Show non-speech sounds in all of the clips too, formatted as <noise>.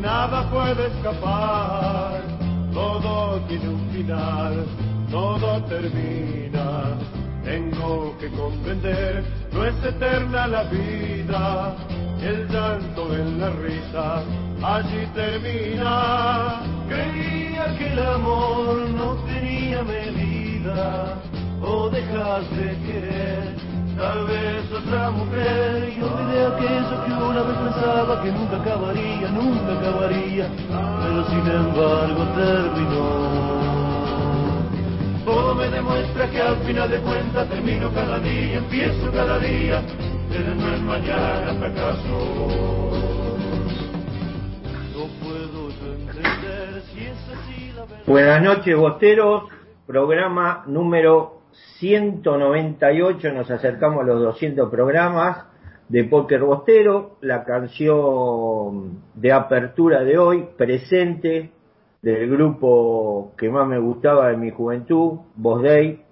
nada puede escapar, todo tiene un final, todo termina. Tengo que comprender, no es eterna la vida, el llanto en la risa, allí termina. Creía que el amor no tenía medida, o dejas de querer Tal vez otra mujer y olvidé aquello que una vez pensaba que nunca acabaría, nunca acabaría, pero sin embargo terminó. Todo me demuestra que al final de cuentas termino cada día, empiezo cada día, pero no es mañana fracaso. No puedo entender si es así la verdad. Buenas noches, bosteros. Programa número 198 nos acercamos a los 200 programas de Póker Bostero, la canción de apertura de hoy, presente del grupo que más me gustaba de mi juventud, Voz Day,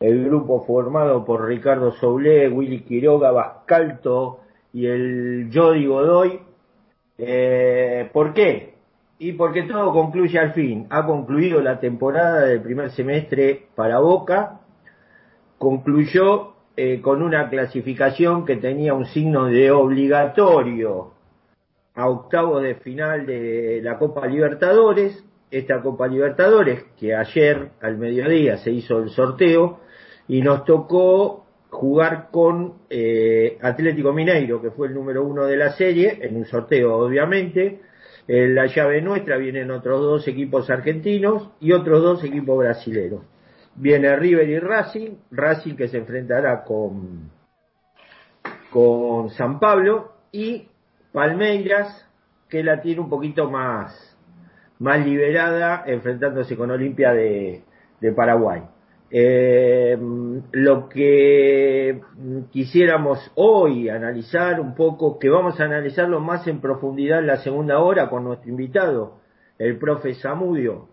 el grupo formado por Ricardo Soule, Willy Quiroga, Bascalto y el Jody Godoy. Eh, ¿Por qué? Y porque todo concluye al fin. Ha concluido la temporada del primer semestre para Boca concluyó eh, con una clasificación que tenía un signo de obligatorio a octavos de final de la Copa Libertadores. Esta Copa Libertadores, que ayer al mediodía se hizo el sorteo, y nos tocó jugar con eh, Atlético Mineiro, que fue el número uno de la serie, en un sorteo obviamente. En la llave nuestra vienen otros dos equipos argentinos y otros dos equipos brasileños. Viene River y Racing, Racing que se enfrentará con, con San Pablo y Palmeiras que la tiene un poquito más, más liberada enfrentándose con Olimpia de, de Paraguay. Eh, lo que quisiéramos hoy analizar un poco, que vamos a analizarlo más en profundidad en la segunda hora con nuestro invitado, el profe Samudio,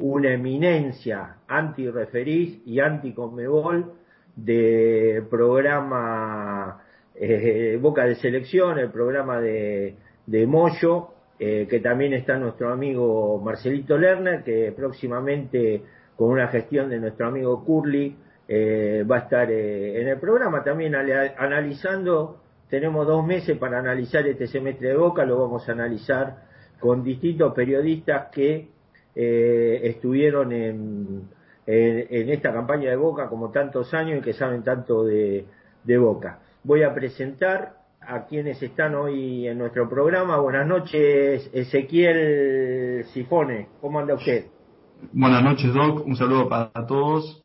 una eminencia anti-referís y anti-conmebol de programa eh, Boca de Selección, el programa de, de Moyo, eh, que también está nuestro amigo Marcelito Lerner, que próximamente con una gestión de nuestro amigo Curly eh, va a estar en el programa. También analizando, tenemos dos meses para analizar este semestre de Boca, lo vamos a analizar con distintos periodistas que eh, estuvieron en, en, esta campaña de Boca como tantos años y que saben tanto de, de Boca. Voy a presentar a quienes están hoy en nuestro programa. Buenas noches, Ezequiel Sifone. ¿Cómo anda usted? Buenas noches, Doc. Un saludo para todos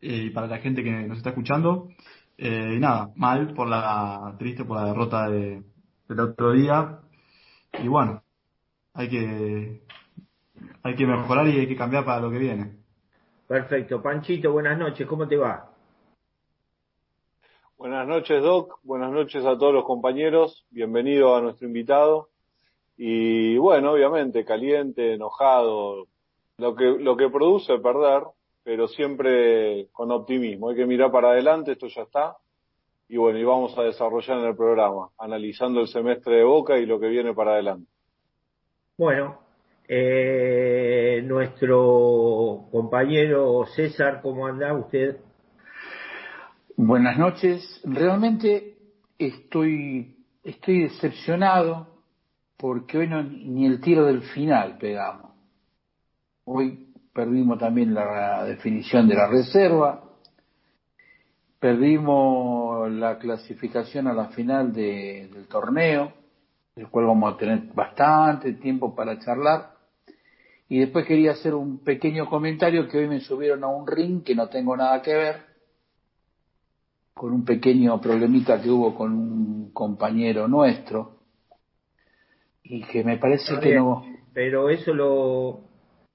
eh, y para la gente que nos está escuchando. Eh, y nada, mal por la, triste por la derrota de, del otro día. Y bueno, hay que hay que mejorar y hay que cambiar para lo que viene. Perfecto. Panchito, buenas noches, ¿cómo te va? Buenas noches, Doc. Buenas noches a todos los compañeros. Bienvenido a nuestro invitado. Y bueno, obviamente, caliente, enojado, lo que, lo que produce perder, pero siempre con optimismo. Hay que mirar para adelante, esto ya está. Y bueno, y vamos a desarrollar en el programa, analizando el semestre de Boca y lo que viene para adelante. Bueno, eh, nuestro compañero César, ¿cómo anda usted? Buenas noches. Realmente estoy, estoy decepcionado porque hoy no, ni el tiro del final pegamos. Hoy perdimos también la definición de la reserva, perdimos la clasificación a la final del torneo, del cual vamos a tener bastante tiempo para charlar. Y después quería hacer un pequeño comentario que hoy me subieron a un ring que no tengo nada que ver, con un pequeño problemita que hubo con un compañero nuestro, y que me parece que no... Pero eso lo...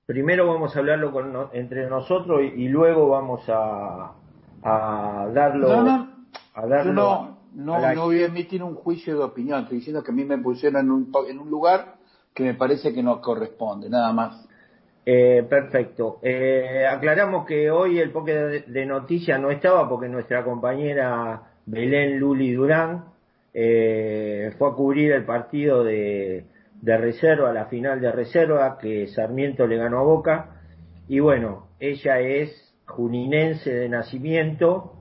Primero vamos a hablarlo con entre nosotros y, luego vamos a, a darlo... No, no, a darlo no, no, no voy a emitir un juicio de opinión, estoy diciendo que a mí me pusieron en un, en un lugar que me parece que no corresponde, nada más. Eh, perfecto. Eh, aclaramos que hoy el poke de, noticias no estaba porque nuestra compañera Belén Luli Durán eh, fue a cubrir el partido de, de reserva, la final de reserva que Sarmiento le ganó a Boca. Y bueno, ella es juninense de nacimiento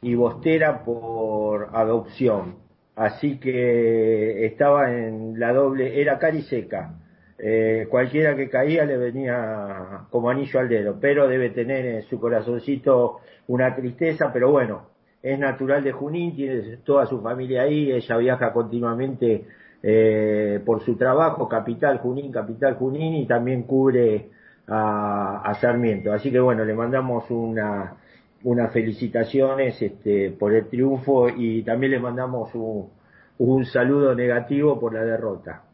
y bostera por adopción. Así que estaba en la doble, era cariseca. Eh, cualquiera que caía le venía como anillo al dedo, pero debe tener en su corazoncito una tristeza, pero bueno, es natural de Junín, tiene toda su familia ahí, ella viaja continuamente eh, por su trabajo, Capital Junín, Capital Junín, y también cubre a, Sarmiento. Así que bueno, le mandamos una, unas felicitaciones este, por el triunfo y también le mandamos un, un saludo negativo por la derrota.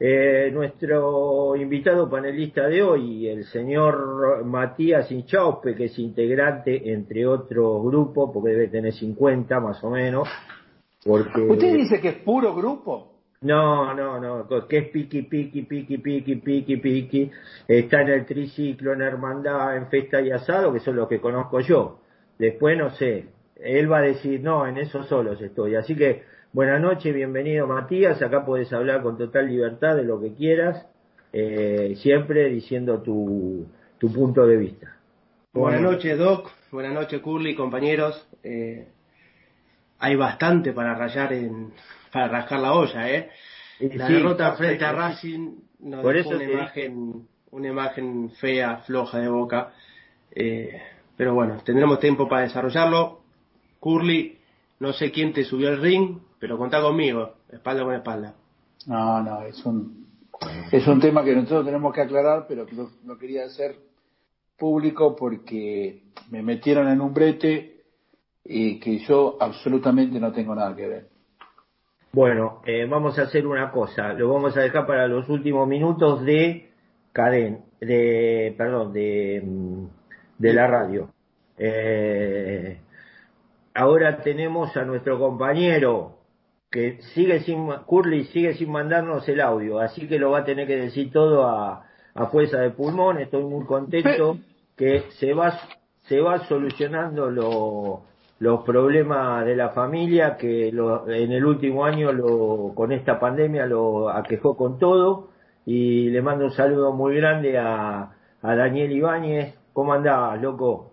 Eh, nuestro invitado panelista de hoy, el señor Matías Inchaupe, que es integrante entre otros grupos, porque debe tener 50 más o menos. Porque... ¿Usted dice que es puro grupo? No, no, no, que es piqui, piqui, piqui, piqui, piqui, piqui. Está en el triciclo, en hermandad, en festa y asado, que son los que conozco yo. Después no sé. Él va a decir, no, en eso solos estoy. Así que, buenas noches, bienvenido Matías. Acá puedes hablar con total libertad de lo que quieras, eh, siempre diciendo tu, tu punto de vista. Buenas noches, Doc. Buenas noches, Curly, compañeros. Eh, hay bastante para rayar en, para rascar la olla, ¿eh? La derrota frente a Racing nos Por dejó una imagen, una imagen fea, floja de boca. Eh, pero bueno, tendremos tiempo para desarrollarlo. Curly, no sé quién te subió al ring, pero contá conmigo, espalda con espalda. No, no, es un, es un tema que nosotros tenemos que aclarar, pero que no quería hacer público porque me metieron en un brete y que yo absolutamente no tengo nada que ver. Bueno, eh, vamos a hacer una cosa, lo vamos a dejar para los últimos minutos de caden, de, perdón, de, mm, de la radio. Eh, ahora tenemos a nuestro compañero que sigue sin, Curly sigue sin mandarnos el audio, así que lo va a tener que decir todo a, a fuerza de pulmón. Estoy muy contento que se va, se va solucionando lo, los problemas de la familia que lo, en el último año lo, con esta pandemia lo aquejó con todo y le mando un saludo muy grande a, a Daniel Ibáñez. ¿Cómo andás, loco?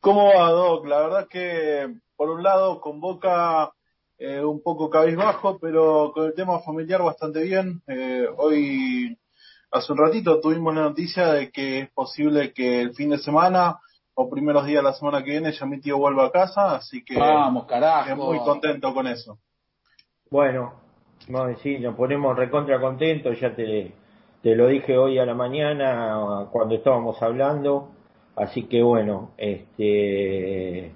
¿Cómo va, Doc? La verdad que por un lado convoca eh, un poco cabizbajo, pero con el tema familiar bastante bien. Eh, hoy, hace un ratito, tuvimos la noticia de que es posible que el fin de semana o primeros días de la semana que viene ya mi tío vuelva a casa, así que vamos, carajo. muy contento con eso. Bueno, sí, nos ponemos recontra contentos, ya te, te lo dije hoy a la mañana cuando estábamos hablando, así que bueno, este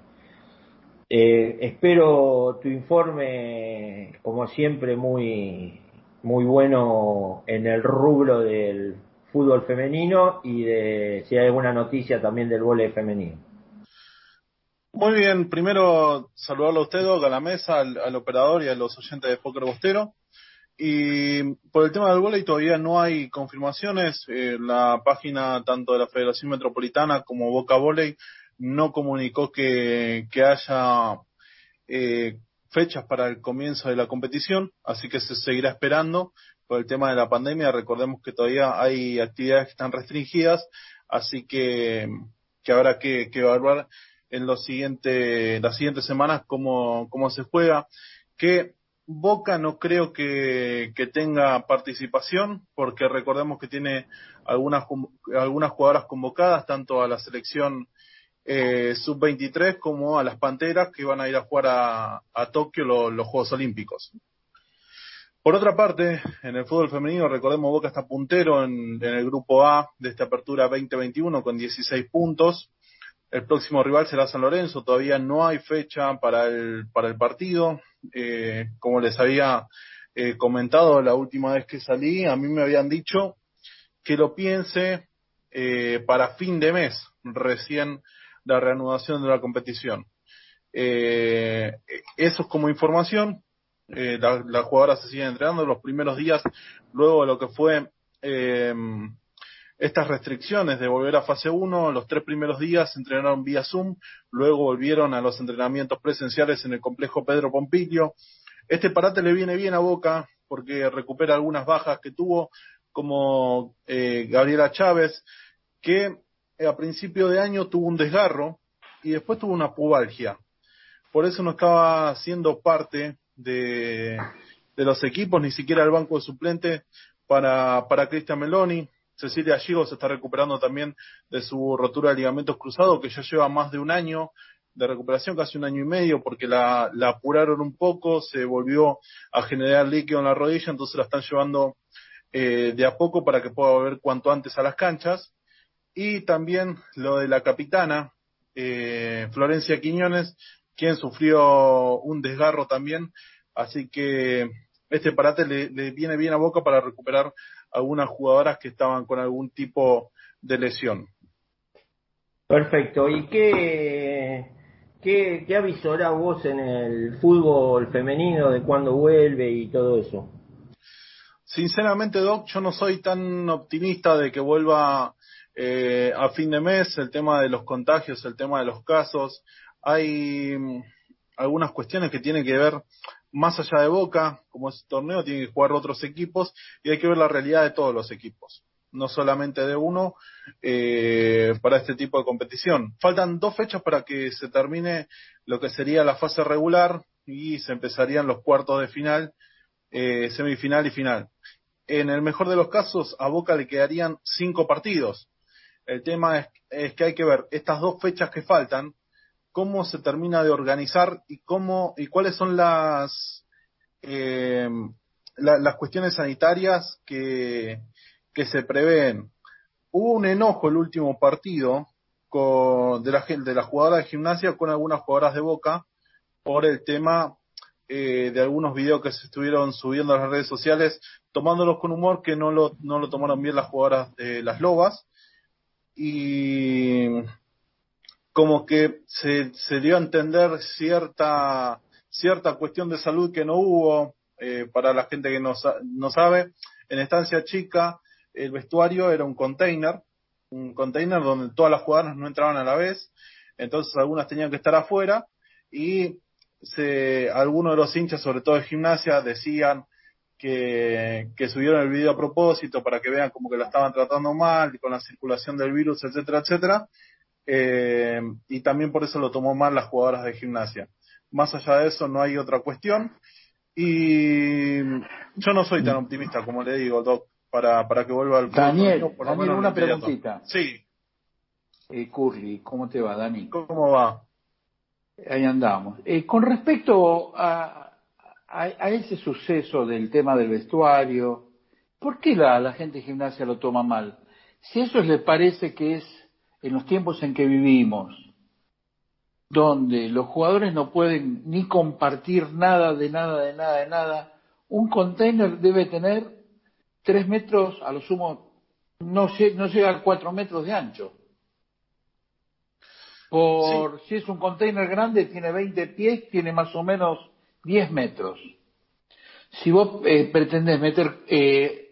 eh, espero tu informe como siempre muy muy bueno en el rubro del fútbol femenino y de si hay alguna noticia también del vóley femenino. Muy bien, primero saludarlo a usted, a la mesa, al, operador y a los oyentes de Póker Bostero. Y por el tema del vóley todavía no hay confirmaciones. Eh, la página tanto de la Federación Metropolitana como Boca Voley no comunicó que, que haya eh, fechas para el comienzo de la competición, así que se seguirá esperando por el tema de la pandemia. Recordemos que todavía hay actividades que están restringidas, así que, que habrá que, que evaluar en los siguientes, las siguientes semanas cómo, cómo se juega. Que Boca no creo que, tenga participación, porque recordemos que tiene algunas, algunas jugadoras convocadas, tanto a la selección eh, sub-23 como a las Panteras, que van a ir a jugar a, a Tokio los Juegos Olímpicos. Por otra parte, en el fútbol femenino, recordemos Boca está puntero en, el grupo A de esta apertura 2021 con 16 puntos. El próximo rival será San Lorenzo. Todavía no hay fecha para el, para el partido. Eh, como les había eh, comentado la última vez que salí, a mí me habían dicho que lo piense eh, para fin de mes, recién la reanudación de la competición. eso es como información eh, las jugadoras se siguen entrenando los primeros días, luego de lo que fue eh, estas restricciones de volver a fase 1, los tres primeros días entrenaron vía Zoom, luego volvieron a los entrenamientos presenciales en el complejo Pedro Pompilio. Este parate le viene bien a Boca porque recupera algunas bajas que tuvo, como eh, Gabriela Chávez, que a principio de año tuvo un desgarro y después tuvo una pubalgia. Por eso no estaba siendo parte de, los equipos, ni siquiera el banco de suplente para, para Cristian Meloni. Cecilia Gigo se está recuperando también de su rotura de ligamentos cruzados, que ya lleva más de un año de recuperación, casi un año y medio, porque la, apuraron un poco, se volvió a generar líquido en la rodilla, entonces la están llevando eh, de a poco para que pueda volver cuanto antes a las canchas. Y también lo de la capitana, eh, Florencia Quiñones, quien sufrió un desgarro también, así que este parate le viene bien a boca para recuperar algunas jugadoras que estaban con algún tipo de lesión. Perfecto. ¿Y qué, qué, qué vos en el fútbol femenino de cuándo vuelve y todo eso? Sinceramente, Doc, yo no soy tan optimista de que vuelva eh, a fin de mes el tema de los contagios, el tema de los casos. Hay mm, algunas cuestiones que tienen que ver más allá de Boca, como es torneo, tiene que jugar otros equipos y hay que ver la realidad de todos los equipos, no solamente de uno eh, para este tipo de competición. Faltan dos fechas para que se termine lo que sería la fase regular y se empezarían los cuartos de final, eh, semifinal y final. En el mejor de los casos, a Boca le quedarían cinco partidos. El tema es que hay que ver estas dos fechas que faltan, cómo se termina de organizar y cómo y cuáles son las eh, la, las cuestiones sanitarias que, que se prevén. Hubo un enojo el último partido con, de la de la jugadora de gimnasia con algunas jugadoras de Boca por el tema eh, de algunos videos que se estuvieron subiendo a las redes sociales, tomándolos con humor que no lo, no lo tomaron bien las jugadoras de las Lobas. Y como que se, dio a entender cierta, cierta cuestión de salud que no hubo, eh, para la gente que no, no sabe, en Estancia Chica el vestuario era un container, un container donde todas las jugadoras no entraban a la vez, entonces algunas tenían que estar afuera y se, algunos de los hinchas, sobre todo de gimnasia, decían que, que subieron el video a propósito para que vean como que la estaban tratando mal con la circulación del virus, etcétera, etcétera. Eh, y también por eso lo tomó mal las jugadoras de gimnasia. Más allá de eso no hay otra cuestión y yo no soy tan optimista como le digo, Doc, para, para que vuelva al Daniel, Daniel una preguntita. Sí. Eh, Curly, ¿cómo te va, Dani? ¿Cómo va? Ahí andamos. Eh, con respecto a, a, a, ese suceso del tema del vestuario, ¿por qué la, la gente de gimnasia lo toma mal? Si eso le parece que es en los tiempos en que vivimos, donde los jugadores no pueden ni compartir nada de nada, de nada, de nada, un container debe tener tres metros, a lo sumo, no, no llega a cuatro metros de ancho. Por si es un container grande, tiene 20 pies, tiene más o menos 10 metros. Si vos eh, pretendés meter eh,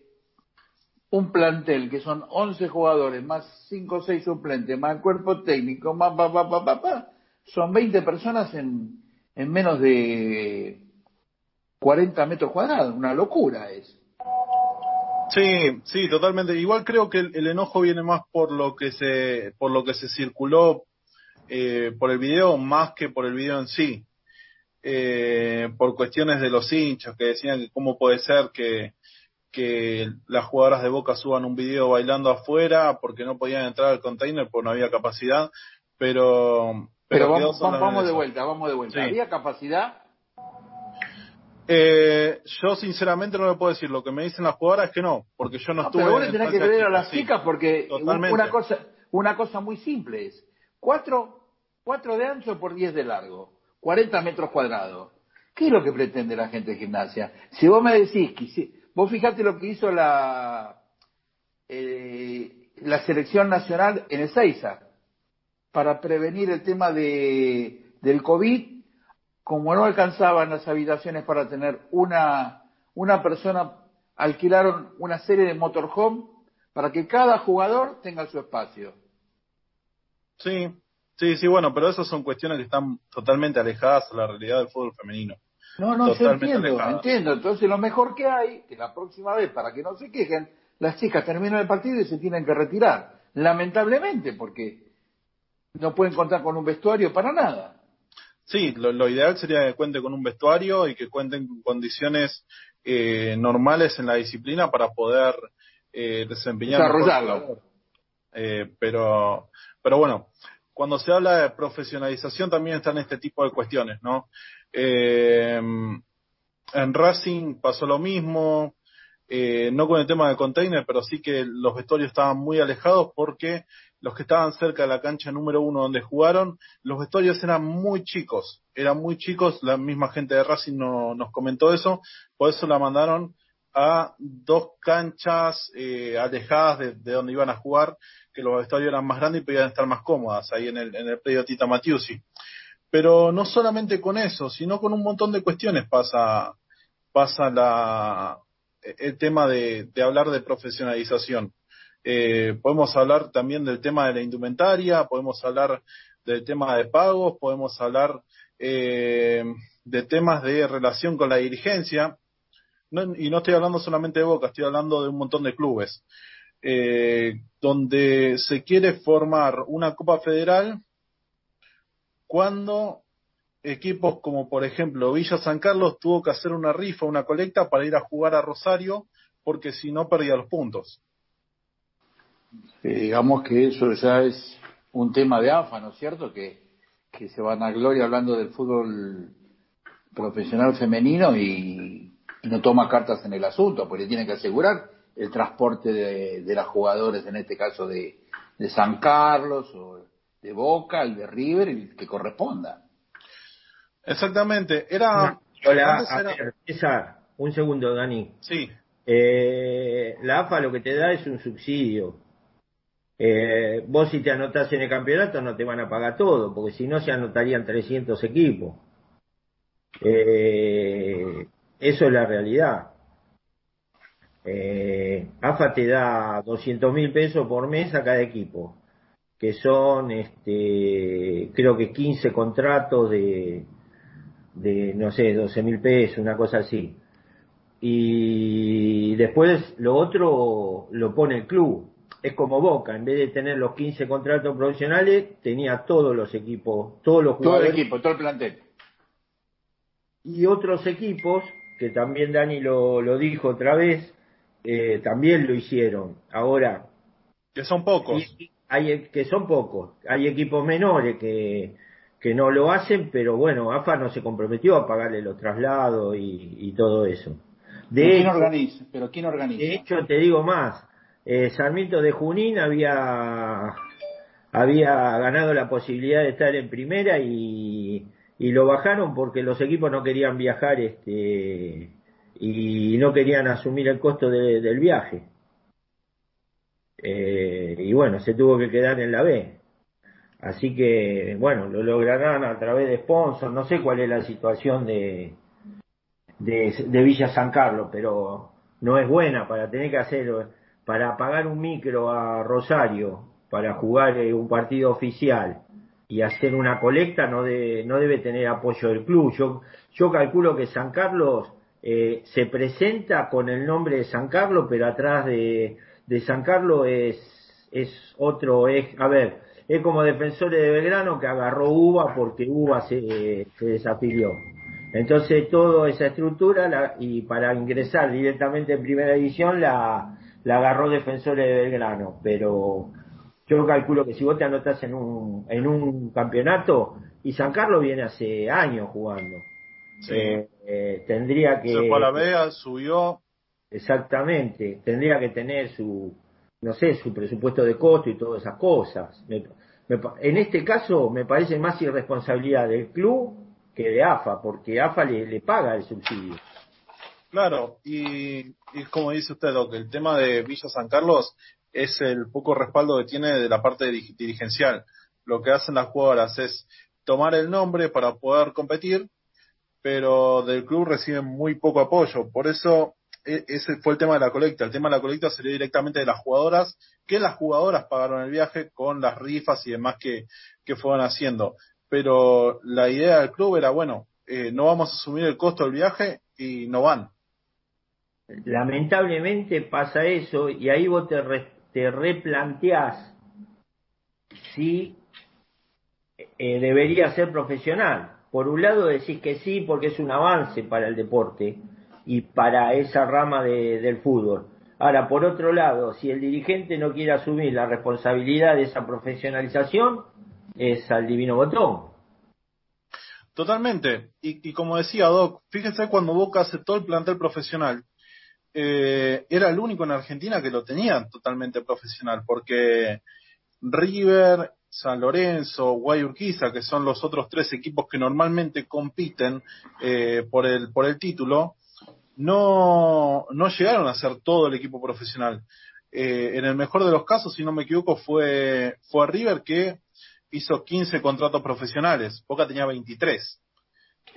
un plantel que son 11 jugadores, más 5 o 6 suplentes, más el cuerpo técnico, más pa, pa, pa, pa, pa, son 20 personas en, en menos de 40 metros cuadrados, una locura es. Sí, sí, totalmente. Igual creo que el, enojo viene más por lo que se, por lo que se circuló eh, por el video más que por el video en sí. Eh, por cuestiones de los hinchas que decían que cómo puede ser que, que las jugadoras de Boca suban un video bailando afuera porque no podían entrar al container porque no había capacidad, pero... Pero, vamos, vamos de vuelta, vamos de vuelta. Sí. ¿Había capacidad? Eh, yo sinceramente no le puedo decir, lo que me dicen las jugadoras es que no, porque yo no, no estuve... Pero vos le tenés que creer a las chicas porque una cosa, una cosa muy simple es, cuatro, cuatro de ancho por diez de largo, 40 metros cuadrados. ¿Qué es lo que pretende la gente de gimnasia? Si vos me decís que Vos fijate lo que hizo la, eh, la selección nacional en Ezeiza para prevenir el tema de, del COVID, como no alcanzaban las habitaciones para tener una, una persona, alquilaron una serie de motorhome para que cada jugador tenga su espacio. Sí, sí, sí, bueno, pero esas son cuestiones que están totalmente alejadas de la realidad del fútbol femenino. No, no, yo entiendo, entiendo. Entonces lo mejor que hay, que la próxima vez, para que no se quejen, las chicas terminan el partido y se tienen que retirar. Lamentablemente, porque no pueden contar con un vestuario para nada. Sí, lo, ideal sería que cuente con un vestuario y que cuenten con condiciones eh, normales en la disciplina para poder eh, desempeñar. Desarrollarlo. Eh, pero, pero bueno, cuando se habla de profesionalización también están este tipo de cuestiones, ¿no? Eh, en Racing pasó lo mismo, eh, no con el tema del container, pero sí que los vestuarios estaban muy alejados porque los que estaban cerca de la cancha número uno donde jugaron, los vestuarios eran muy chicos, eran muy chicos, la misma gente de Racing no, nos comentó eso, por eso la mandaron a dos canchas eh, alejadas de, donde iban a jugar, que los vestuarios eran más grandes y podían estar más cómodas ahí en el, en el predio Tita Matiusi. Pero no solamente con eso, sino con un montón de cuestiones pasa, pasa la, el tema de, hablar de profesionalización. Eh, podemos hablar también del tema de la indumentaria, podemos hablar del tema de pagos, podemos hablar eh, de temas de relación con la dirigencia y no estoy hablando solamente de Boca, estoy hablando de un montón de clubes, eh, donde se quiere formar una Copa Federal cuando equipos como por ejemplo Villa San Carlos tuvo que hacer una rifa, una colecta para ir a jugar a Rosario, porque si no perdía los puntos. digamos que eso ya es un tema de AFA, ¿no es cierto? Que, que se van a gloria hablando del fútbol profesional femenino y no toma cartas en el asunto, porque tiene que asegurar el transporte de, de las jugadores, en este caso de, de, San Carlos o de Boca, el de River, el que corresponda. Exactamente, era... Hola, un segundo, Dani. Sí. Eh, la AFA lo que te da es un subsidio. Eh, vos si te anotás en el campeonato no te van a pagar todo, porque si no se anotarían 300 equipos. Eh, eso es la realidad. Eh, AFA te da 200 mil pesos por mes a cada equipo, que son, este, creo que 15 contratos de, de no sé, 12 mil pesos, una cosa así. Y después lo otro lo pone el club. Es como Boca, en vez de tener los 15 contratos profesionales, tenía todos los equipos, todos los jugadores. Todo el equipo, todo el plantel. Y otros equipos que también Dani lo, lo dijo otra vez, eh, también lo hicieron. Ahora. Que son pocos. Hay, que son pocos. Hay equipos menores que, que no lo hacen, pero bueno, AFA no se comprometió a pagarle los traslados y, todo eso. De ¿Pero, quién organiza? ¿Pero quién organiza? De hecho, te digo más. Eh, Sarmiento de Junín había había ganado la posibilidad de estar en primera y y lo bajaron porque los equipos no querían viajar este y no querían asumir el costo del viaje. Eh, y bueno, se tuvo que quedar en la B. Así que, bueno, lo lograrán a través de sponsors. No sé cuál es la situación de, de, Villa San Carlos, pero no es buena para tener que hacer, para pagar un micro a Rosario, para jugar eh, un partido oficial y hacer una colecta no, de, no debe tener apoyo del club. Yo, yo calculo que San Carlos eh, se presenta con el nombre de San Carlos, pero atrás de, de San Carlos es, es otro, es, a ver, es como Defensores de Belgrano que agarró Uva porque Uva se, se desafilió. Entonces toda esa estructura la, y para ingresar directamente en primera división la, la agarró Defensores de Belgrano, pero yo calculo que si vos te anotas en un, en un campeonato, y San Carlos viene hace años jugando. Eh, eh, tendría que. Se fue a la Vega, subió. Exactamente. Tendría que tener su, no sé, su presupuesto de costo y todas esas cosas. en este caso, me parece más irresponsabilidad del club que de AFA, porque AFA le, le paga el subsidio. Claro, y, y como dice usted, lo que el tema de Villa San Carlos es el poco respaldo que tiene de la parte dirigencial. Lo que hacen las jugadoras es tomar el nombre para poder competir, pero del club reciben muy poco apoyo. Por eso ese fue el tema de la colecta. El tema de la colecta sería directamente de las jugadoras, que las jugadoras pagaron el viaje con las rifas y demás que, que fueron haciendo. Pero la idea del club era, bueno, eh, no vamos a asumir el costo del viaje y no van. Lamentablemente pasa eso y ahí vos te, te replanteás si eh, debería ser profesional. Por un lado decís que sí porque es un avance para el deporte y para esa rama del fútbol. Ahora, por otro lado, si el dirigente no quiere asumir la responsabilidad de esa profesionalización, es al divino botón. Totalmente. Y, como decía Doc, fíjese cuando Boca aceptó el plantel profesional, eh, era el único en Argentina que lo tenía totalmente profesional, porque River, San Lorenzo, Guayurquiza, que son los otros tres equipos que normalmente compiten eh, por, el, por el título, no, no llegaron a ser todo el equipo profesional. Eh, en el mejor de los casos, si no me equivoco, fue, fue River que hizo 15 contratos profesionales. Boca tenía 23.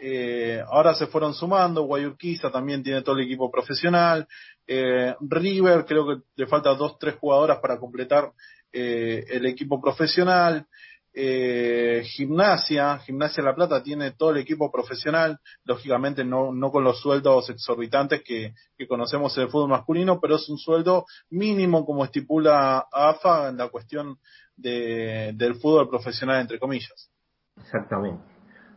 Eh, ahora se fueron sumando, Guayurquiza también tiene todo el equipo profesional, eh, River creo que le falta dos, tres jugadoras para completar eh, el equipo profesional, eh, gimnasia, Gimnasia La Plata tiene todo el equipo profesional, lógicamente no, no con los sueldos exorbitantes que, conocemos en el fútbol masculino, pero es un sueldo mínimo como estipula AFA en la cuestión de, del fútbol profesional, entre comillas. Exactamente.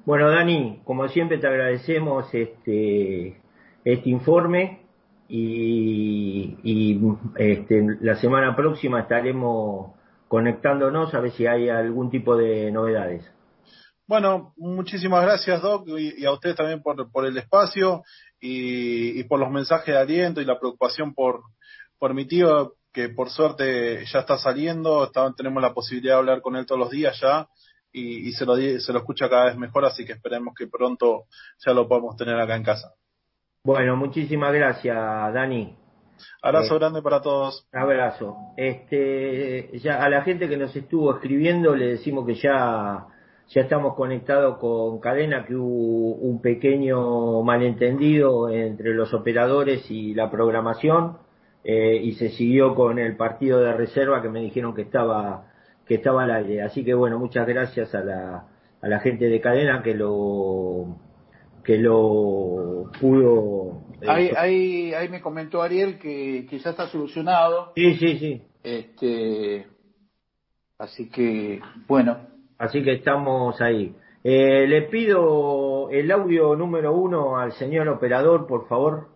Bueno, Dani, como siempre te agradecemos este, este informe y, y este, la semana próxima estaremos conectándonos a ver si hay algún tipo de novedades. Bueno, muchísimas gracias Doc y, a ustedes también por, por el espacio y, por los mensajes de aliento y la preocupación por, por mi tío que por suerte ya está saliendo, tenemos la posibilidad de hablar con él todos los días ya y, se, lo, se lo escucha cada vez mejor, así que esperemos que pronto ya lo podamos tener acá en casa. Bueno, muchísimas gracias Dani. Abrazo eh, grande para todos. Abrazo. Este, ya a la gente que nos estuvo escribiendo le decimos que ya ya estamos conectados con cadena, que hubo un pequeño malentendido entre los operadores y la programación eh, y se siguió con el partido de reserva que me dijeron que estaba que estaba al aire. Así que bueno, muchas gracias a la a la gente de cadena que lo que lo pudo Ahí, ahí, ahí me comentó Ariel que, que ya está solucionado. Sí, sí, sí. Este, así que, bueno. Así que estamos ahí. Eh, le pido el audio número uno al señor operador, por favor.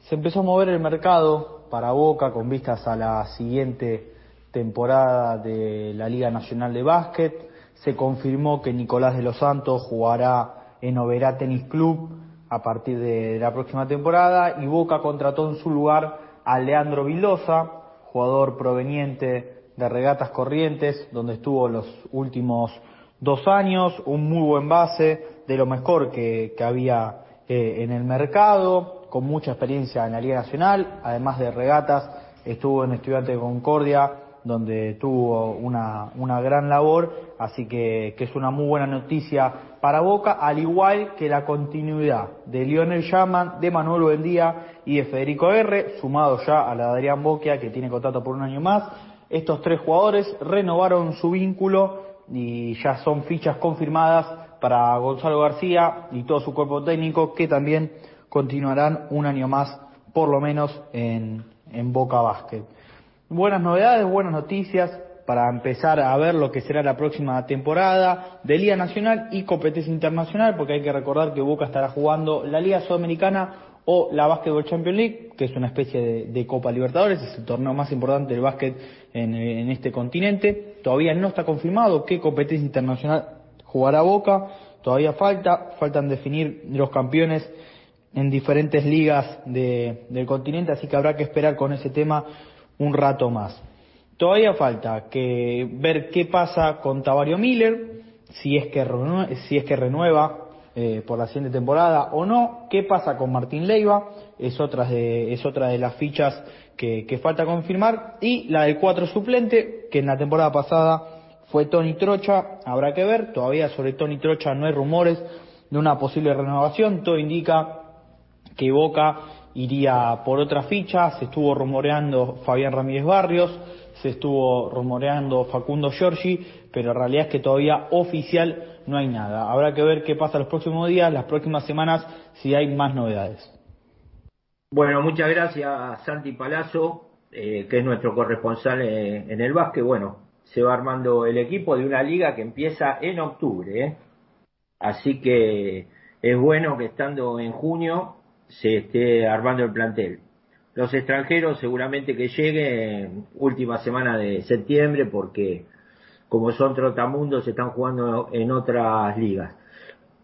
Se empezó a mover el mercado para Boca con vistas a la siguiente temporada de la Liga Nacional de Básquet. Se confirmó que Nicolás de los Santos jugará en Oberá Tenis Club a partir de la próxima temporada y Boca contrató en su lugar a Leandro Vildosa, jugador proveniente de Regatas Corrientes, donde estuvo los últimos dos años, un muy buen base, de lo mejor que, había eh, en el mercado, con mucha experiencia en la Liga Nacional, además de Regatas, estuvo en Estudiante de Concordia, donde tuvo una, una gran labor, así que, que, es una muy buena noticia para Boca, al igual que la continuidad de Lionel Yaman, de Manuel Buendía y de Federico R, sumado ya a la de Adrián Boquia, que tiene contrato por un año más. Estos tres jugadores renovaron su vínculo y ya son fichas confirmadas para Gonzalo García y todo su cuerpo técnico, que también continuarán un año más, por lo menos en, en Boca Basket buenas novedades, buenas noticias para empezar a ver lo que será la próxima temporada de Liga Nacional y competencia internacional, porque hay que recordar que Boca estará jugando la Liga Sudamericana o la Basketball Champions League, que es una especie de, Copa Libertadores, es el torneo más importante del básquet en, en, este continente. Todavía no está confirmado qué competencia internacional jugará Boca, todavía falta, faltan definir los campeones en diferentes ligas de, del continente, así que habrá que esperar con ese tema un rato más. Todavía falta que ver qué pasa con Tavario Miller, si es que renueva, si es que renueva eh, por la siguiente temporada o no, qué pasa con Martín Leiva, es otra de, es otra de las fichas que, falta confirmar, y la del cuatro suplente, que en la temporada pasada fue Tony Trocha, habrá que ver, todavía sobre Tony Trocha no hay rumores de una posible renovación, todo indica que Boca iría por otra ficha, se estuvo rumoreando Fabián Ramírez Barrios, se estuvo rumoreando Facundo Giorgi, pero la realidad es que todavía oficial no hay nada. Habrá que ver qué pasa los próximos días, las próximas semanas, si hay más novedades. Bueno, muchas gracias Santi Palazzo, eh, que es nuestro corresponsal en, el básquet. Bueno, se va armando el equipo de una liga que empieza en octubre, ¿eh? así que es bueno que estando en junio se esté armando el plantel. Los extranjeros seguramente que lleguen última semana de septiembre porque como son trotamundos están jugando en otras ligas.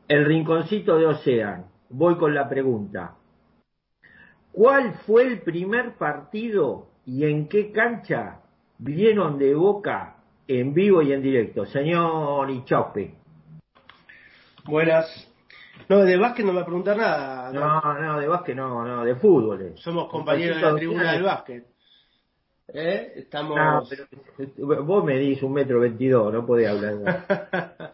El rinconcito de Ocean, voy con la pregunta. ¿Cuál fue el primer partido y en qué cancha vieron de Boca en vivo y en directo? Señor Ichope. Buenas. No, de básquet no me pregunta nada. No, no, de básquet no, no, de fútbol. Eh. Somos compañeros de la tribuna del básquet. ¿Eh? Estamos... vos medís un metro veintidós, no podés hablar. <laughs>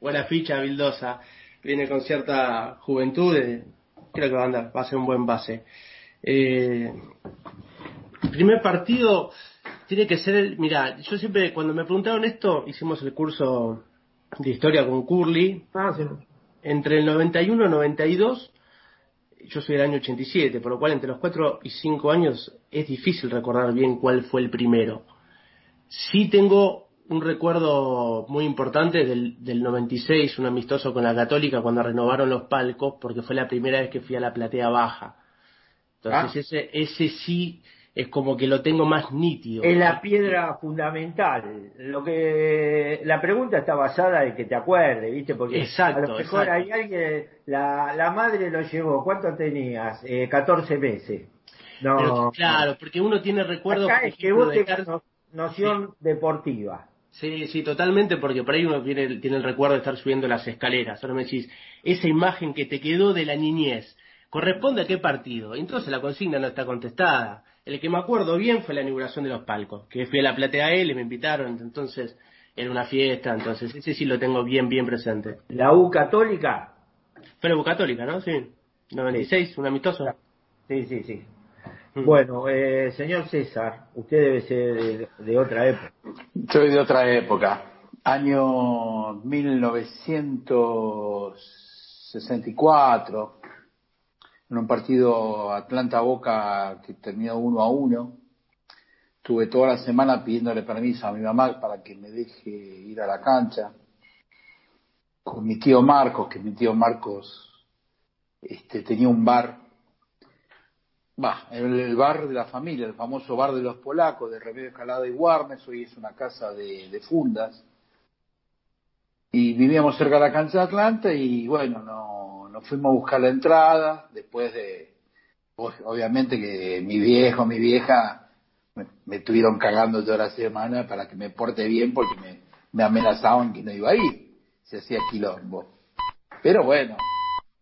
Buena ficha, Vildosa. Viene con cierta juventud. Eh, creo que va a andar, va a ser un buen base. Eh, primer partido tiene que ser el. Mira, yo siempre, cuando me preguntaron esto, hicimos el curso de historia con Curly. Ah, entre el 91 y 92, yo soy del año 87, por lo cual entre los 4 y 5 años es difícil recordar bien cuál fue el primero. Sí tengo un recuerdo muy importante del, del 96, un amistoso con la Católica cuando renovaron los palcos, porque fue la primera vez que fui a la platea baja. Entonces ah. ese, ese sí es como que lo tengo más nítido. Es la piedra fundamental. Lo que la pregunta está basada en que te acuerdes, ¿viste? Porque exacto, a lo mejor hay alguien, la, la madre lo llevó, ¿cuánto tenías? Eh, 14 meses. No, claro, porque uno tiene recuerdos. Acá es que vos noción deportiva. Sí, sí, totalmente, porque por ahí uno tiene, tiene el recuerdo de estar subiendo las escaleras. Ahora me decís, esa imagen que te quedó de la niñez, ¿corresponde a qué partido? Entonces la consigna no está contestada. El que me acuerdo bien fue la inauguración de los palcos, que fui a la Platea L, me invitaron, entonces era una fiesta, entonces ese sí lo tengo bien, bien presente. ¿La U Católica? Fue la U Católica, ¿no? Sí. 96, un amistoso. Sí, sí, sí. Mm. Bueno, eh, señor César, usted debe ser de, otra época. Soy de otra época. Año 1964 en un partido Atlanta-Boca que terminó uno a uno. Tuve toda la semana pidiéndole permiso a mi mamá para que me deje ir a la cancha. Con mi tío Marcos, que mi tío Marcos este, tenía un bar, va, el, bar de la familia, el famoso bar de los polacos, de Remedio Escalada y Warnes, hoy es una casa de, de fundas. Y vivíamos cerca de la cancha de Atlanta y bueno, no, fuimos a buscar la entrada, después de, obviamente que mi viejo, mi vieja, me, me estuvieron cagando toda la semana para que me porte bien porque me, me amenazaban que no iba a ir, se hacía quilombo. Pero bueno,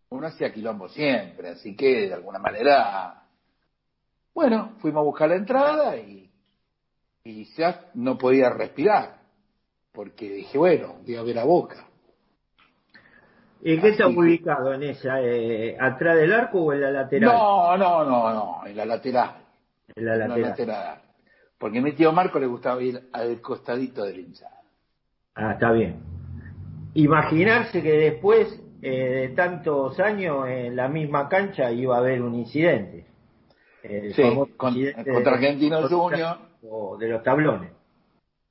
uno hacía quilombo siempre, así que de alguna manera, bueno, fuimos a buscar la entrada y, y ya no podía respirar, porque dije, bueno, voy a ver a boca. ¿Y qué está ubicado en esa? Eh, ¿Atrás del arco o en la lateral? No, no, no, no, en la lateral. En la lateral. Porque a mi tío Marco le gustaba ir al costadito del hinchada. Ah, está bien. Imaginarse que después eh, de tantos años en la misma cancha iba a haber un incidente. sí, contra Argentinos Junior. O de los tablones.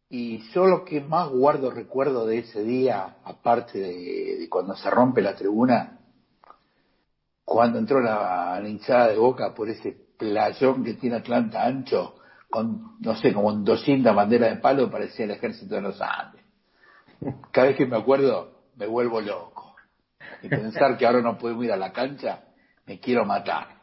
Y yo lo que más guardo recuerdo de ese día, aparte de, cuando se rompe la tribuna, cuando entró la, hinchada de boca por ese playón que tiene Atlanta ancho, con, no sé, como 200 banderas de palo, parecía el ejército de los Andes. Cada vez que me acuerdo, me vuelvo loco. Y pensar que ahora no podemos ir a la cancha, me quiero matar.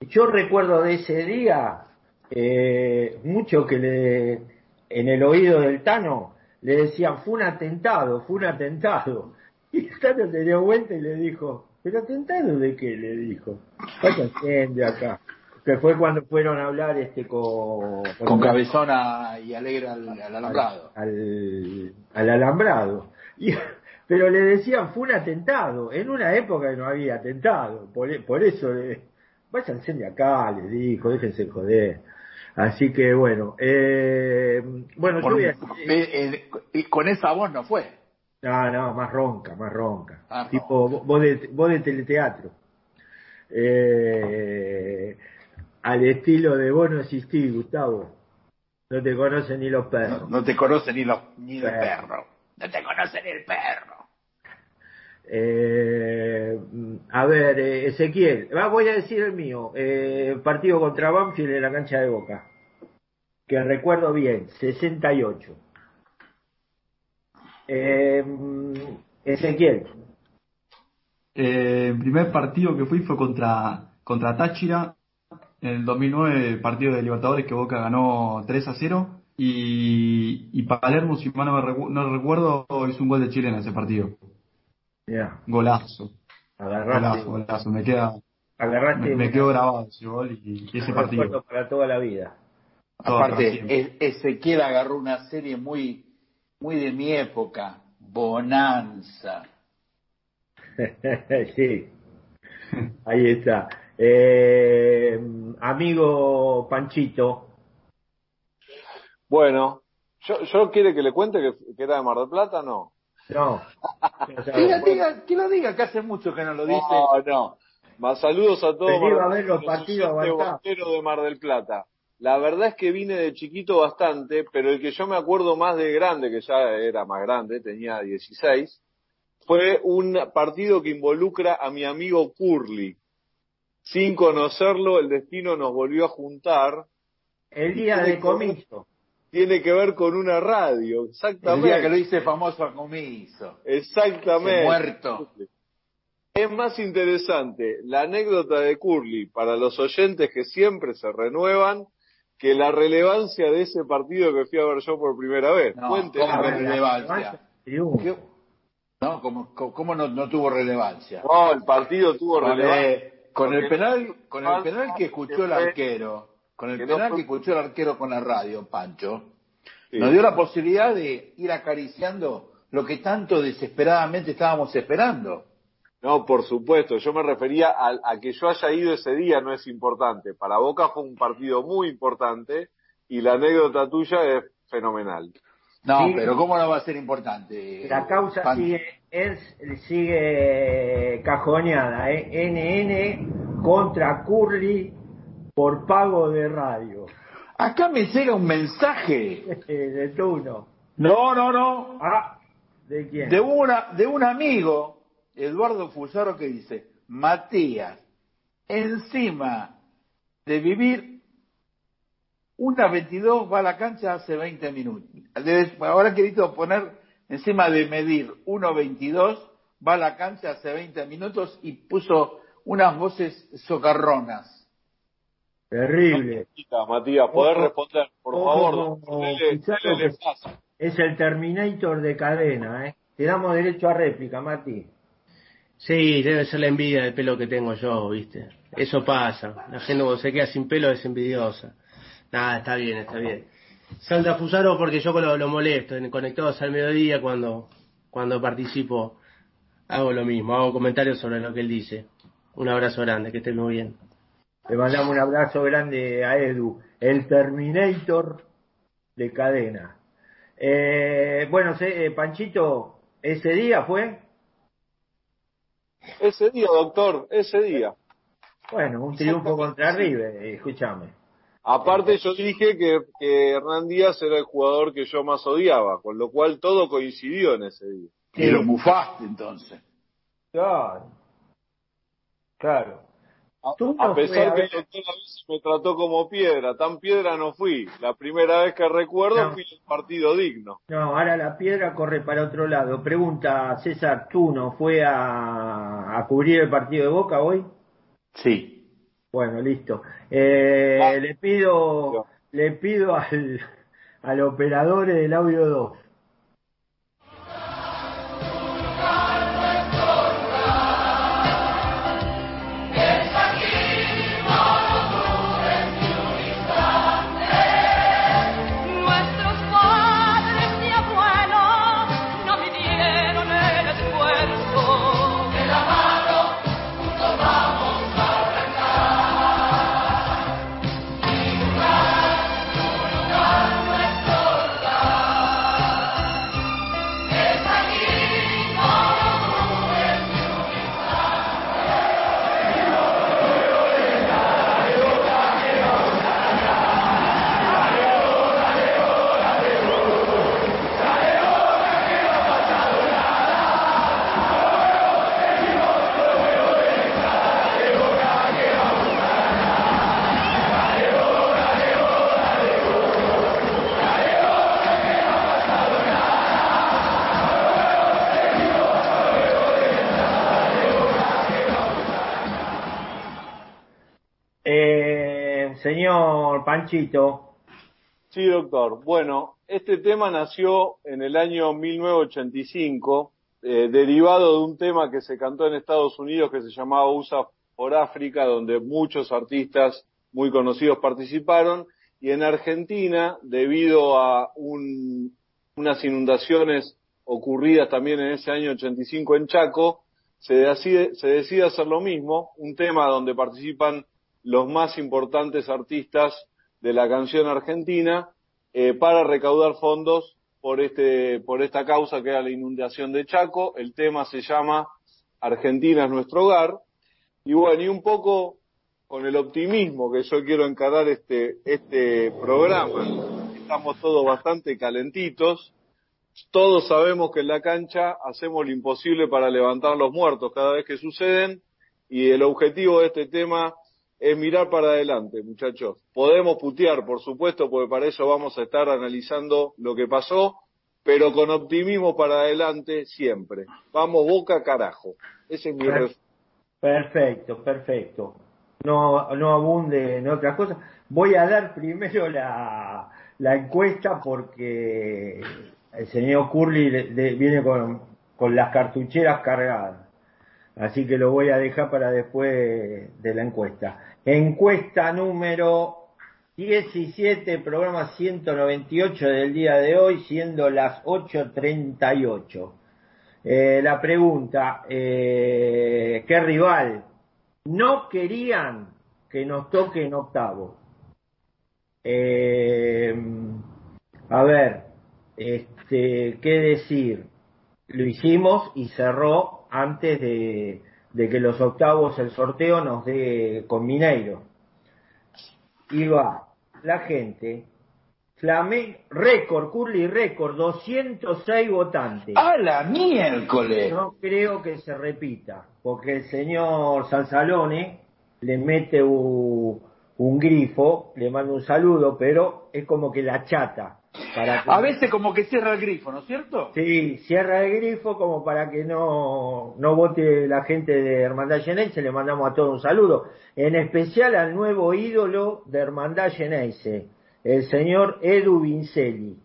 Yo recuerdo de ese día eh, mucho que le en el oído del Tano le decían, fue un atentado, fue un atentado. <laughs> Y el Tano se dio vuelta y le dijo, ¿pero atentado de qué? Le dijo, de acá. Que fue cuando fueron a hablar este con... Con, Cabezona y Alegre al, alambrado. Al, alambrado. pero le decían, fue un atentado. En una época no había atentado. Por, por eso, le, váyanse de acá, le dijo, déjense joder. Así que bueno, eh, bueno, con, yo voy a... eh, eh, con esa voz no fue. No, no, más ronca, más ronca. Ah, tipo voz de, voz de teleteatro. Eh, al estilo de vos no existís, Gustavo. No te conocen ni los perros. No, no te conocen ni los ni el Claro. perro. No te conocen ni el perro. Eh, a ver, eh, Ezequiel, voy a decir el mío. Eh, partido contra Banfield en la cancha de Boca. Que recuerdo bien, 68. Eh, Ezequiel, Eh, el primer partido que fui fue contra, contra Táchira en el 2009, partido de Libertadores que Boca ganó 3 a 0. Y, y Palermo, si mal no, recu- no recuerdo, hizo un gol de Chile en ese partido. Golazo. agarraste, Golazo, golazo. Me queda, agarraste me, quedó grabado ese gol y, y ese partido. para toda la vida. Aparte, Ezequiel agarró una serie muy, muy de mi época. Bonanza. <laughs> sí, ahí está. Eh, amigo Panchito, Bueno, ¿yo, yo quiere que le cuente que, que era de Mar del Plata? No. No. <laughs> Que lo diga, que lo diga, que hace mucho que no lo dice. No, no. Más saludos a todos. Vení a ver los partidos, de Mar del Plata. La verdad es que vine de chiquito bastante, pero el que yo me acuerdo más de grande, que ya era más grande, tenía 16, fue un partido que involucra a mi amigo Curly. Sin conocerlo, el destino nos volvió a juntar. El día de comiso. Tiene que ver con una radio, El exactamente. día que lo hice famoso a comiso. Exactamente. Muerto. Es más interesante la anécdota de Curly para los oyentes que siempre se renuevan que la relevancia de ese partido que fui a ver yo por primera vez. No. ¿cómo no. No, ¿cómo, cómo- cómo no, no tuvo relevancia? No, el partido tuvo relevancia. con el penal, con el penal que escuchó el arquero, con el que no penal fue- que escuchó el arquero con la radio, Pancho, Sí. nos dio la posibilidad de ir acariciando lo que tanto desesperadamente estábamos esperando. No, por supuesto. Yo me refería a, a que yo haya ido ese día no es importante. Para Boca fue un partido muy importante y la anécdota tuya es fenomenal. No, Sí. pero ¿cómo no va a ser importante? La causa sigue, es, sigue cajoneada, ¿eh? NN contra Curly por pago de radio. Acá me llega un mensaje. <laughs> de turno. No, no, no. Ah, ¿de quién? De, una, de un amigo, Eduardo Fusaro, que dice, Matías, encima de vivir una 22 va a la cancha hace 20 minutos. Ahora querido poner encima de medir 1.22 va a la cancha hace 20 minutos y puso unas voces socarronas. Terrible. Matías, Matías, ¿podés Ojo, responder, por ojo favor? Dele- dele. Es el Terminator de cadena, ¿eh? Te damos derecho a réplica, Mati. Sí, debe ser la envidia del pelo que tengo yo, ¿viste? Eso pasa. La gente cuando se queda sin pelo es envidiosa. Nada, está bien, está bien. Santa Fusaro porque yo lo, lo molesto, en Conectados al Mediodía cuando, cuando participo hago lo mismo, hago comentarios sobre lo que él dice. Un abrazo grande, que estén muy bien. Le mandamos un abrazo grande a Edu, el Terminator de cadena. Eh, bueno, se- eh, Panchito, ese día fue, Ese día, doctor, ese día. bueno, un triunfo contra River, eh, escúchame. Aparte yo dije que, que Hernán Díaz era el jugador que yo más odiaba, con lo cual todo coincidió en ese día. Sí. Y lo mufaste entonces. Claro. Claro. A, Tú a no pesar que el doctor me trató como piedra, tan piedra no fui. La primera vez que recuerdo No. fui un partido digno. No, ahora la piedra corre para otro lado. Pregunta César Tuno, ¿fue a, a cubrir el partido de Boca hoy? Sí. Bueno, listo. Eh, Ah. le pido, le pido al, al operador del audio 2. Panchito. Sí, doctor. Bueno, este tema nació en el año 1985, eh, derivado de un tema que se cantó en Estados Unidos que se llamaba USA por África, donde muchos artistas muy conocidos participaron, y en Argentina, debido a un, unas inundaciones ocurridas también en ese año 85 en Chaco, se decide, se decide hacer lo mismo, un tema donde participan los más importantes artistas de la canción argentina eh, para recaudar fondos por este por esta causa que era la inundación de Chaco. El tema se llama Argentina es nuestro hogar y bueno y un poco con el optimismo que yo quiero encarar este este programa. Estamos todos bastante calentitos. Todos sabemos que en la cancha hacemos lo imposible para levantar los muertos cada vez que suceden y el objetivo de este tema es mirar para adelante, muchachos. Podemos putear, por supuesto, porque para eso vamos a estar analizando lo que pasó, pero con optimismo para adelante siempre. Vamos boca carajo. Ese es mi Per- Perfecto, perfecto. No, no abunde en otras cosas. Voy a dar primero la, la encuesta porque el señor Curly de- de- viene con, con las cartucheras cargadas. Así que lo voy a dejar para después de la encuesta. Encuesta número 17, programa 198 del día de hoy, siendo las 8.38. Eh, la pregunta, eh, ¿qué rival no querían que nos toque en octavo? Eh, a ver, este, ¿qué decir? Lo hicimos y cerró antes de, de que los octavos el sorteo nos dé con Mineiro. Y va la gente, Flamengo, récord, Curly récord, 206 votantes. ¡A la miércoles! No creo que se repita, porque el señor Sansalone le mete un, un grifo, le manda un saludo, pero es como que la chata. Para que- A veces como que cierra el grifo, ¿no es cierto? Sí, cierra el grifo como para que no, no vote la gente de Hermandad Geneise, le mandamos a todos un saludo, en especial al nuevo ídolo de Hermandad Geneise, el señor Edu Vincelli.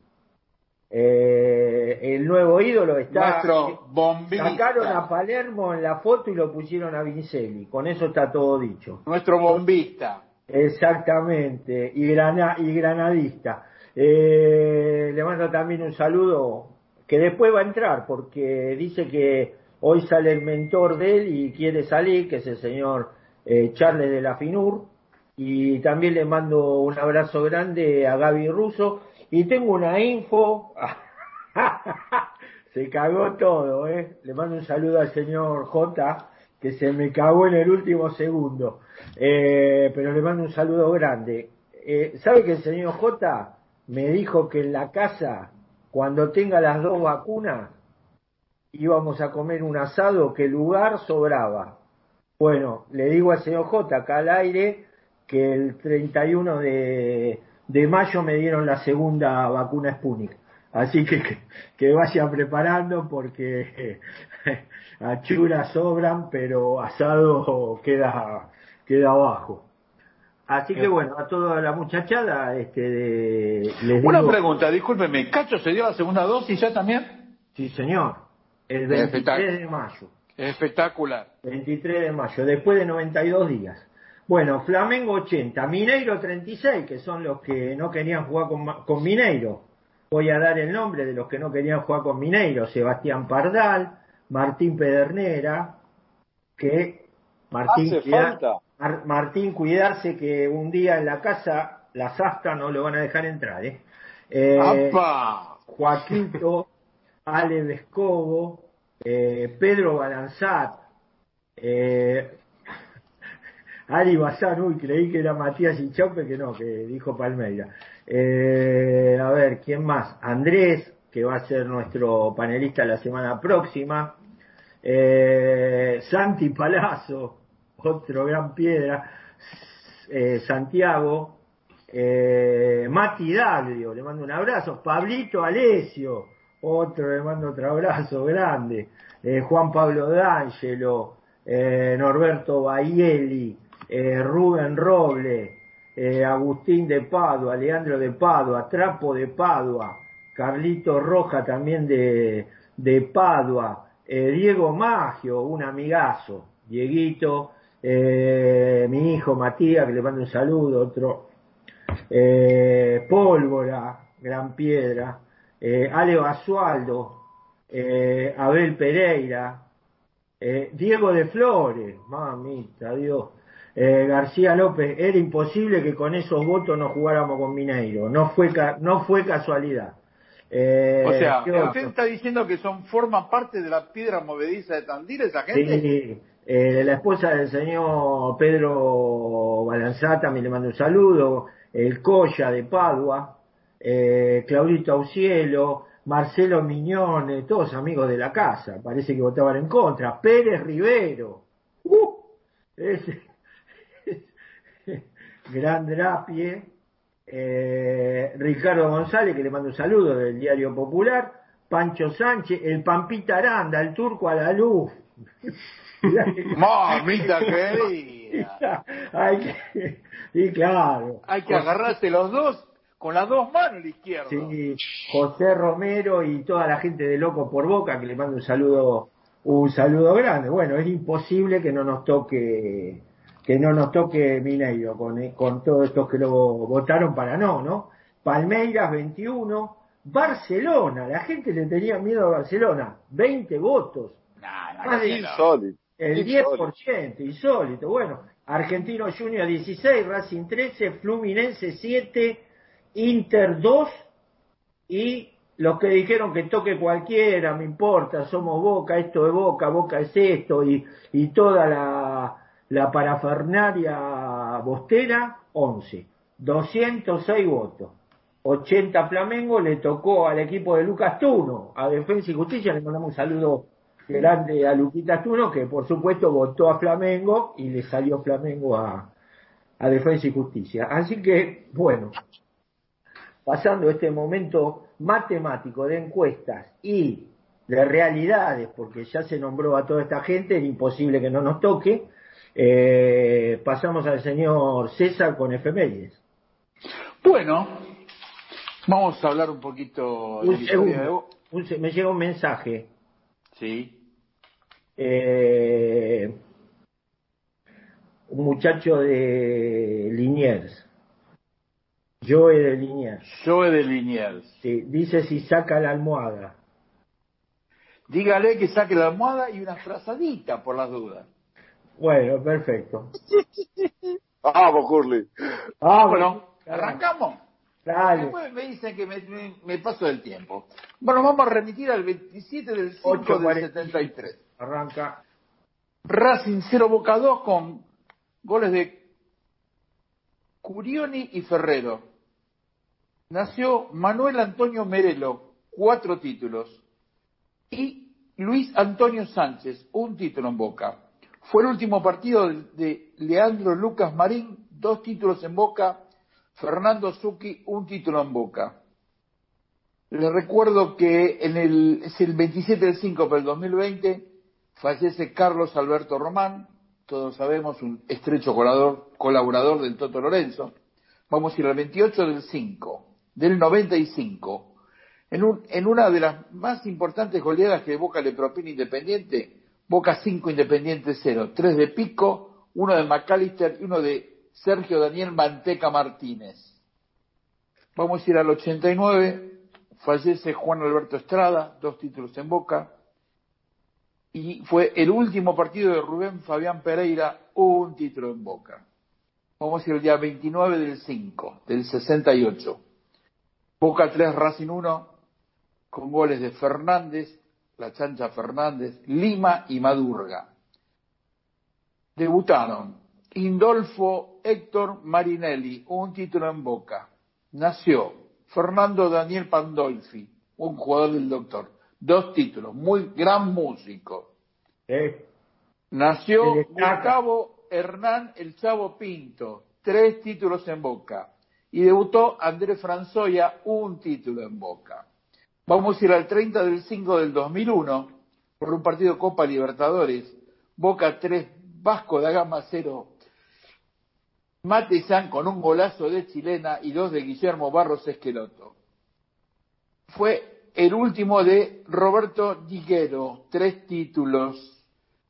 Eh, el nuevo ídolo está... Nuestro bombista. Sacaron a Palermo en la foto y lo pusieron a Vincelli, con eso está todo dicho. Nuestro bombista. Exactamente, y, grana, y granadista. Eh, le mando también un saludo que después va a entrar porque dice que hoy sale el mentor de él y quiere salir, que es el señor eh, Charles de la Finur. Y también le mando un abrazo grande a Gaby Russo. Y tengo una info. <laughs> se cagó todo, ¿eh? Le mando un saludo al señor J, que se me cagó en el último segundo. Eh, pero le mando un saludo grande. Eh, ¿Sabe que el señor J me dijo que en la casa, cuando tenga las dos vacunas, íbamos a comer un asado que el lugar sobraba? Bueno, le digo al señor J acá al aire que el 31 de, de mayo me dieron la segunda vacuna Sputnik. Así que, que, que vayan preparando porque achuras sobran, pero asado queda, queda abajo. Así que bueno, a toda la muchachada, este, de- les Una digo- pregunta, discúlpeme, ¿Cacho se dio la segunda dosis ya también? Sí, señor. El 23 Espectacular. de mayo. Espectacular. 23 de mayo, después de 92 días. Bueno, Flamengo 80, Mineiro 36, que son los que no querían jugar con, con Mineiro. Voy a dar el nombre de los que no querían jugar con Mineiro. Sebastián Pardal, Martín Pedernera, que Martín, Hace cuida- falta. Mar- Martín cuidarse que un día en la casa las astas no lo van a dejar entrar. ¿eh? Eh. Joaquito, <laughs> Ale Vescovo, eh, Pedro Balanzat, eh, Ari Bazán, uy, creí que era Matías Ichaupe, que no, que dijo Palmeira. Eh, a ver, ¿quién más? Andrés, que va a ser nuestro panelista la semana próxima. Eh, Santi Palazzo, otro gran piedra. Eh, Santiago, eh, Mati Daglio, le mando un abrazo. Pablito Alesio, otro le mando otro abrazo grande. Eh, Juan Pablo D'Angelo, Norberto Baielli, eh, Rubén Roble, Agustín de Padua, Leandro de Padua, Trapo de Padua, Carlito Roja también de, de Padua, eh, Diego Magio, un amigazo, Dieguito, eh, mi hijo Matías, que le mando un saludo, otro, eh, Pólvora, Gran Piedra, Ale Basualdo, Abel Pereira, Diego de Flores, mamita, Dios, García López, era imposible que con esos votos no jugáramos con Mineiro, no fue, no fue casualidad. Eh, o sea, ¿qué usted está diciendo que son forman parte de la piedra movediza de Tandil esa gente. Sí, eh, la esposa del señor Pedro Balanzata, me le mando un saludo, el Coya de Padua, eh, Claudito Aucielo, Marcelo Miñone, todos amigos de la casa, parece que votaban en contra, Pérez Rivero, ¡uh! ese, <laughs> Gran Drapie, eh, Ricardo González, que le mando un saludo del Diario Popular, Pancho Sánchez, el Pampita Aranda, el Turco a la luz. <laughs> Mamita querida. <laughs> Hay que, y claro. Hay que agarrarse los dos con las dos manos la izquierda. Sí, José Romero y toda la gente de Loco por Boca, que le mando un saludo, un saludo grande. Bueno, es imposible que no nos toque, que no nos toque Mineiro con, con todos estos que lo votaron para no, ¿no? Palmeiras 21, Barcelona, la gente le tenía miedo a Barcelona, 20 votos, más de- Insólito. el Insólito. 10%, insólito. Bueno, Argentino Junior 16, Racing 13, Fluminense 7, Inter 2 y los que dijeron que toque cualquiera, me importa, somos Boca, esto es Boca, Boca es esto y, y toda la, la parafernaria bostera, 11. 206 votos. 80 Flamengo le tocó al equipo de Lucas Tuno, a Defensa y Justicia, le mandamos un saludo grande a Luquita Tuno, que por supuesto votó a Flamengo y le salió Flamengo a, a Defensa y Justicia. Así que, bueno, pasando este momento matemático de encuestas y de realidades, porque ya se nombró a toda esta gente, era imposible que no nos toque, eh, pasamos al señor César con efemérides. Bueno, vamos a hablar un poquito de historia de un me llega un mensaje. Sí. eh, un muchacho de Liniers, Joe de Liniers, Joe de Liniers. sí, dice si saca la almohada. Dígale que saque la almohada y una frazadita por las dudas. Bueno, perfecto. <laughs> Vamos, Curly. Ah, Bueno, ¿arrancamos? Dale. Después me dicen que me, me- me paso del tiempo. Bueno, vamos a remitir al 27 del 5 del 8:40. 73. Arranca. Racing 0 Boca 2 con goles de Curioni y Ferrero. Nació Manuel Antonio Merelo, cuatro títulos. Y Luis Antonio Sánchez, un título en Boca. Fue el último partido de- Leandro Lucas Marín, dos títulos en Boca. Fernando Zucchi, un título en Boca. Les recuerdo que en el, es el 27 del 5 del 2020 fallece Carlos Alberto Román, todos sabemos, un estrecho colaborador, colaborador del Toto Lorenzo. Vamos a ir al 28 del 5 del 95. En, un- en una de las más importantes goleadas que Boca le propina Independiente, Boca 5, Independiente 0. Tres de Pico, uno de McAllister y uno de Sergio Daniel Manteca Martínez. Vamos a ir al 89, fallece Juan Alberto Estrada, dos títulos en Boca. Y fue el último partido de Rubén Fabián Pereira, un título en Boca. Vamos a ir al día 29 del 5, del 68. Boca 3, Racing 1, con goles de Fernández, la chancha Fernández, Lima y Madurga. Debutaron Indolfo Héctor Marinelli, un título en Boca. Nació Fernando Daniel Pandolfi, un jugador del doctor. Dos títulos, muy gran músico. Eh, Nació. Gustavo Hernán El Chavo Pinto, tres títulos en Boca. Y debutó Andrés Franzoya, un título en Boca. Vamos a ir al 30 del 5 del 2001 por un partido Copa Libertadores. Boca 3, Vasco da Gama 0. Matizán con un golazo de chilena y dos de Guillermo Barros Esqueloto. Fue el último de Roberto Diguero, tres títulos.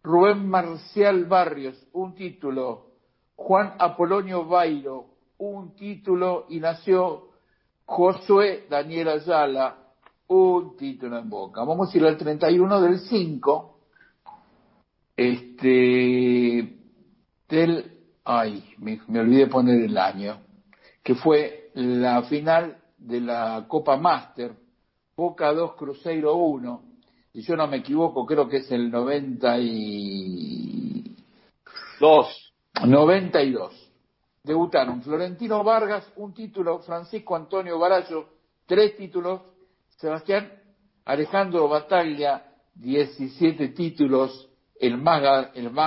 Rubén Marcial Barrios, un título. Juan Apolonio Bairo, un título. Y nació Josué Daniel Ayala, un título en boca. Vamos a ir al 31 del 5. Este, del, ay, me, me olvidé poner el año, que fue la final de la Copa Master, Boca 2, Cruzeiro 1, si yo no me equivoco, creo que es el 92. 92. Debutaron Florentino Vargas, un título, Francisco Antonio Barallo, tres títulos, Sebastián Alejandro Bataglia, 17 títulos, el más,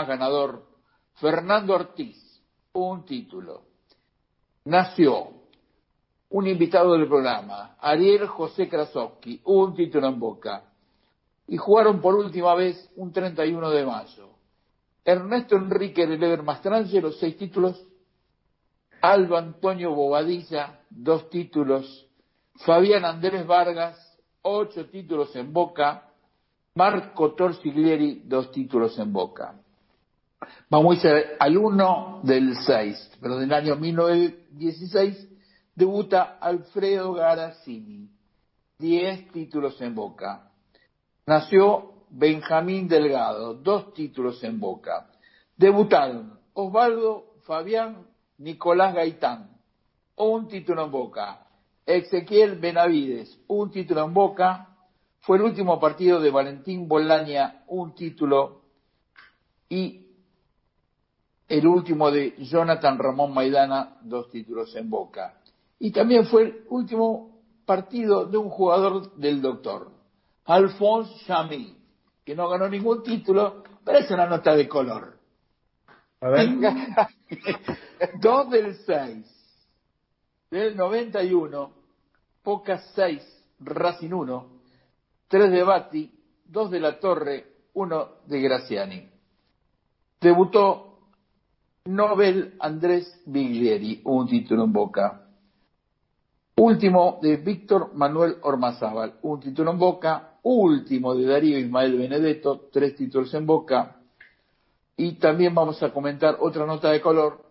ganador, Fernando Ortiz, un título. Nació un invitado del programa, Ariel José Krasowski, un título en boca. Y jugaron por última vez un 31 de mayo. Ernesto Enrique de Lever Mastrangelo, seis títulos. Aldo Antonio Bobadilla, dos títulos. Fabián Andrés Vargas, ocho títulos en boca. Marco Torsiglieri, dos títulos en boca. Vamos a ir al 1 del 6, pero del año 1916 debuta Alfredo Garazzini, 10 títulos en Boca. Nació Benjamín Delgado, dos títulos en Boca. Debutaron Osvaldo Fabián Nicolás Gaitán, un título en Boca. Ezequiel Benavides, un título en Boca. Fue el último partido de Valentín Bolaña, un título. Y el último de Jonathan Ramón Maidana, dos títulos en Boca. Y también fue el último partido de un jugador del doctor, Alphonse Chamy, que no ganó ningún título, pero es una nota de color. A ver. <laughs> Dos del 6, del 91, Pocas 6, Racing 1, 3 de Bati, 2 de La Torre, 1 de Graciani. Debutó Nobel Andrés Biglieri, un título en Boca. Último de Víctor Manuel Ormazábal, un título en Boca. Último de Darío Ismael Benedetto, tres títulos en Boca. Y también vamos a comentar otra nota de color,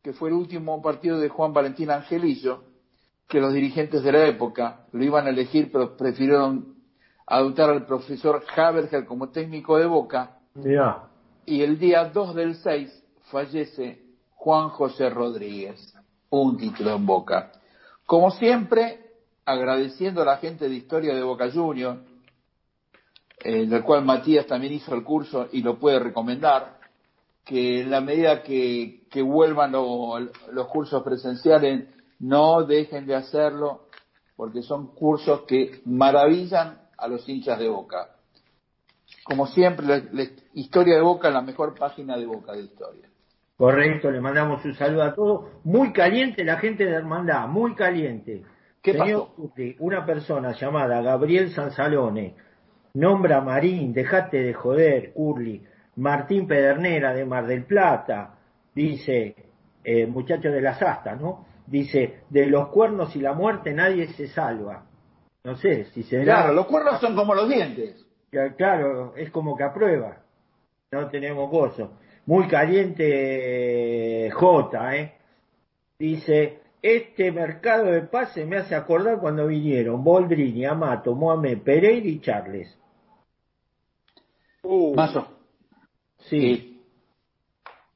que fue el último partido de Juan Valentín Angelillo, que los dirigentes de la época lo iban a elegir, pero prefirieron adoptar al profesor Haberger como técnico de Boca. Mirá. Y el día 2 del 6 fallece Juan José Rodríguez, un título en Boca. Como siempre, agradeciendo a la gente de Historia de Boca Juniors, eh, del cual Matías también hizo el curso y lo puede recomendar, que en la medida que, que vuelvan lo- los cursos presenciales, no dejen de hacerlo, porque son cursos que maravillan a los hinchas de Boca. Como siempre, la, la Historia de Boca es la mejor página de Boca de Historia. Correcto, le mandamos un saludo a todos. Muy caliente la gente de Hermandad, muy caliente. ¿Qué Señor pasó? Una persona llamada Gabriel Sansalone nombra Marín, dejate de joder, Curly. Martín Pedernera de Mar del Plata, dice, eh, muchacho de las astas, ¿no? Dice, de los cuernos y la muerte nadie se salva. No sé si será. Claro, los cuernos son como los dientes. Claro, es como que aprueba. No tenemos gozo. Muy caliente eh, J, ¿eh? Dice, este mercado de pase me hace acordar cuando vinieron Boldrini, Amato, Mohamed, Pereira y Charles. Uh, Mazo. Sí,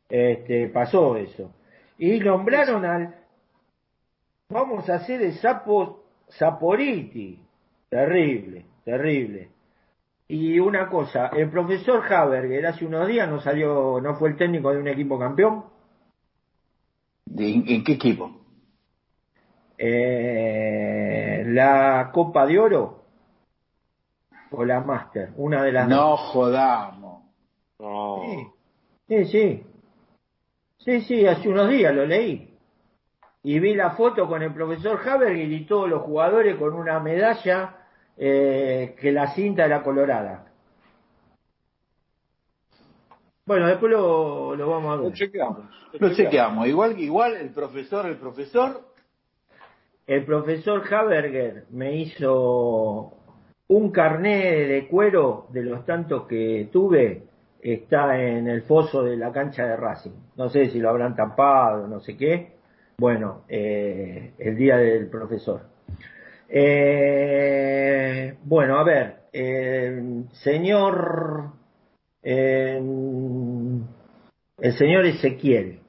este, pasó eso. Y nombraron al, vamos a hacer el sapo Saporiti. Terrible, terrible. Y una cosa, el profesor Haberger hace unos días no salió, no fue el técnico de un equipo campeón. ¿De- en, en qué equipo? Eh, la Copa de Oro o la Master, una de las No jodamos. no. Sí, sí, sí. Sí, sí, hace unos días lo leí. Y vi la foto con el profesor Haberger y todos los jugadores con una medalla eh, que la cinta era colorada. Bueno, después lo, lo vamos a ver. Lo chequeamos. Lo chequeamos. Igual, igual el profesor, el profesor, El profesor Haberger me hizo un carné de cuero de los tantos que tuve. Está en el foso de la cancha de Racing. No sé si lo habrán tapado, no sé qué. Bueno, eh, el día del profesor. Eh, bueno, a ver, eh, señor, el señor Ezequiel,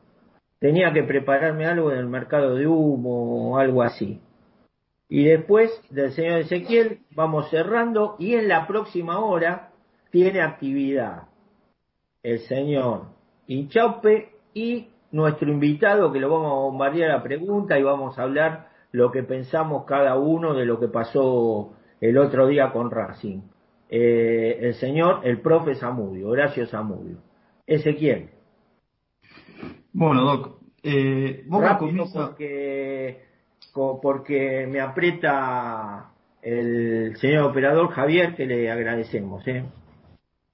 tenía que prepararme algo en el mercado de humo o algo así. Y después del señor Ezequiel vamos cerrando y en la próxima hora tiene actividad el señor Inchaupe y nuestro invitado que lo vamos a bombardear a pregunta y vamos a hablar lo que pensamos cada uno de lo que pasó el otro día con Racing. Eh, el señor, el profe Zamudio, Horacio Zamudio. Ezequiel. Bueno, Doc, eh, Boca comienza... porque, porque me aprieta el señor operador Javier que le agradecemos. ¿eh?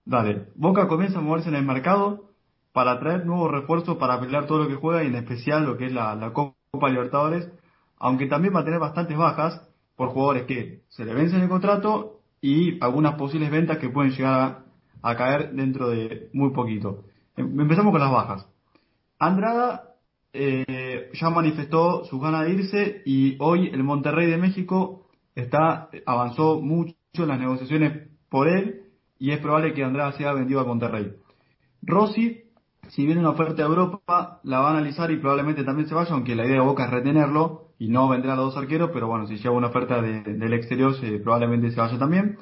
Dale, Boca comienza a moverse en el mercado para traer nuevos refuerzos para pelear todo lo que juega y en especial lo que es la, Copa Libertadores, aunque también va a tener bastantes bajas por jugadores que se le vencen el contrato y algunas posibles ventas que pueden llegar a, a caer dentro de muy poquito. Em- Empezamos con las bajas. Andrada eh, ya manifestó sus ganas de irse y hoy el Monterrey de México está avanzó mucho en las negociaciones por él y es probable que Andrada sea vendido a Monterrey. Rossi, si viene una oferta de Europa, la va a analizar y probablemente también se vaya, aunque la idea de Boca es retenerlo y no vender a los dos arqueros, pero bueno, si llega una oferta de- del exterior, se- probablemente se vaya también.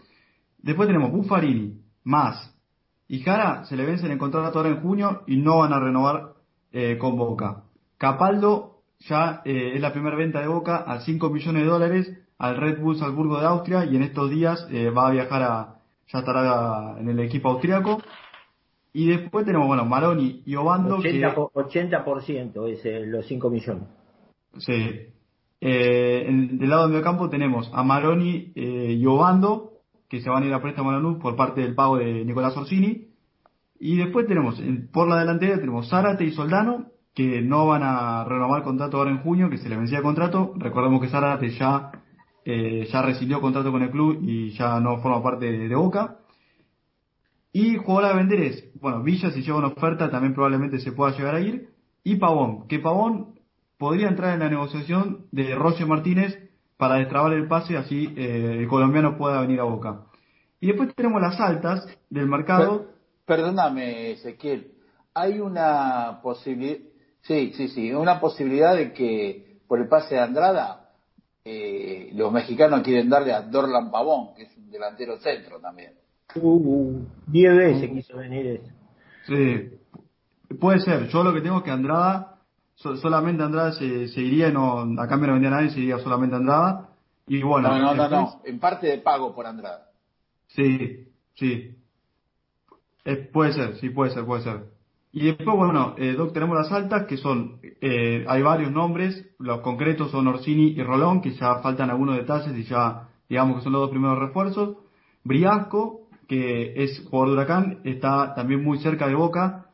Después tenemos Buffarini, más. Y Jara se le vence el contrato ahora en junio y no van a renovar eh, con Boca. Capaldo ya eh, es la primera venta de Boca a 5 millones de dólares al Red Bull Salzburgo de Austria y en estos días eh, va a viajar a, ya estará en el equipo austriaco. Y después tenemos, bueno, Maroni y Obando que... 80%, po- 80% es eh, los 5 millones. Sí. Eh, en- del lado del medio campo tenemos a Maroni eh, y Obando, que se van a ir a préstamo a Lanús por parte del pago de Nicolás Orsini. Y después tenemos, en- por la delantera, tenemos Zárate y Soldano, que no van a renovar contrato ahora en junio, que se le vencía el contrato. Recordemos que Zárate ya, eh, ya rescindió contrato con el club y ya no forma parte de, de Boca. Y jugador a vender es, bueno, Villa si llega una oferta también probablemente se pueda llegar a ir. Y Pavón, que Pavón podría entrar en la negociación de Roger Martínez para destrabar el pase, así eh, el colombiano pueda venir a Boca. Y después tenemos las altas del mercado. Per- perdóname, Ezequiel, hay una posibilidad, sí, sí, sí, una posibilidad de que por el pase de Andrada eh, los mexicanos quieren darle a Dorlan Pavón, que es un delantero centro también. Uh, 10 veces quiso venir ese. Sí, puede ser. Yo lo que tengo es que Andrada, so- solamente Andrada se, se iría, no, a cambio no vendía a nadie, se iría solamente Andrada. Y bueno, no, no, no, no, en parte de pago por Andrada. Sí, sí. Eh, puede ser, sí, puede ser, puede ser. Y después, bueno, eh, Doc, tenemos las altas, que son, eh, hay varios nombres, los concretos son Orsini y Rolón, que ya faltan algunos detalles y ya, digamos que son los dos primeros refuerzos. Briasco, que es jugador de Huracán, está también muy cerca de Boca,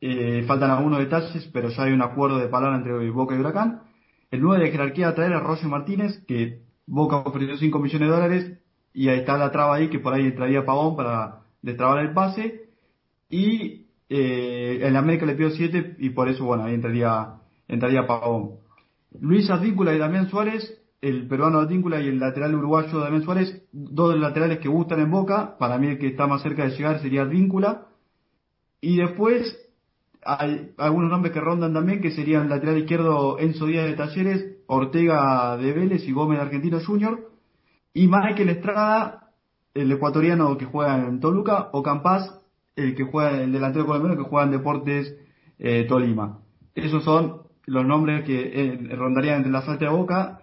eh, faltan algunos detalles, pero ya hay un acuerdo de palabra entre Boca y Huracán. El 9 de jerarquía a traer a Roger Martínez, que Boca ofreció 5 millones de dólares, y ahí está la traba ahí, que por ahí entraría Pavón para destrabar el pase. Y eh, en América le pidió 7 y por eso, bueno, ahí entraría, entraría Pavón. Luis Advíncula y Damián Suárez, el peruano Advíncula y el lateral uruguayo Damián Suárez, dos laterales que gustan en Boca. Para mí el que está más cerca de llegar sería Advíncula. Y después hay algunos nombres que rondan también, que serían el lateral izquierdo Enzo Díaz de Talleres, Ortega de Vélez y Gómez Argentino Junior. Y Michael Estrada, el ecuatoriano que juega en Toluca, o Campas, el que juega, el delantero colombiano que juega en Deportes eh, Tolima. Esos son los nombres que eh, rondarían entre la falta de Boca.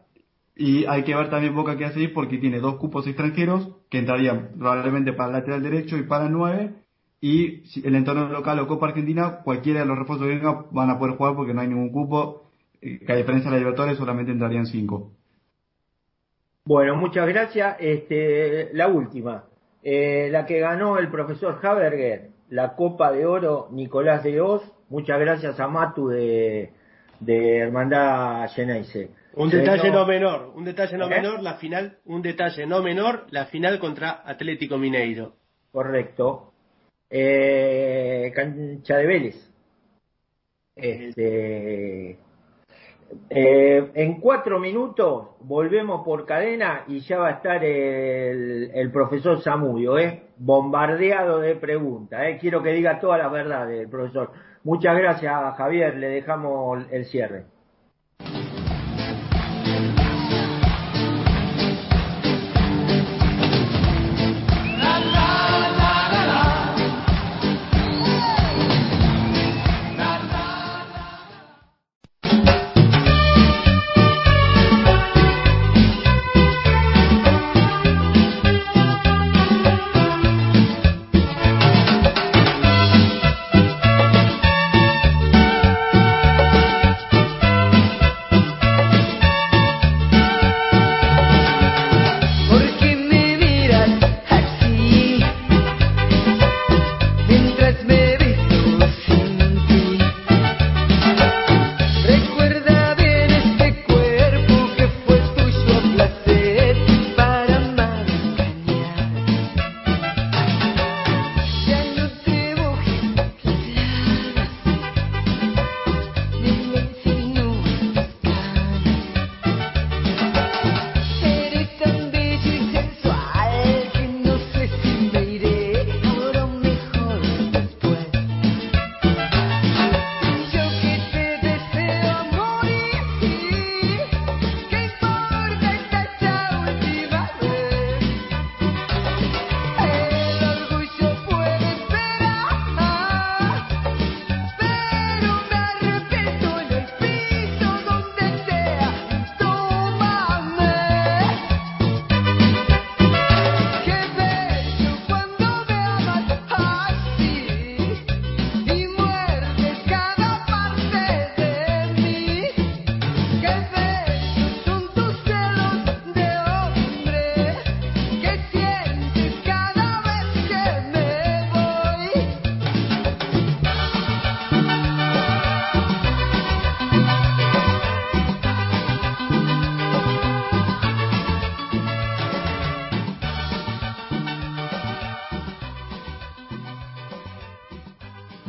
Y hay que ver también Boca qué hace ahí porque tiene dos cupos extranjeros que entrarían probablemente para el lateral derecho y para el 9. Y el entorno local o Copa Argentina, cualquiera de los refuerzos que vengan van a poder jugar porque no hay ningún cupo. eh, Que a diferencia de la Libertadores solamente entrarían 5. Bueno, muchas gracias. Este, la última, eh, la que ganó el profesor Haberger, la Copa de Oro Nicolás de Oz. Muchas gracias a Matu de, de Hermandad Geneise. Un detalle no menor, un detalle no ¿Eh? menor, la final, un detalle no menor, la final contra Atlético Mineiro. Correcto. Eh, cancha de Vélez. Este, eh, en cuatro minutos volvemos por cadena y ya va a estar el, el profesor Zamudio, ¿eh? bombardeado de preguntas. ¿eh? Quiero que diga todas las verdades el profesor. Muchas gracias, Javier. Le dejamos el cierre.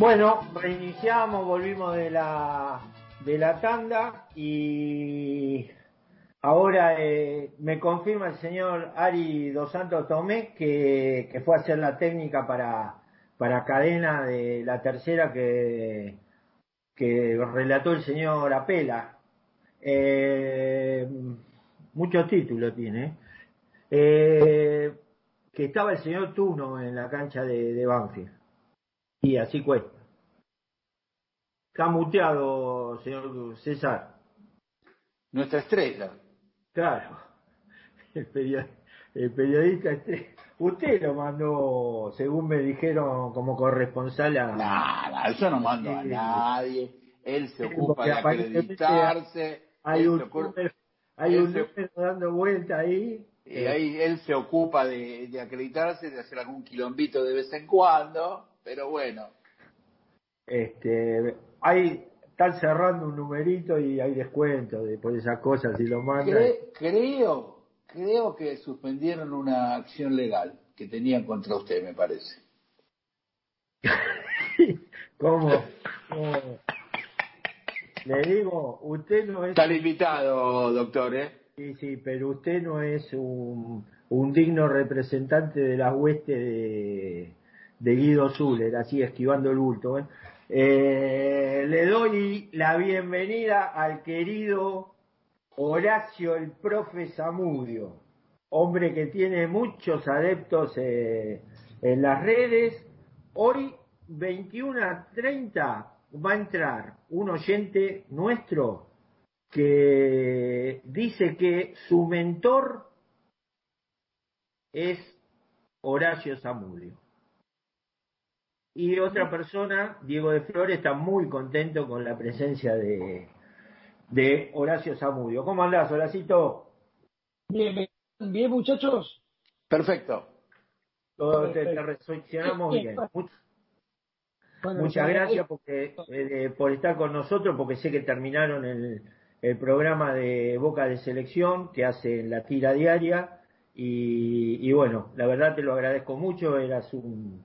Bueno, reiniciamos, volvimos de la de la tanda y ahora eh, me confirma el señor Ari Dos Santos Tomé que, que fue a hacer la técnica para, para cadena de la tercera que, que relató el señor Apela. Eh, muchos títulos tiene. Eh, que estaba el señor Tuno en la cancha de, de Banfield. Y así cuesta. Está muteado, señor César. Nuestra estrella. Claro. <laughs> El, period- el periodista este. Usted lo mandó, según me dijeron, como corresponsal a. Nada, yo no mando a nadie. Él se ocupa de acreditarse. Hay un número, hay un número dando vuelta ahí. Y ahí él se ocupa de, de acreditarse, de hacer algún quilombito de vez en cuando, pero bueno. Este, hay, están cerrando un numerito y hay descuento de, por esas cosas si lo mandan. Cre- creo, creo que suspendieron una acción legal que tenían contra usted, me parece. <laughs> ¿Cómo? ¿Cómo? <laughs> Le digo, usted no es. Está invitado, doctor, ¿eh? Sí, sí, pero usted no es un, un digno representante de las huestes de, de Guido Zuller, así esquivando el bulto. ¿eh? Eh, le doy la bienvenida al querido Horacio el profe Zamudio, hombre que tiene muchos adeptos eh, en las redes. Hoy, 21 a 30, va a entrar un oyente nuestro que dice que su mentor es Horacio Zamudio. Y otra persona, Diego de Flores, está muy contento con la presencia de, de Horacio Zamudio. ¿Cómo andás, Horacito? Bien, bien, muchachos. Perfecto. Todo te, te recepcionamos Bien. Much- Bueno, Muchas gracias porque, eh, por estar con nosotros, porque sé que terminaron el, el programa de Boca de Selección que hace la tira diaria y, y bueno, la verdad te lo agradezco mucho, eras un,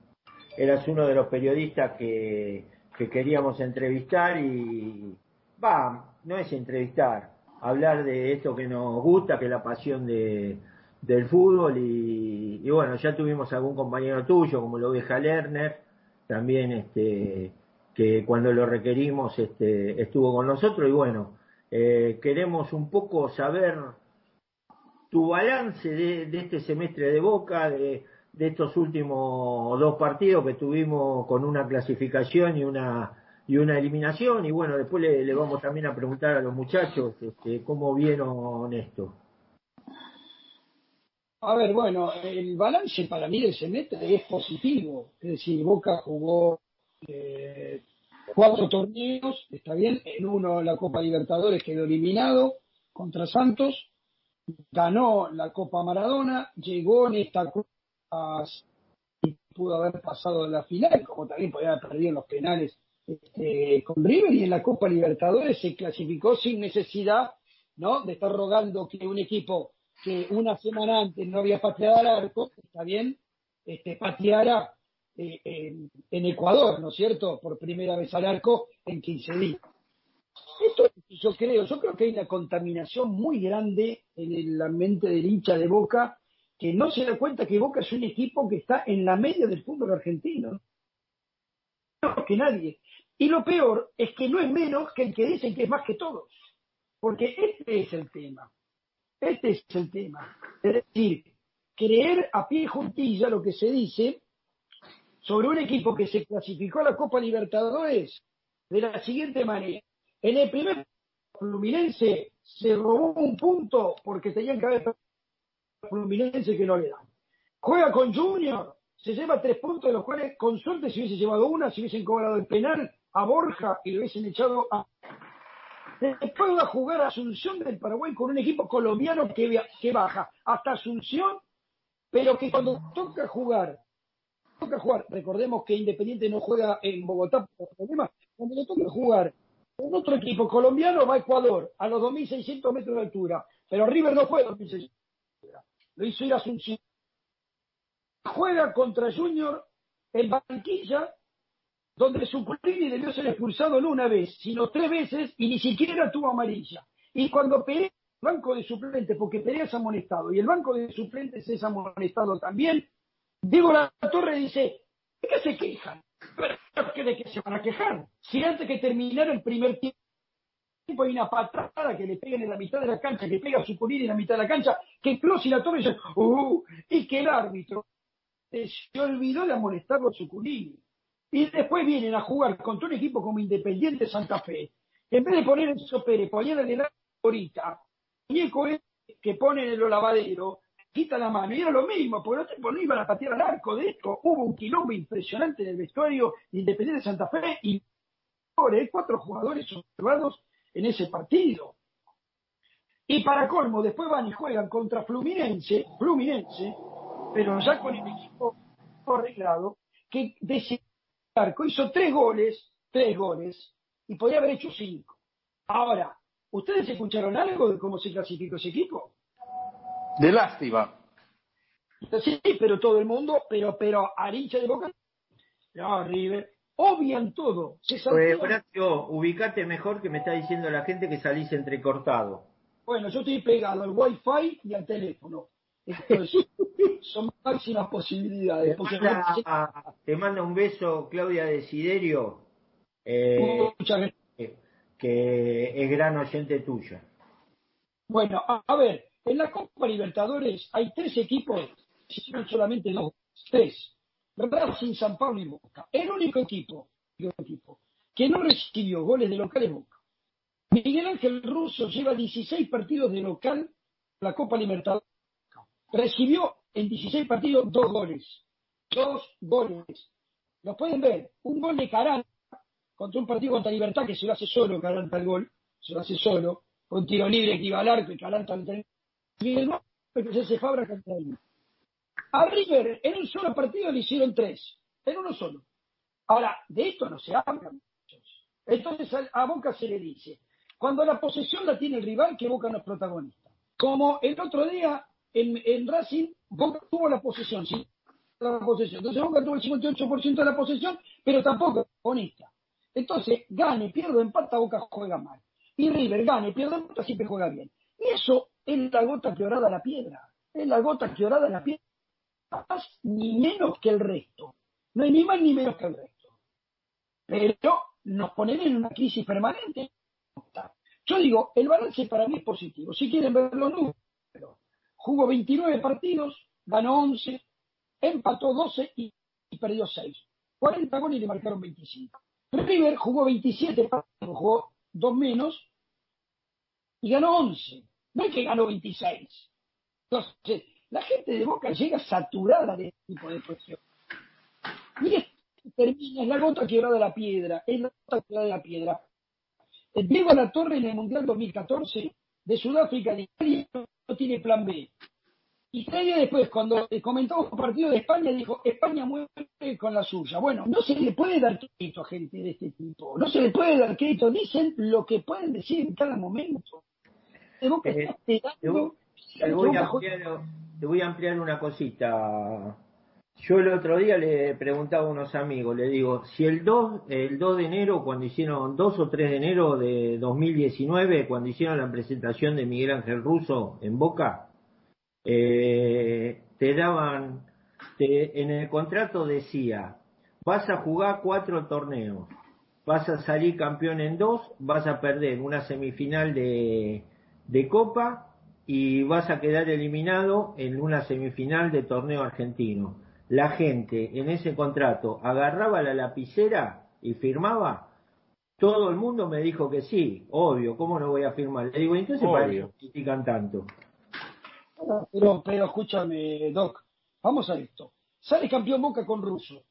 eras uno de los periodistas que, que queríamos entrevistar y va, no es entrevistar, hablar de esto que nos gusta, que es la pasión de, del fútbol y, y bueno, ya tuvimos algún compañero tuyo como lo Oveja Lerner, también este que cuando lo requerimos este estuvo con nosotros y bueno, eh, queremos un poco saber tu balance de, de este semestre de Boca, de, de estos últimos dos partidos que tuvimos con una clasificación y una y una eliminación. Y bueno después le, vamos también a preguntar a los muchachos este, cómo vieron esto. A ver, bueno, el balance para mí del semestre es positivo. Es decir, Boca jugó eh, cuatro torneos, está bien, en uno la Copa Libertadores quedó eliminado contra Santos, ganó la Copa Maradona, llegó en esta Y pudo haber pasado a la final, como también podía haber perdido en los penales este, con River y en la Copa Libertadores se clasificó sin necesidad ¿no? de estar rogando que un equipo que una semana antes no había pateado al arco, está bien, este, pateara eh, en, en Ecuador, ¿no es cierto? Por primera vez al arco en 15 días. Esto yo creo, yo creo que hay una contaminación muy grande en la mente del hincha de Boca que no se da cuenta que Boca es un equipo que está en la media del fútbol argentino. Menos que nadie. Y lo peor es que no es menos que el que dicen que es más que todos. Porque este es el tema. Este es el tema. Es decir, creer a pie juntilla lo que se dice sobre un equipo que se clasificó a la Copa Libertadores de la siguiente manera. En el primer Fluminense se robó un punto porque tenían que haber Fluminense que no le dan. Juega con Junior, se lleva tres puntos, de los cuales con suerte se hubiese llevado una, si hubiesen cobrado el penal a Borja y lo hubiesen echado a... Después va a jugar Asunción del Paraguay con un equipo colombiano que, que baja hasta Asunción, pero que cuando toca jugar, toca jugar, recordemos que Independiente no juega en Bogotá por problemas, cuando le toca jugar con otro equipo colombiano va a Ecuador, a los 2.600 metros de altura, pero River no juega a 2.600 metros de altura, lo hizo ir a Asunción. Juega contra Junior en Barranquilla, donde Suprini debió ser expulsado no una vez, sino tres veces y ni siquiera tuvo amarilla. Y cuando Perea, el banco de suplentes, porque Perea es amonestado y el banco de suplentes es amonestado también, Diego La Torre dice, ¿de qué se quejan? ¿Pero de qué se van a quejar? Si antes que terminara el primer tiempo hay una patada que le pegan en la mitad de la cancha, que pega a Suprini en la mitad de la cancha, que Clos y La Torre dicen, ¡uh! Y que el árbitro se olvidó de amonestarlo a Zuculini. Y después vienen a jugar contra un equipo como Independiente Santa Fe. En vez de poner en Pérez, poner en el ahorita, muñeco que ponen en el lavadero, quita la mano. Y era lo mismo, porque tipos no iban a patear al arco de esto. Hubo un quilombo impresionante en el vestuario de Independiente Santa Fe y cuatro jugadores observados en ese partido. Y para colmo, después van y juegan contra Fluminense, Fluminense, pero ya con el equipo arreglado, que de arco hizo tres goles, tres goles, y podría haber hecho cinco. Ahora, ¿ustedes escucharon algo de cómo se clasificó ese equipo? De lástima. Sí, pero todo el mundo, pero, pero Arincha de Boca, no, River, obvian todo. Se Pues. Horacio, ubicate mejor que me está diciendo la gente que salís entrecortado. Bueno, yo estoy pegado al wifi y al teléfono. Entonces, <laughs> son máximas posibilidades. Te Porque manda, te manda un beso Claudia Desiderio, eh, Muchas gracias. que- es gran oyente tuya. Bueno, a, a ver, en la Copa Libertadores hay tres equipos, solamente dos, tres. Racing, San Pablo y Boca. El único equipo, equipo que no recibió goles de local es Boca. Miguel Ángel Russo lleva 16 partidos de local la Copa Libertadores. Recibió en 16 partidos dos goles. Dos goles. Lo pueden ver. Un gol de Caranta contra un partido contra Libertad que se lo hace solo Caranta el gol. Se lo hace solo. Con tiro libre que iba al arco y Caranta lo tenía. Y el gol que se hace Fabra contra él. A River en un solo partido le hicieron tres. En uno solo. Ahora, de esto no se habla. muchachos. Entonces a, Boca se le dice, cuando la posesión la tiene el rival, que Boca no es protagonista. Como el otro día en, en Racing, Boca tuvo la posesión, sí, la posesión. Entonces Boca tuvo el 58% de la posesión, pero tampoco es protagonista. Entonces, gane, pierda, empata, Boca juega mal. Y River gane, pierde, empata, siempre juega bien. Y eso es la gota que orada la piedra. Es la gota que orada la piedra. Más ni menos que el resto. No hay ni más ni menos que el resto. Pero nos ponen en una crisis permanente. Yo digo, el balance para mí es positivo. Si quieren ver los números, jugó 29 partidos, ganó 11, empató 12 y, y perdió 6. 40 goles y le marcaron 25. River jugó 27 partidos, jugó dos menos y ganó 11. No es que ganó 26. Entonces, la gente de Boca llega saturada de este tipo de presión. Y termina, es la gota quebrada de la piedra, es la gota quebrada de la piedra. Diego a la Torre en el Mundial 2014 de Sudáfrica de Italia no tiene plan B. Y tres días después, cuando comentamos un partido de España, dijo, España muere con la suya. Bueno, no se le puede dar crédito a gente de este tipo. No se le puede dar crédito. Dicen lo que pueden decir en cada momento. De Boca Eh, voy, a Boca juega- ampliar, te voy a ampliar una cosita. Yo el otro día le preguntaba a unos amigos, le digo, si el 2, el 2 de enero, cuando hicieron 2 o 3 de enero de 2019, cuando hicieron la presentación de Miguel Ángel Russo en Boca, eh, te daban, te- en el contrato decía, vas a jugar cuatro torneos, vas a salir campeón en dos, vas a perder una semifinal de, de Copa y vas a quedar eliminado en una semifinal de torneo argentino. La gente en ese contrato agarraba la lapicera y firmaba. Todo el mundo me dijo que sí, obvio, ¿cómo no voy a firmar? Le digo, entonces para Obvio. qué critican tanto. Pero, pero escúchame, Doc, vamos a esto. Sale campeón Boca con Russo.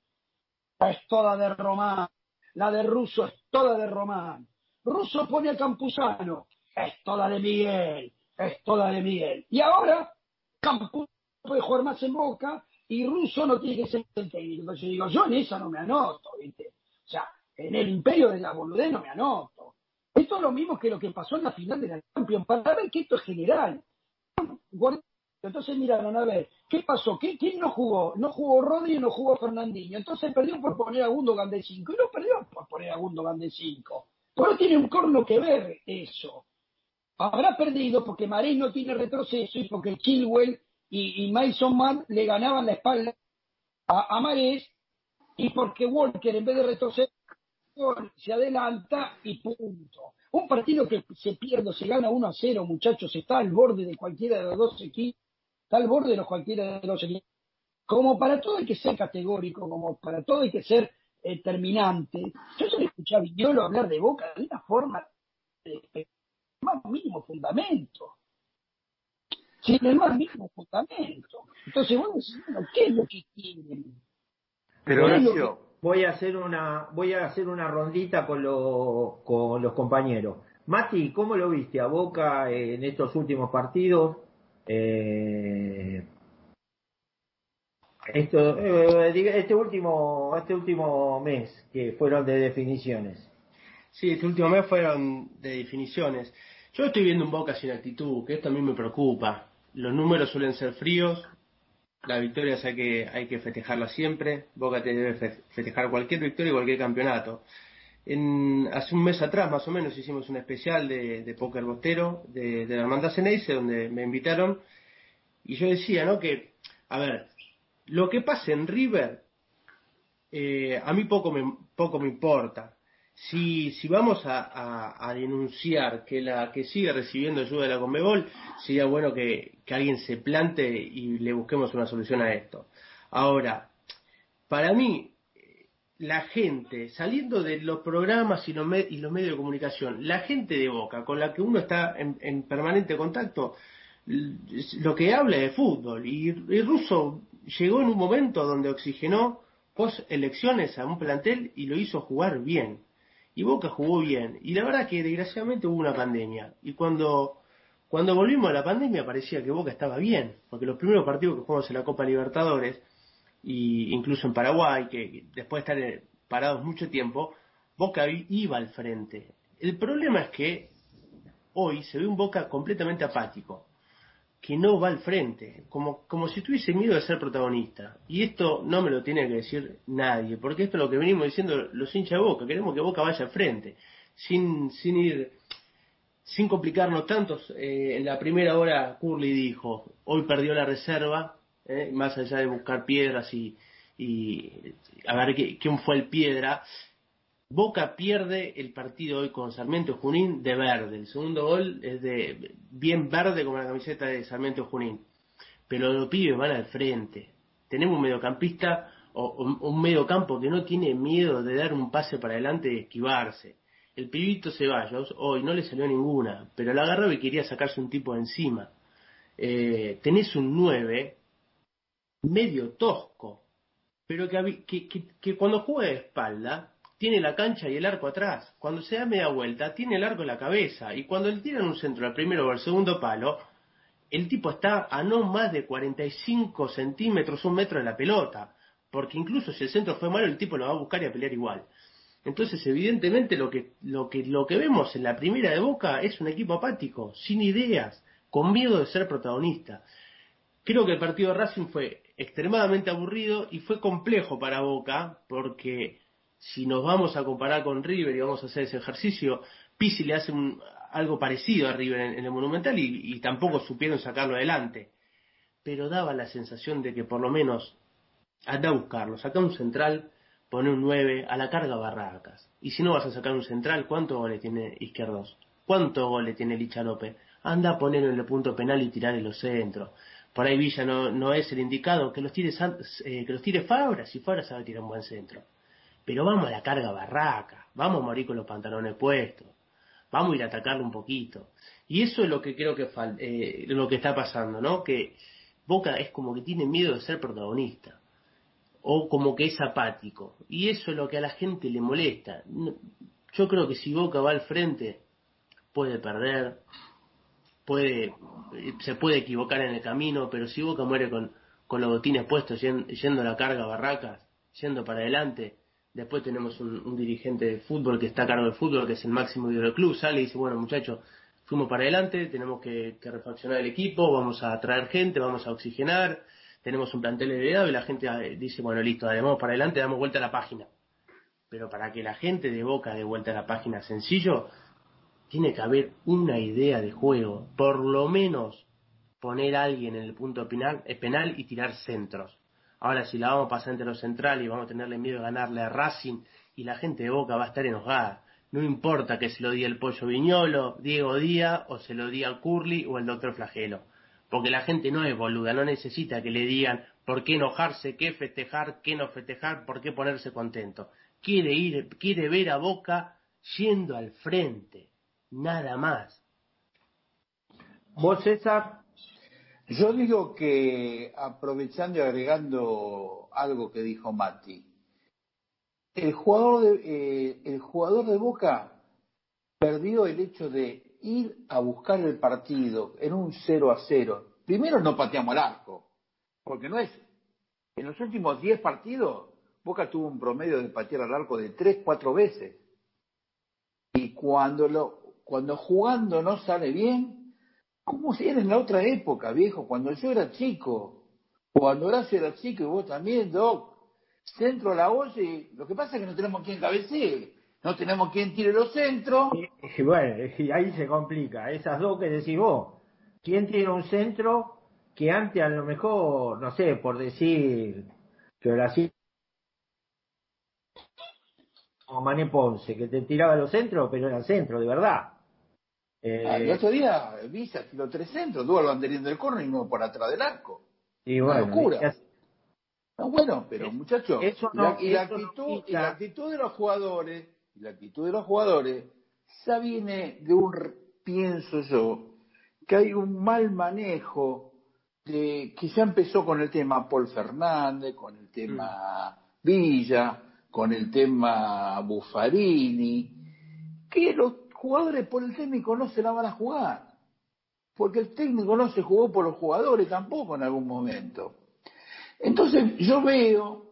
Es toda de Román. La de Russo es toda de Román. Russo pone a Campuzano. Es toda de Miguel. Es toda de Miguel. Y ahora, Campuzano puede jugar más en Boca y Russo no tiene que ser el técnico. Entonces yo digo, yo en esa no me anoto, ¿viste? O sea, en el imperio de la boludez no me anoto. Esto es lo mismo que lo que pasó en la final de la Champions, para ver que esto es general. Entonces miraron, a ver, ¿qué pasó? ¿Qué, ¿Quién no jugó? No jugó Rodri y no jugó Fernandinho. Entonces perdió por poner a Gundogan de 5. Y no perdió por poner a Gundogan de 5. Pero tiene un corno que ver eso. Habrá perdido porque Marés no tiene retroceso y porque Chilwell y, y Mason Mann le ganaban la espalda a, a Marés y porque Walker en vez de retroceder se adelanta y punto. Un partido que se pierde, se gana 1 a 0, muchachos, está al borde de cualquiera de los dos equipos, está al borde de cualquiera de los equipos. Como para todo hay que ser categórico, como para todo hay que ser eh, terminante. Yo solo escuché a Viñolo hablar de Boca de una forma de más mínimo fundamento. Sin el más mínimo fundamento. Entonces, bueno, bueno, ¿qué es lo que quieren? Pero ¿Qué es lo Horacio, voy a hacer una, voy a hacer una rondita con, lo- con los compañeros. Mati, ¿cómo lo viste a Boca en estos últimos partidos? Eh, esto, eh, este último, este último mes que fueron de definiciones. Sí, este último mes fueron de definiciones. Yo estoy viendo un Boca sin actitud, que esto a mí me preocupa. Los números suelen ser fríos, las victorias hay que, hay que festejarlas siempre. Boca te debe fe- festejar cualquier victoria y cualquier campeonato. En, hace un mes atrás, más o menos, hicimos un especial de, de póker bostero de, de la Hermandad Ceneice, donde me invitaron. Y yo decía, ¿no? Que, a ver, lo que pasa en River, eh, a mí poco me, poco me importa. Si, si vamos a, denunciar que la que sigue recibiendo ayuda de la Conmebol, sería bueno que, alguien se plante y le busquemos una solución a esto. Ahora, para mí, la gente, saliendo de los programas y los, y los medios de comunicación, la gente de Boca, con la que uno está en, en permanente contacto, lo que habla de fútbol. Y, y Russo llegó en un momento donde oxigenó post elecciones a un plantel y lo hizo jugar bien. Y Boca jugó bien. Y la verdad que desgraciadamente hubo una pandemia. Y cuando, cuando volvimos a la pandemia parecía que Boca estaba bien. Porque los primeros partidos que jugamos en la Copa Libertadores, y incluso en Paraguay, que después de estar en- parados mucho tiempo, Boca iba al frente. El problema es que hoy se ve un Boca completamente apático, que no va al frente, como, como si tuviese miedo de ser protagonista. Y esto no me lo tiene que decir nadie, porque esto es lo que venimos diciendo los hinchas de Boca, queremos que Boca vaya al frente, sin, sin ir sin complicarnos tanto, eh, en la primera hora Curly dijo, hoy perdió la reserva, eh, más allá de buscar piedras y, y a ver quién fue el piedra, Boca pierde el partido hoy con Sarmiento Junín de verde. El segundo gol es de bien verde como la camiseta de Sarmiento Junín. Pero los pibes van al frente. Tenemos un mediocampista o un mediocampo que no tiene miedo de dar un pase para adelante y esquivarse. El pibito Ceballos hoy no le salió ninguna, pero la agarró y quería sacarse un tipo de encima. Eh, tenés un 9 medio tosco, pero que- que cuando juega de espalda tiene la cancha y el arco atrás. Cuando se da media vuelta tiene el arco en la cabeza. Y cuando le tiran un centro al primero o al segundo palo, el tipo está a no más de 45 centímetros, un metro de la pelota. Porque incluso si el centro fue malo, el tipo lo va a buscar y a pelear igual. Entonces, evidentemente, lo que, lo que, lo que vemos en la primera de Boca es un equipo apático, sin ideas, con miedo de ser protagonista. Creo que el partido de Racing fue extremadamente aburrido y fue complejo para Boca, porque si nos vamos a comparar con River y vamos a hacer ese ejercicio, Pizzi le hace un- algo parecido a River en, el Monumental y, tampoco supieron sacarlo adelante. Pero daba la sensación de que por lo menos anda a buscarlo, saca un central, pone un 9, a la carga Barracas. Y si no vas a sacar un central, ¿cuántos goles tiene Izquierdos? ¿Cuántos goles tiene Licha López? Anda a ponerlo en el punto penal y tirar en los centros. Por ahí Villa no, no es el indicado, que los tire, eh, que los tire Fabra, si Fabra sabe tirar un buen centro. Pero vamos a la carga barraca, vamos a morir con los pantalones puestos, vamos a ir a atacarlo un poquito. Y eso es lo que creo que fal- eh, lo que está pasando, ¿no? Que Boca es como que tiene miedo de ser protagonista o como que es apático. Y eso es lo que a la gente le molesta. Yo creo que si Boca va al frente, puede perder, puede, eh, se puede equivocar en el camino, pero si Boca muere con, con los botines puestos, yen- yendo a la carga barracas, yendo para adelante, después tenemos un, dirigente de fútbol que está a cargo del fútbol, que es el máximo ídolo del club, sale y dice, bueno muchachos, fuimos para adelante, tenemos que, refaccionar el equipo, vamos a traer gente, vamos a oxigenar, tenemos un plantel heredado y la gente eh, dice, bueno, listo, vamos para adelante, damos vuelta a la página. Pero para que la gente de Boca dé vuelta a la página sencillo, tiene que haber una idea de juego, por lo menos poner a alguien en el punto penal, penal y tirar centros. Ahora si la vamos a pasar entre los centrales y vamos a tenerle miedo de ganarle a Racing y la gente de Boca va a estar enojada. No importa que se lo diga el Pollo Viñolo, Diego Díaz o se lo diga Curly o el Doctor Flagelo. Porque la gente no es boluda, no necesita que le digan por qué enojarse, qué festejar, qué no festejar, por qué ponerse contento. Quiere ir, quiere ver a Boca yendo al frente, nada más. ¿Vos, César? Yo digo que, aprovechando y agregando algo que dijo Mati, el jugador de, eh, el jugador de Boca perdió el hecho de ir a buscar el partido en un 0 a 0. Primero no pateamos al arco, porque no es. En los últimos 10 partidos, Boca tuvo un promedio de patear al arco de 3, 4 veces. Y cuando, lo, cuando jugando no sale bien, como si era en la otra época, viejo, cuando yo era chico, cuando Horacio era chico y vos también, Doc, centro a la olla y lo que pasa es que no tenemos quien cabecee, no tenemos quien tire los centros. Y bueno, y ahí se complica. Esas dos que decís vos. ¿Quién tiene un centro que antes a lo mejor, no sé, por decir que Brasil o Mané Ponce, que te tiraba los centros, pero eran centros, de verdad. Eh, Ah, El otro día Visa tiró tres centros, tuvo el banderín del corner y uno por atrás del arco. y Una bueno, locura. No, bueno, pero muchachos, y no- la, y actitud, y la actitud de los jugadores, y la actitud de los jugadores, ya viene de un, pienso yo, que hay un mal manejo de, que ya empezó con el tema Paul Fernández, con el tema Villa, con el tema Buffarini, que los jugadores por el técnico no se la van a jugar, porque el técnico no se jugó por los jugadores tampoco en algún momento. Entonces yo veo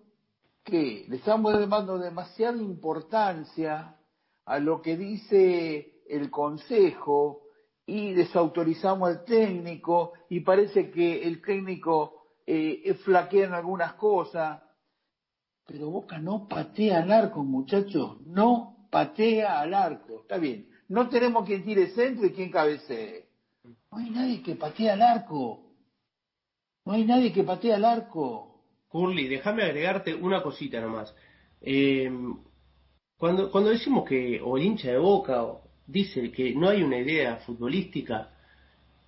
que le estamos dando demasiada importancia a lo que dice el Consejo y desautorizamos al técnico y parece que el técnico eh, flaquea en algunas cosas. Pero Boca no patea al arco, muchachos, no patea al arco. Está bien, no tenemos quien tire centro y quien cabecee. No hay nadie que patee al arco. No hay nadie que patee al arco. Curly, déjame agregarte una cosita nomás. Eh, cuando, cuando decimos que, o el hincha de Boca o dice que no hay una idea futbolística,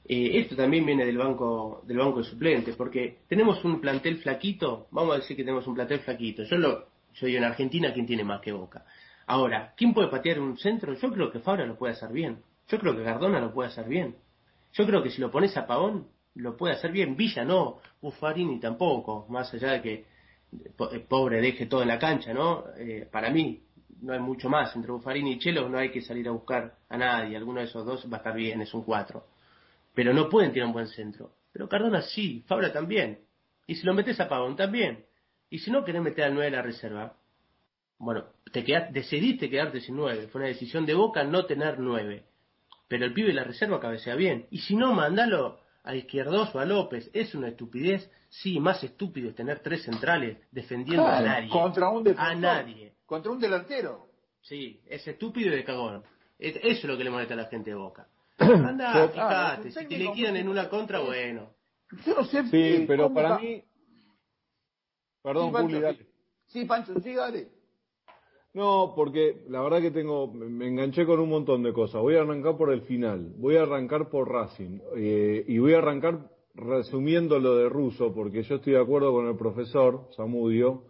eh, esto también viene del banco, del banco de suplentes, porque tenemos un plantel flaquito, vamos a decir que tenemos un plantel flaquito. Yo lo, yo en Argentina, ¿quién tiene más que Boca? Ahora, ¿quién puede patear un centro? Yo creo que Fabra lo puede hacer bien. Yo creo que Gardona lo puede hacer bien. Yo creo que si lo pones a Pavón, lo puede hacer bien. Villa no, Buffarini tampoco, más allá de que po- eh, pobre deje todo en la cancha, ¿no? Eh, para mí no hay mucho más. Entre Buffarini y Chelo no hay que salir a buscar a nadie. Alguno de esos dos va a estar bien, es un cuatro. Pero no pueden tirar un buen centro. Pero Cardona sí, Fabra también. Y si lo metes a Pavón también. Y si no querés meter al 9 de la reserva, bueno, te quedaste, decidiste quedarte sin 9. Fue una decisión de Boca no tener 9. Pero el pibe de la reserva cabecea bien. Y si no, mandalo a Izquierdos o a López. Es una estupidez. Sí, más estúpido es tener tres centrales defendiendo a nadie. Contra un defensor. A nadie. Contra un delantero. Sí, es estúpido y de cagón. Es- Eso es lo que le molesta a la gente de Boca. Anda, Pero, fíjate, ah, si te liquidan en una contra, bueno. Yo no sé. Sí, pero para mí, perdón, Sí, Pancho, Juli, dale. Sí, Pancho, sí, dale. No, porque la verdad que tengo, me enganché con un montón de cosas. Voy a arrancar por el final, voy a arrancar por Racing eh, y voy a arrancar resumiendo lo de Russo, porque yo estoy de acuerdo con el profesor Samudio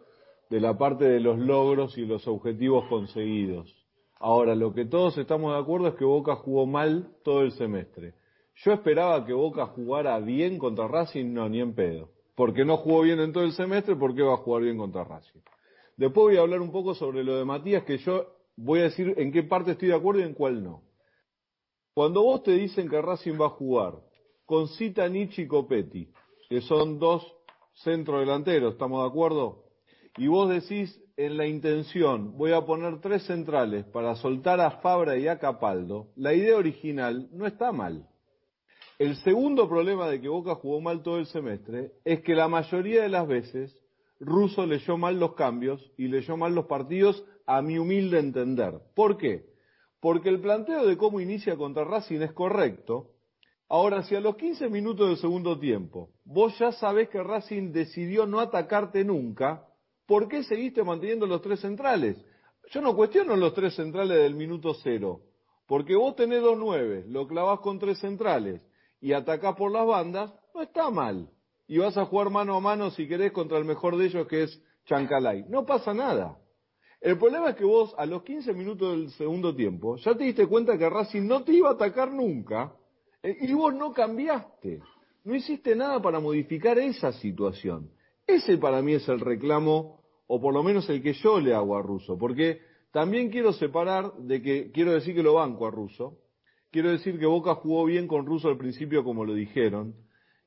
de la parte de los logros y los objetivos conseguidos. Ahora, lo que todos estamos de acuerdo es que Boca jugó mal todo el semestre. Yo esperaba que Boca jugara bien contra Racing, no, ni en pedo. Porque no jugó bien en todo el semestre, ¿por qué va a jugar bien contra Racing? Después voy a hablar un poco sobre lo de Matías, que yo voy a decir en qué parte estoy de acuerdo y en cuál no. Cuando vos te dicen que Racing va a jugar con Cita Nietzsche y Copetti, que son dos centrodelanteros, ¿estamos de acuerdo? Y vos decís en la intención, voy a poner tres centrales para soltar a Fabra y a Capaldo, la idea original no está mal. El segundo problema de que Boca jugó mal todo el semestre es que la mayoría de las veces Russo leyó mal los cambios y leyó mal los partidos a mi humilde entender. ¿Por qué? Porque el planteo de cómo inicia contra Racing es correcto. Ahora, si a los 15 minutos del segundo tiempo vos ya sabés que Racing decidió no atacarte nunca, ¿por qué seguiste manteniendo los tres centrales? Yo no cuestiono los tres centrales del minuto cero, porque vos tenés dos nueve, lo clavás con tres centrales y atacás por las bandas, no está mal. Y vas a jugar mano a mano si querés contra el mejor de ellos que es Chancalay. No pasa nada. El problema es que vos a los 15 minutos del segundo tiempo ya te diste cuenta que Racing no te iba a atacar nunca eh, y vos no cambiaste. No hiciste nada para modificar esa situación. Ese para mí es el reclamo, o por lo menos el que yo le hago a Russo, porque también quiero separar de que, quiero decir que lo banco a Russo, quiero decir que Boca jugó bien con Russo al principio como lo dijeron,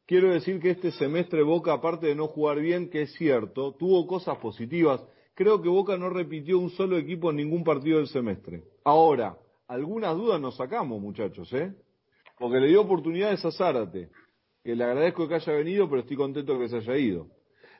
quiero decir que este semestre Boca, aparte de no jugar bien, que es cierto, tuvo cosas positivas, creo que Boca no repitió un solo equipo en ningún partido del semestre. Ahora, algunas dudas nos sacamos, muchachos, ¿eh? Porque le dio oportunidades a Zárate, que le agradezco que haya venido, pero estoy contento que se haya ido.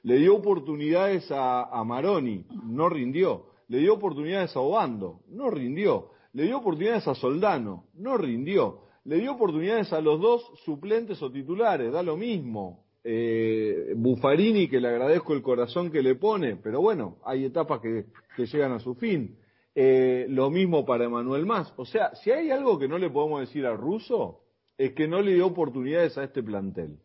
Le dio oportunidades a, a Maroni, no rindió. Le dio oportunidades a Obando, no rindió. Le dio oportunidades a Soldano, no rindió. Le dio oportunidades a los dos suplentes o titulares, da lo mismo. Eh, Buffarini, que le agradezco el corazón que le pone, pero bueno, hay etapas que, llegan a su fin. Eh, lo mismo para Emanuel Más. O sea, si hay algo que no le podemos decir al ruso, es que no le dio oportunidades a este plantel.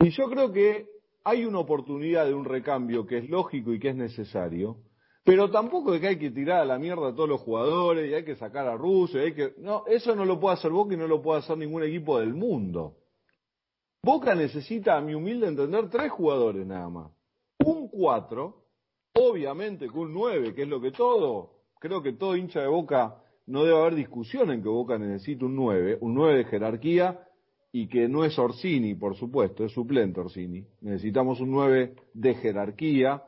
Y yo creo que hay una oportunidad de un recambio que es lógico y que es necesario, pero tampoco es que hay que tirar a la mierda a todos los jugadores y hay que sacar a Russo, y hay que... No, eso no lo puede hacer Boca y no lo puede hacer ningún equipo del mundo. Boca necesita, a mi humilde entender, tres jugadores nada más. Un cuatro, obviamente con un nueve, que es lo que todo, creo que todo hincha de Boca, no debe haber discusión en que Boca necesita un nueve, un nueve de jerarquía, y que no es Orsini, por supuesto, es suplente Orsini. Necesitamos un nueve de jerarquía,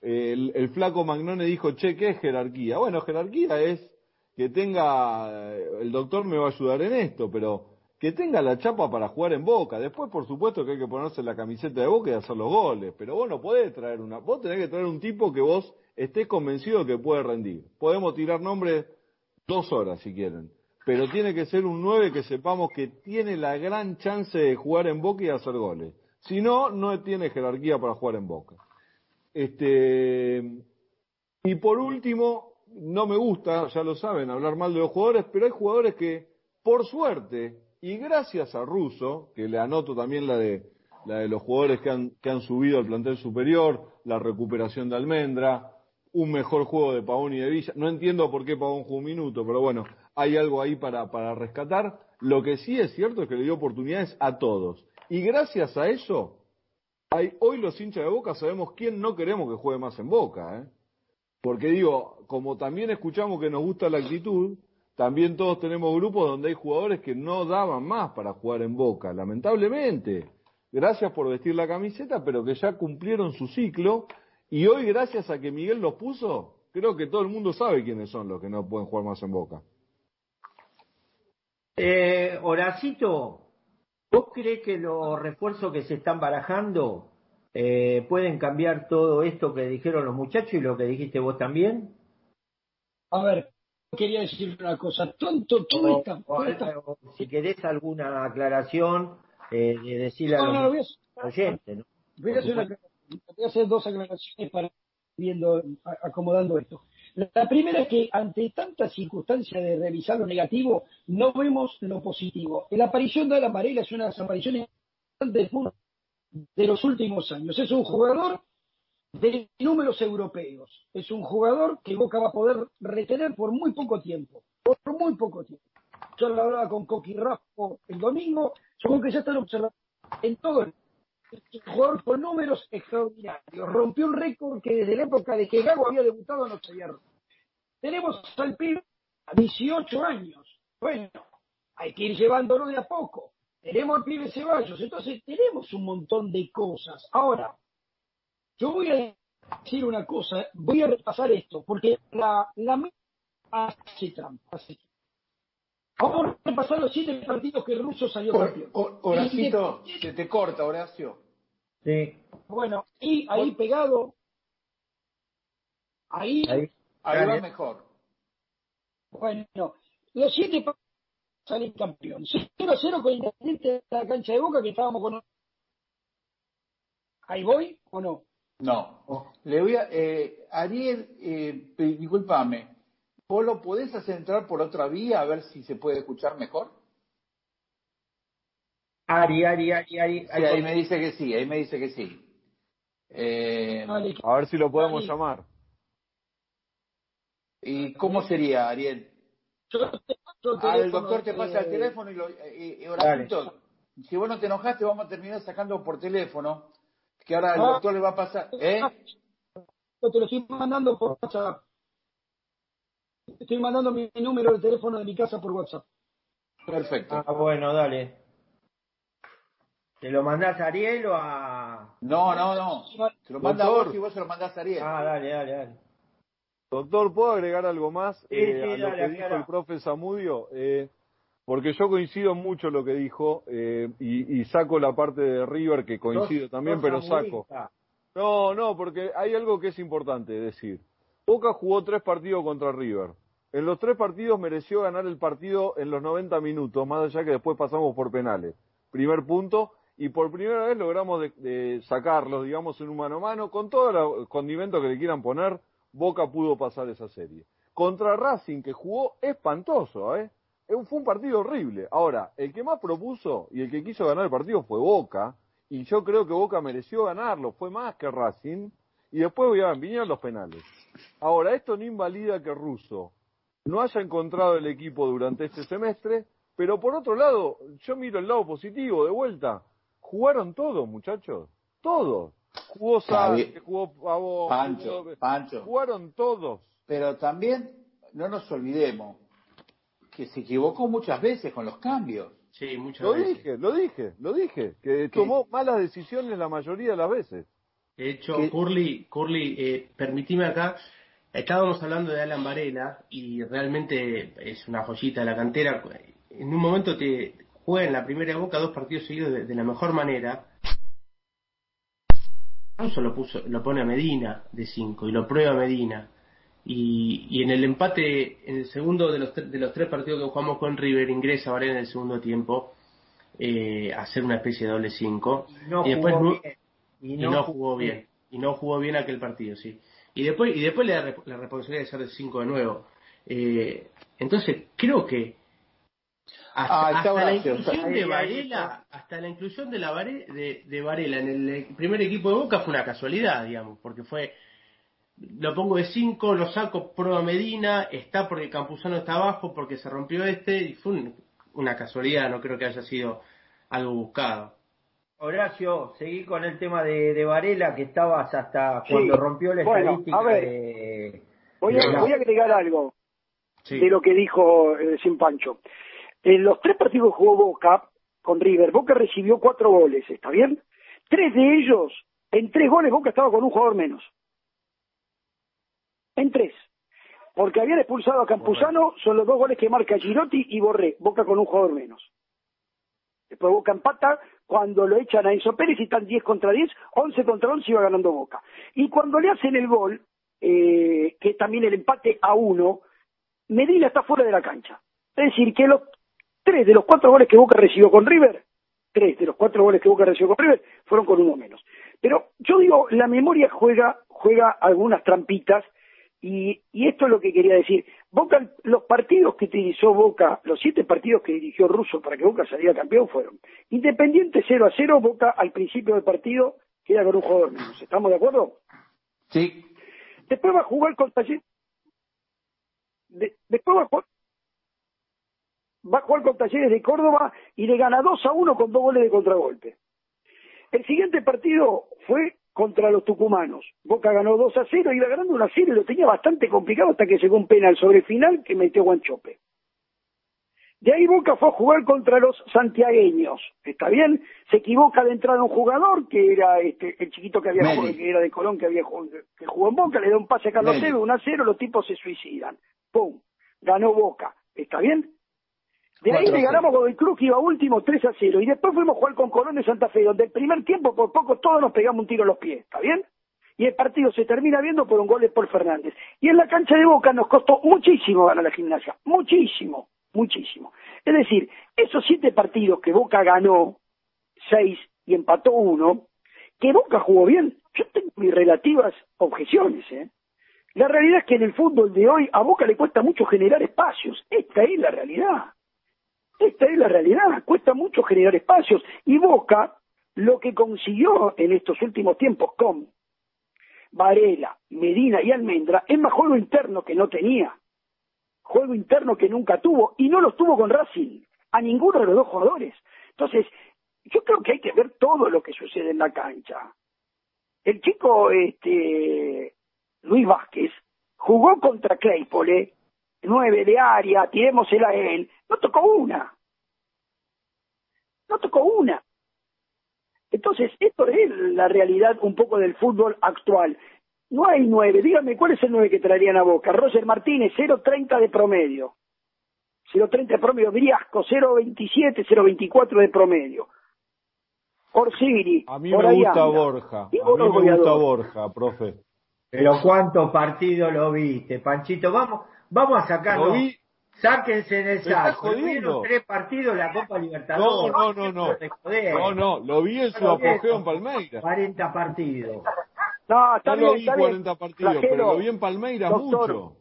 el, el flaco Magnone dijo, che, ¿qué es jerarquía? Bueno, jerarquía es que tenga, eh, el doctor me va a ayudar en esto, pero que tenga la chapa para jugar en Boca. Después, por supuesto, que hay que ponerse la camiseta de Boca y hacer los goles, pero vos no podés traer una, vos tenés que traer un tipo que vos estés convencido que puede rendir. Podemos tirar nombres dos horas si quieren, pero tiene que ser un 9 que sepamos que tiene la gran chance de jugar en Boca y hacer goles. Si no, no tiene jerarquía para jugar en Boca. Este, y por último, no me gusta, ya lo saben, hablar mal de los jugadores, pero hay jugadores que, por suerte, y gracias a Russo, que le anoto también la de, la de los jugadores que han, que han subido al plantel superior, la recuperación de Almendra, un mejor juego de Pavón y de Villa. No entiendo por qué Pavón jugó un minuto, pero bueno, hay algo ahí para, para rescatar. Lo que sí es cierto es que le dio oportunidades a todos. Y gracias a eso, hay, hoy los hinchas de Boca sabemos quién no queremos que juegue más en Boca. ¿eh? Porque digo, como también escuchamos que nos gusta la actitud, también todos tenemos grupos donde hay jugadores que no daban más para jugar en Boca, lamentablemente. Gracias por vestir la camiseta, pero que ya cumplieron su ciclo. Y hoy, gracias a que Miguel los puso, creo que todo el mundo sabe quiénes son los que no pueden jugar más en Boca. Eh, Horacito, ¿vos crees que los refuerzos que se están barajando eh, pueden cambiar todo esto que dijeron los muchachos y lo que dijiste vos también? A ver, quería decir una cosa. Tonto, toda esta, O- si querés alguna aclaración, eh, de decirle a No, no, los voy a hacer- oyentes, ¿no? Voy a, hacer una. Voy a hacer dos aclaraciones para ir viendo, acomodando esto. La primera es que ante tanta circunstancia de revisar lo negativo, no vemos lo positivo. La aparición de Alan Varela es una de las apariciones de los últimos años. Es un jugador de números europeos. Es un jugador que Boca va a poder retener por muy poco tiempo. Por muy poco tiempo. Yo lo hablaba con Coqui el domingo, supongo que ya están observando en todo el jugador con números extraordinarios. Rompió un récord que desde la época de que Gago había debutado no se había. Tenemos al pibe a 18 años. Bueno, hay que ir llevándolo de a poco. Tenemos al pibe Ceballos. Entonces tenemos un montón de cosas. Ahora, yo voy a decir una cosa, voy a repasar esto, porque la, la hace trampa. hace trampa. Vamos a repasar los siete partidos que el ruso salió campeón. Horacito, se te corta, Horacio. Sí. Bueno, y ahí pegado, ahí, Ahí. Ahí va mejor. bueno, los siete partidos salen campeón. 0 a 0 con Independiente de la cancha de Boca que estábamos con... ¿Ahí voy o no? No. Le voy a, eh, Ariel, eh, discúlpame, ¿vos lo podés hacer entrar por otra vía a ver si se puede escuchar mejor? Ari, Ari, Ari, Ari. Sí, ahí me dice que sí, ahí me dice que sí. Eh, A ver si lo podemos llamar. ¿Y cómo sería, Ariel? yo te paso el Ah, el teléfono, doctor te pasa el eh, teléfono y, lo, y, y Horacito, si vos no te enojaste, vamos a terminar sacando por teléfono, que ahora el Ah. doctor le va a pasar. ¿Eh? Yo te lo estoy mandando por WhatsApp. Estoy mandando mi número de teléfono de mi casa por WhatsApp. Perfecto. Ah, bueno, dale. ¿Te lo mandás a Ariel o a...? No, no, no. Se lo manda a Doctor. vos y vos se lo mandás a Ariel. Ah, dale, dale, dale. Doctor, ¿puedo agregar algo más Sí, eh, sí, a lo dale, que dijo el profe Zamudio? Eh, porque yo coincido mucho en lo que dijo eh, y, y saco la parte de River que coincido también, pero saco. No, no, porque hay algo que es importante decir. Boca jugó tres partidos contra River. En los tres partidos mereció ganar el partido en los 90 minutos, más allá que después pasamos por penales. Primer punto, y por primera vez logramos sacarlos, digamos, en un mano a mano, con todo el condimento que le quieran poner, Boca pudo pasar esa serie. Contra Racing, que jugó espantoso, ¿eh? Eh, Fue un partido horrible. Ahora, el que más propuso y el que quiso ganar el partido fue Boca, y yo creo que Boca mereció ganarlo, fue más que Racing, y después vinieron los penales. Ahora, esto no invalida que Russo no haya encontrado el equipo durante este semestre, pero por otro lado, yo miro el lado positivo, de vuelta, jugaron todos, muchachos, todos. Jugó Sánchez, jugó Pavón, Pancho, jugó- Pancho. jugaron todos. Pero también no nos olvidemos que se equivocó muchas veces con los cambios. Sí, muchas Lo veces. dije, lo dije, lo dije, que tomó malas decisiones la mayoría de las veces. De hecho, ¿Qué? Curly, Curly eh, permitime acá, estábamos hablando de Alan Varela y realmente es una joyita de la cantera. En un momento te juega en la primera boca dos partidos seguidos de, de la mejor manera. Incluso lo, puso, lo pone a Medina de 5 y lo prueba Medina. Y, y en el empate, en el segundo de los, de los tres partidos que jugamos con River, ingresa Varela en el segundo tiempo eh, a hacer una especie de doble 5. Y no y después jugó nu- bien. y no, jugó bien. Y no jugó bien aquel partido, sí. Y después, y después le da la responsabilidad de ser de 5 de nuevo. Eh, entonces, creo que hasta, Ah, hasta la inclusión de Varela, hasta la inclusión de la Vare- de, de Varela en el eh, primer equipo de Boca fue una casualidad, digamos, porque fue lo pongo de 5, lo saco, prueba Medina, está porque Campuzano está abajo, porque se rompió este, y fue un- una casualidad, no creo que haya sido algo buscado. Horacio, seguí con el tema de, de Varela, que estabas hasta Sí. cuando rompió la Bueno, estadística a ver. de... Voy de a, la- voy a agregar algo Sí. de lo que dijo eh, Sin Pancho. En los tres partidos que jugó Boca con River, Boca recibió cuatro goles, ¿está bien? Tres de ellos, en tres goles Boca estaba con un jugador menos. En tres. Porque habían expulsado a Campuzano, son los dos goles que marca Girotti y Borré, Boca con un jugador menos. Boca empata cuando lo echan a Enzo Pérez y están 10 contra 10, 11 contra 11 iba ganando Boca. Y cuando le hacen el gol, eh, que también el empate a uno, Medina está fuera de la cancha. Es decir, que los tres de los cuatro goles que Boca recibió con River, tres de los cuatro goles que Boca recibió con River, fueron con uno menos. Pero yo digo, la memoria juega, juega algunas trampitas y esto es lo que quería decir. Boca, los partidos que utilizó Boca, los siete partidos que dirigió Russo para que Boca saliera campeón fueron Independiente 0 a 0, Boca al principio del partido queda con un jugador menos. ¿Estamos de acuerdo? Sí, Después va a jugar con Talleres. de- después va a jugar, va a jugar con Talleres de Córdoba y le gana 2 a 1 con dos goles de contragolpe. El siguiente partido fue contra los tucumanos. Boca ganó 2 a 0, iba ganando 1 a 0 y lo tenía bastante complicado hasta que llegó un penal sobre el final que metió Guanchope. De ahí Boca fue a jugar contra los santiagueños. ¿Está bien? Se equivoca de entrada un jugador, que era este, el chiquito que había jugado, que era de Colón, que había jugado, que jugó en Boca, le da un pase a Carlos. Tevez, 1 a 0, los tipos se suicidan. ¡Pum! Ganó Boca. ¿Está bien? De ahí 4 a le 0. ganamos con el Cruz que iba último 3 a 0. Y después fuimos a jugar con Colón de Santa Fe, donde el primer tiempo por poco todos nos pegamos un tiro a los pies. ¿Está bien? Y el partido se termina viendo por un gol de Paul Fernández. Y en la cancha de Boca nos costó muchísimo ganar la gimnasia. Muchísimo, muchísimo. Es decir, esos siete partidos que Boca ganó, seis y empató uno, que Boca jugó bien, yo tengo mis relativas objeciones, ¿eh? La realidad es que en el fútbol de hoy a Boca le cuesta mucho generar espacios. Esta es la realidad. Esta es la realidad. Cuesta mucho generar espacios. Y Boca lo que consiguió en estos últimos tiempos con Varela, Medina y Almendra es más juego interno que no tenía. Juego interno que nunca tuvo. Y no los tuvo con Racing. A ninguno de los dos jugadores. Entonces, yo creo que hay que ver todo lo que sucede en la cancha. El chico, este, Luis Vázquez, jugó contra Claypole, nueve de área, tirémosela a él, no tocó una. No tocó una. Entonces, esto es la realidad un poco del fútbol actual. No hay nueve. Dígame, ¿cuál es el nueve que traerían a Boca? Roger Martínez, 0.30 de promedio. 0.30 de promedio. Briasco, 0.27, 0.24 de promedio. Orsini, A mí por me gusta anda. Borja. A mí me gusta. Borja, profe. Pero cuántos partidos lo viste, Panchito. Vamos, vamos a sacarlo. Lo vi. Sáquense en el saco. Vieron tres partidos la Copa No, Libertadores. no, no, no. Jodés. No, no, lo vi en su No lo vi. apogeo en Palmeiras. 40 partidos. No, está No bien, lo vi está bien. 40 partidos, Flagelo, pero lo vi en Palmeiras doctor, mucho.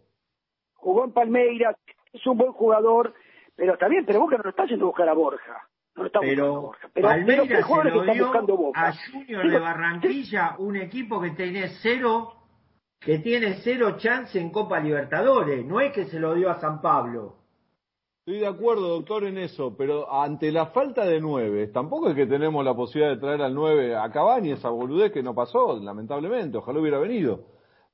Jugó en Palmeiras, es un buen jugador, pero está bien, pero Boca no lo está haciendo buscar a Borja. No lo está buscando a Pero Borja. Pero, pero Palmeiras ¿qué se lo que están dio buscando Boca? a Junior Digo, de Barranquilla, un equipo que tiene cero, que tiene cero chance en Copa Libertadores. No es que se lo dio a San Pablo. Estoy de acuerdo, doctor, en eso, pero ante la falta de nueve, tampoco es que tenemos la posibilidad de traer al nueve a Cavani, esa boludez que no pasó, lamentablemente, ojalá hubiera venido.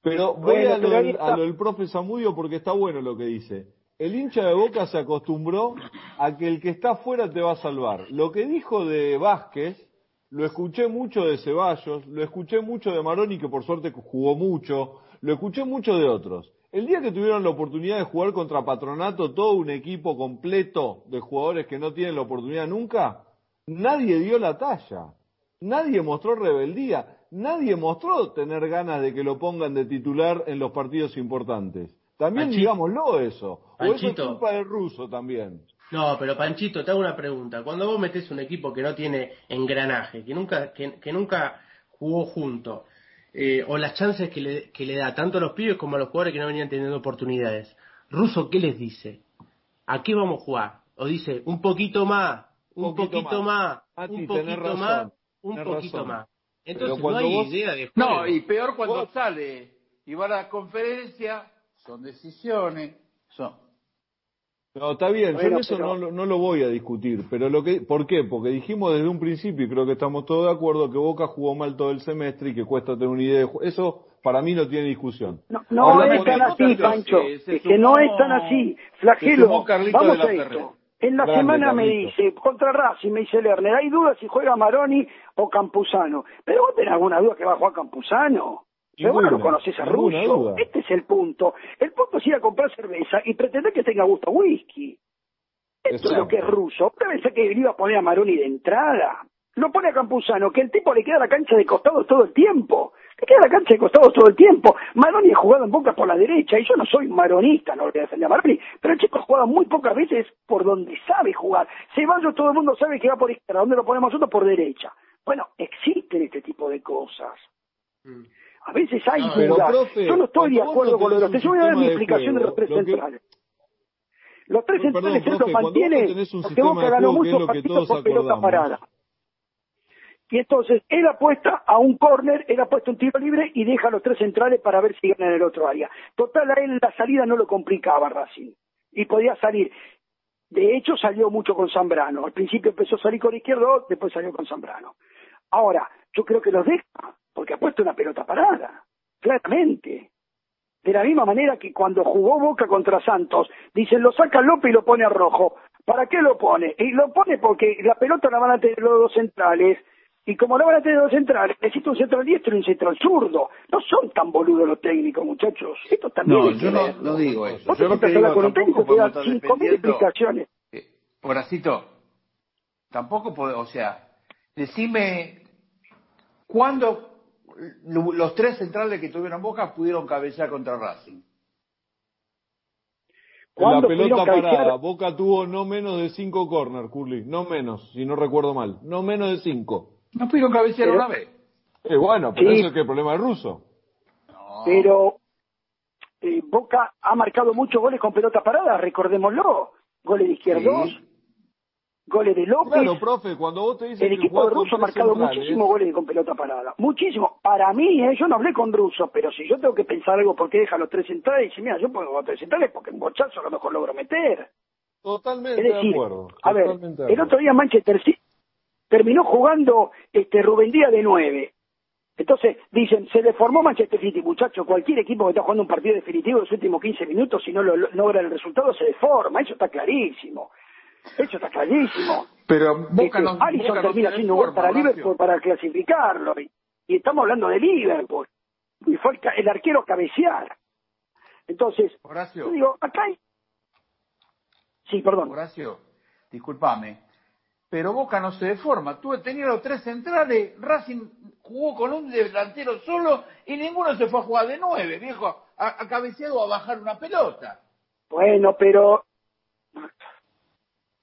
Pero voy Bueno, a, lo del, a lo del profe Zamudio porque está bueno lo que dice. El hincha de Boca se acostumbró a que el que está afuera te va a salvar. Lo que dijo de Vázquez lo escuché mucho de Ceballos, lo escuché mucho de Maroni, que por suerte jugó mucho, lo escuché mucho de otros. El día que tuvieron la oportunidad de jugar contra Patronato, todo un equipo completo de jugadores que no tienen la oportunidad nunca, nadie dio la talla. Nadie mostró rebeldía, nadie mostró tener ganas de que lo pongan de titular en los partidos importantes. También Panchito. digámoslo eso. O eso es culpa del ruso también. No, pero Panchito, te hago una pregunta. Cuando vos metés un equipo que no tiene engranaje, que nunca, que, que nunca jugó junto, eh, o las chances que le, que le da tanto a los pibes como a los jugadores que no venían teniendo oportunidades, Russo, ¿qué les dice? ¿A qué vamos a jugar? O dice, un poquito más, un Poquito poquito, más. un poquito razón, más, un poquito razón. más. Entonces no hay vos- idea de No, juego. y peor cuando Vos- sale y va a la conferencia, son decisiones, son... No, está bien, yo Bueno, en eso pero- no, lo- no lo voy a discutir, pero lo que, ¿por qué? Porque dijimos desde un principio, y creo que estamos todos de acuerdo, que Boca jugó mal todo el semestre y que cuesta tener una idea de Eso para mí no tiene discusión. No, es tan así, Pancho. se- se es que no es tan así. Flagelo, vamos a esto. En la Grande, semana me dice, contra Racing, me dice Lerner, hay dudas si juega Maroni o Campuzano. Pero vos tenés alguna duda que va a jugar Campuzano. Pero vos no lo conocés a duda. Este es el punto. El punto es ir a comprar cerveza y pretender que tenga gusto a whisky. Esto es lo que es ruso. ¿Usted pensé que le iba a poner a Maroni de entrada? Lo pone a Campuzano, que el tipo le queda la cancha de costados todo el tiempo. Le queda la cancha de costados todo el tiempo. Maroni ha jugado en Boca por la derecha, y yo no soy maronista, no voy a defender a Maroni, pero el chico ha jugado muy pocas veces por donde sabe jugar. Ceballos todo el mundo sabe que va por izquierda, ¿dónde lo ponemos nosotros? Por derecha. Bueno, existen este tipo de cosas. A veces hay No, pero, dudas. profe, yo no estoy de acuerdo con lo de los tres. Yo voy a dar mi de explicación de los tres que- centrales. Los tres centrales mantienen tenés un porque Boca ganó muchos partidos por pelota parada. Y entonces él apuesta a un córner, él apuesta un tiro libre y deja a los tres centrales para ver si ganan el otro área. Total, a él la salida no lo complicaba Racing. Y podía salir. De hecho, salió mucho con Zambrano. Al principio empezó a salir con izquierdo, después salió con Zambrano. Ahora, yo creo que los deja, porque ha puesto una pelota parada. Claramente. De la misma manera que cuando jugó Boca contra Santos, dicen lo saca López y lo pone a rojo. ¿Para qué lo pone? Y lo pone porque la pelota la van a tener los dos centrales. Y como la van a tener los dos centrales, necesita un central diestro y un central zurdo. No son tan boludos los técnicos, muchachos. Esto también No, que yo no, no digo eso. Vos te Yo digo hablar con un técnico que da podemos estar 5.000 dependiendo... explicaciones. Eh, Horacito, tampoco puedo, o sea, decime cuándo los tres centrales que tuvieron Boca pudieron cabecear contra Racing. La ¿Cuándo pelota parada, Boca tuvo no menos de cinco corner, Curly. No menos, si no recuerdo mal. No menos de cinco. No pudieron cabecear Pero- una vez. Eh, bueno, pero Sí. eso es que el problema es ruso. pero eh, Boca ha marcado muchos goles con pelota parada, recordémoslo. Goles de izquierdos, Sí. Goles de López. Claro, profe, cuando vos te dicen el equipo de Russo ha marcado centrales, muchísimos goles con pelota parada. Muchísimo. Para mí, eh, yo no hablé con Russo, pero si yo tengo que pensar algo por qué deja los tres centrales, dice, mira, yo pongo los tres centrales porque un bochazo a lo mejor logro meter. Totalmente Es decir, de acuerdo. a ver, el otro día Manchester City terminó jugando este Rubén Díaz de nueve. Entonces, dicen, se deformó Manchester City, muchachos, cualquier equipo que está jugando un partido definitivo en los últimos 15 minutos, si no lo- logra el resultado, se deforma, eso está clarísimo. Eso está clarísimo. Pero Boca Este, termina haciendo un gol para Horacio. Liverpool para clasificarlo. Y, y estamos hablando de Liverpool. Y fue el, el arquero cabecear. Entonces, Horacio. yo digo, acá hay... Sí, perdón. Horacio, discúlpame, pero Boca no se deforma. Tú tenías los tres centrales, Racing jugó con un delantero solo y ninguno se fue a jugar de nueve, viejo, a, a cabecear o a bajar una pelota. Bueno, pero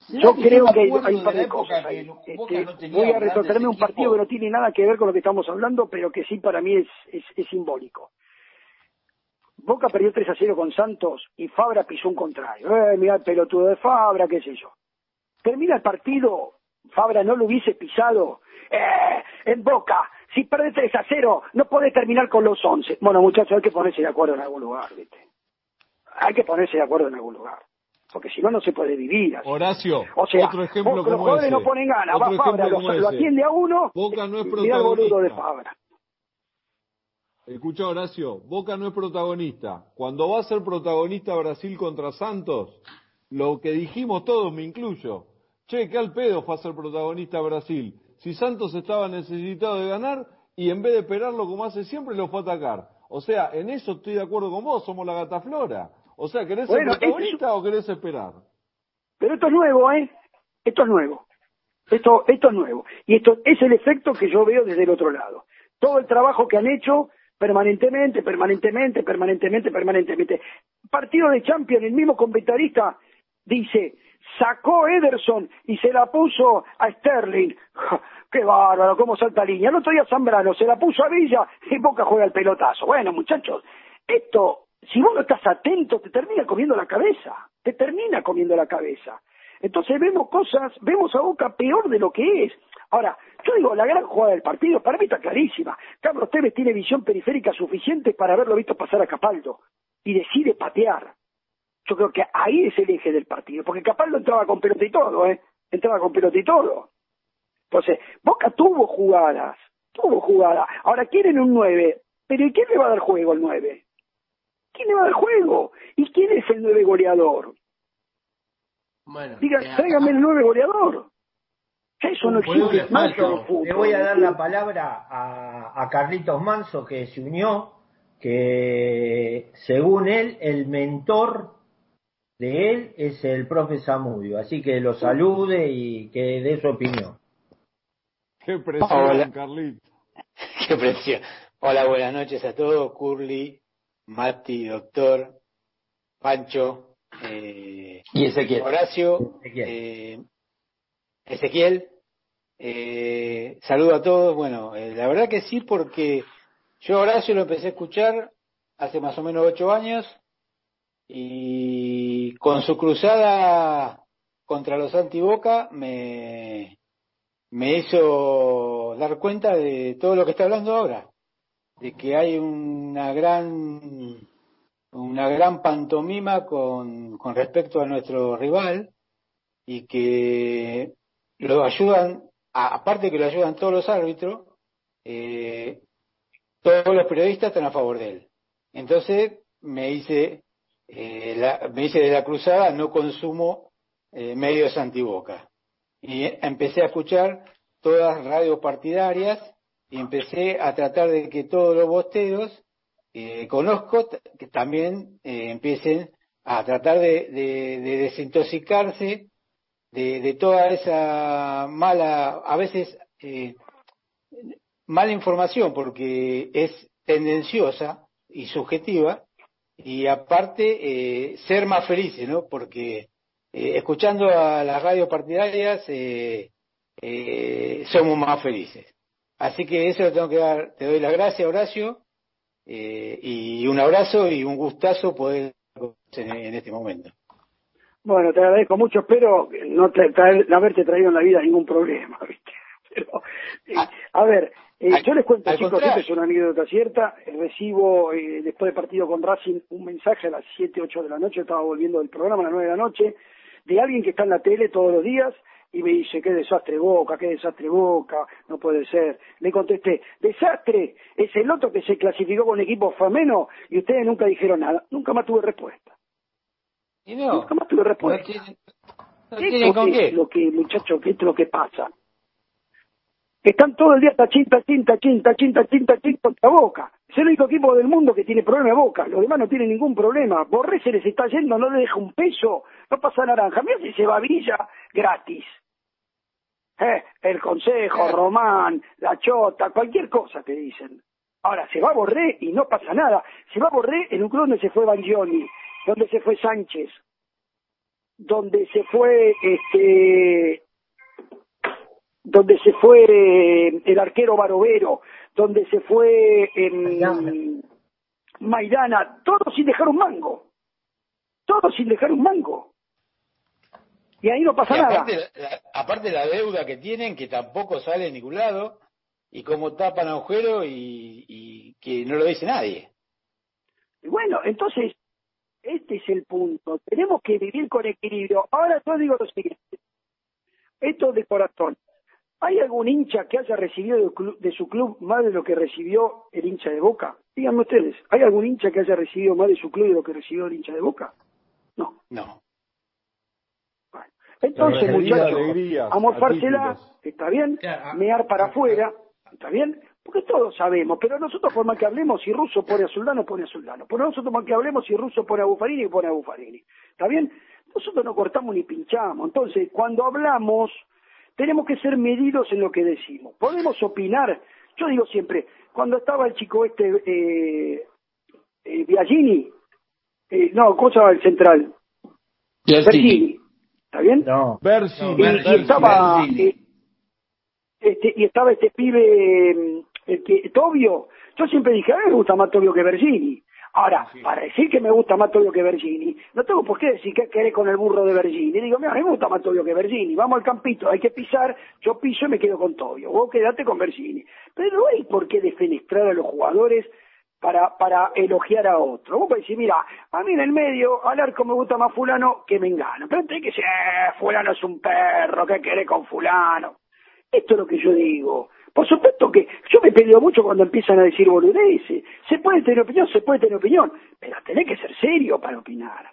yo creo que hay, hay un par de cosas ahí. Este, no tenía voy a retrotraerme un partido que no tiene nada que ver con lo que estamos hablando, pero que sí para mí es, es, es simbólico. Boca perdió 3 a 0 con Santos y Fabra pisó un contrario. Eh, mirá el pelotudo de Fabra, qué sé yo. Termina el partido, Fabra no lo hubiese pisado. Eh, en Boca, si perdés 3 a 0, no podés terminar con los 11. Bueno, muchachos, hay que ponerse de acuerdo en algún lugar, ¿viste? Hay que ponerse de acuerdo en algún lugar. Porque si no, no se puede vivir así. Horacio, O sea, otro ejemplo como los jugadores ese. no ponen ganas, va Fabra, lo, lo atiende a uno, Boca no es mirá el boludo de protagonista. Fabra. Escucha Horacio, Boca no es protagonista. Cuando va a ser protagonista Brasil contra Santos, lo que dijimos todos, me incluyo, che, qué al pedo fue a ser protagonista Brasil. si Santos estaba necesitado de ganar y en vez de esperarlo como hace siempre, lo fue a atacar. O sea, en eso estoy de acuerdo con vos, somos la gata flora. O sea, ¿querés Bueno, ser protagonista o querés esperar? Pero esto es nuevo, ¿eh? Esto es nuevo. Esto, esto es nuevo. Y esto es el efecto que yo veo desde el otro lado. Todo el trabajo que han hecho permanentemente, permanentemente, permanentemente, permanentemente. Partido de Champions, el mismo comentarista dice, sacó Ederson y se la puso a Sterling. Qué bárbaro, cómo salta línea. El otro día Zambrano se la puso a Villa y Boca juega el pelotazo. Bueno, muchachos, esto, si vos no estás atento, te termina comiendo la cabeza. Te termina comiendo la cabeza. Entonces vemos cosas, vemos a Boca peor de lo que es. Ahora, yo digo, la gran jugada del partido, para mí está clarísima. Carlos Tevez tiene visión periférica suficiente para haberlo visto pasar a Capaldo y decide patear. Yo creo que ahí es el eje del partido, porque Capaldo entraba con pelota y todo, ¿eh? Entraba con pelota y todo. Entonces, Boca tuvo jugadas, tuvo jugadas. Ahora quieren un 9, pero ¿y quién le va a dar juego al 9? ¿Quién le va a dar juego? ¿Y quién es el 9 goleador? Bueno, Diga, eh, tráigame el 9 goleador. Eso no existe más le voy a dar la palabra a, a Carlitos Manso que se unió, que según él, el mentor de él es el profe Zamudio, así que lo salude y que dé su opinión. Qué presión, Hola. Carlito. <laughs> Qué presión. Hola, buenas noches a todos. Curly, Mati, doctor, Pancho, eh, Y Ezequiel. Horacio, Ezequiel. eh, Ezequiel. Eh, saludo a todos. Bueno, eh, la verdad que sí, porque yo a Horacio lo empecé a escuchar hace más o menos ocho años y con su cruzada contra los antiboca me, me hizo dar cuenta de todo lo que está hablando ahora, de que hay una gran una gran pantomima con, con respecto a nuestro rival y que lo ayudan, aparte que lo ayudan todos los árbitros, eh, todos los periodistas están a favor de él. Entonces me hice, eh, la- me hice de la cruzada, no consumo eh, medios antiboca. Y empecé a escuchar todas radios partidarias y empecé a tratar de que todos los bosteros eh, conozco que también eh, empiecen a tratar de, de- de desintoxicarse de, toda esa mala, a veces eh, mala información, porque es tendenciosa y subjetiva, y aparte ser más felices, ¿no? Porque escuchando a las radios partidarias somos más felices. Así que eso lo tengo que dar, te doy las gracias, Horacio, eh, y un abrazo y un gustazo poder en, en este momento. Bueno, te agradezco mucho, espero no tra- traer- haberte traído en la vida ningún problema, <laughs> ¿viste? Pero, eh, a ver, eh, al- yo les cuento, chicos, contrario. esta es una anécdota cierta. eh, Recibo, eh, después del partido con Racing, un mensaje a las 7, 8 de la noche, estaba volviendo del programa a las 9 de la noche, de alguien que está en la tele todos los días y me dice, qué desastre Boca, qué desastre Boca, no puede ser. Le contesté, desastre, es el otro que se clasificó con equipo fameno y ustedes nunca dijeron nada. Nunca más tuve respuesta. Y no, Nunca más tuve no respuesta. no con es qué. lo que, muchachos, que esto es lo que pasa. Están todo el día tachín, tachín, tachín, tachín, tachín, tachín contra Boca. Es el único equipo del mundo que tiene problema de Boca. Los demás no tienen ningún problema. Borré se les está yendo, no le deja un peso. No pasa naranja. Mira si se va Villa gratis. Eh, el Consejo, Román, La Chota, cualquier cosa te dicen. Ahora, se va a Borré y no pasa nada. Se va a Borré en un club donde se fue Bangioni, donde se fue Sánchez, donde se fue este donde se fue eh, el arquero Barovero, donde se fue en Maidana, todo sin dejar un mango, todo sin dejar un mango. Y ahí no pasa nada. aparte, la, aparte la deuda que tienen, que tampoco sale de ningún lado, y cómo tapan agujero y, y que no lo dice nadie. Y bueno, entonces, este es el punto. Tenemos que vivir con equilibrio. Ahora yo digo lo siguiente. Esto de corazón. ¿Hay algún hincha que haya recibido de, de su club más de lo que recibió el hincha de Boca? Díganme ustedes, ¿hay algún hincha que haya recibido más de su club de lo que recibió el hincha de Boca? No. No. Entonces, muchachos, alegrías, a morfársela, atípicas. está bien, mear para afuera, está bien, porque todos sabemos, pero nosotros por más que hablemos, si ruso pone a Soldano, pone a Soldano. Por nosotros por más que hablemos, si ruso pone a Buffarini, pone a Buffarini. ¿Está bien? Nosotros no cortamos ni pinchamos. Entonces, cuando hablamos, tenemos que ser medidos en lo que decimos. Podemos opinar. Yo digo siempre, cuando estaba el chico este, eh, eh, Biagini, eh, no, ¿cómo se llama el central? Bergini. ¿Está bien? No. Bersi, y, y estaba eh, este y estaba este pibe eh, el que Tobio. Yo siempre dije a mí me gusta más Tobio que Bergini ahora para decir que me gusta más Tobio que Bergini no tengo por qué decir que querés con el burro de Bergini. Digo mira a mí me gusta más Tobio que Bergini. Vamos al campito hay que pisar yo piso y me quedo con Tobio. Vos quedate con Bergini pero no hay por qué defenestrar a los jugadores para, para elogiar a otro. Vos podés decir, mira, a mí en el medio, al arco me gusta más fulano que Mengano. Pero antes que decir, eh, fulano es un perro, ¿qué querés con fulano? Esto es lo que yo digo. Por supuesto que yo me peleo mucho cuando empiezan a decir boludeces. Se puede tener opinión, se puede tener opinión, pero tenés que ser serio para opinar.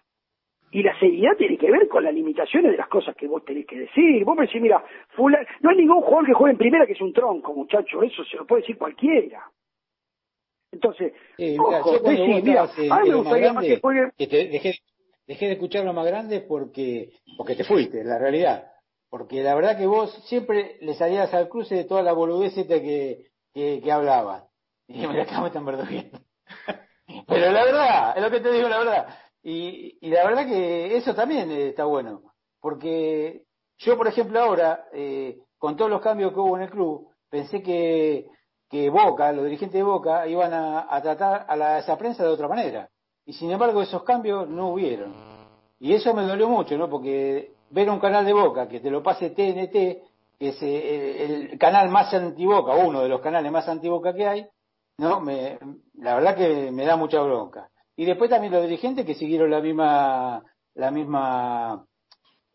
Y la seriedad tiene que ver con las limitaciones de las cosas que vos tenés que decir. Vos me decís, mira, fulano, no hay ningún jugador que juegue en primera que es un tronco, muchacho. Eso se lo puede decir cualquiera. Entonces, Eh, mira, ojo, yo cuando decí, vos mira, estabas en- a mí me en lo más gustaría más que grande, juegue que te dejé, dejé de escuchar lo más grande porque, porque te fuiste, la realidad. Porque la verdad que vos siempre le salías al cruce de toda la boludez que, que, que hablabas. Y me la acabo están perdiendo. <laughs> Pero la verdad, es lo que te digo, la verdad. Y, y la verdad que eso también eh, está bueno. Porque yo, por ejemplo, ahora, eh, con todos los cambios que hubo en el club, pensé que, que Boca, los dirigentes de Boca, iban a, tratar a, esa prensa de otra manera. Y sin embargo, esos cambios no hubieron. Y eso me dolió mucho, ¿no? Porque ver un canal de Boca que te lo pase TNT, que es eh, el, el canal más antiboca, uno de los canales más antiboca que hay, no, me, la verdad que me da mucha bronca. Y después también los dirigentes que siguieron la misma, la misma,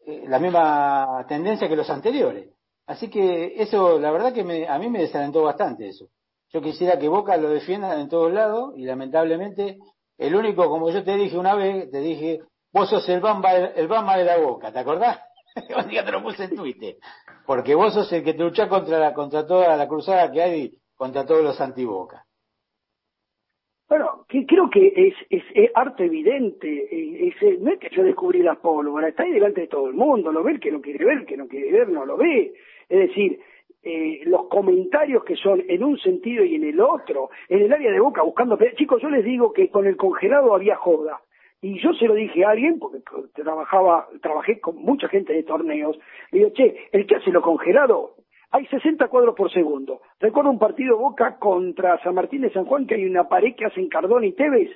eh, la misma tendencia que los anteriores. Así que eso, la verdad que me, a mí me desalentó bastante eso. Yo quisiera que Boca lo defienda en todos lados y lamentablemente el único, como yo te dije una vez, te dije, vos sos el bamba, el bamba de la Boca, ¿te acordás? <laughs> Un día te lo puse en Twitter. Porque vos sos el que te lucha contra la, contra toda la cruzada que hay contra todos los antibocas. Bueno, que creo que es, es, es arte evidente, es- no es que yo descubrí la pólvora, está ahí delante de todo el mundo, lo ve el que no quiere ver, el que no quiere ver no lo ve. Es decir, eh, los comentarios que son en un sentido y en el otro, en el área de boca buscando... Chicos, yo les digo que con el congelado había joda. Y yo se lo dije a alguien, porque trabajaba, trabajé con mucha gente de torneos, le digo, che, el que hace lo congelado, hay 60 cuadros por segundo. Recuerdo un partido Boca contra San Martín de San Juan que hay una pared que hacen Cardón y Tevez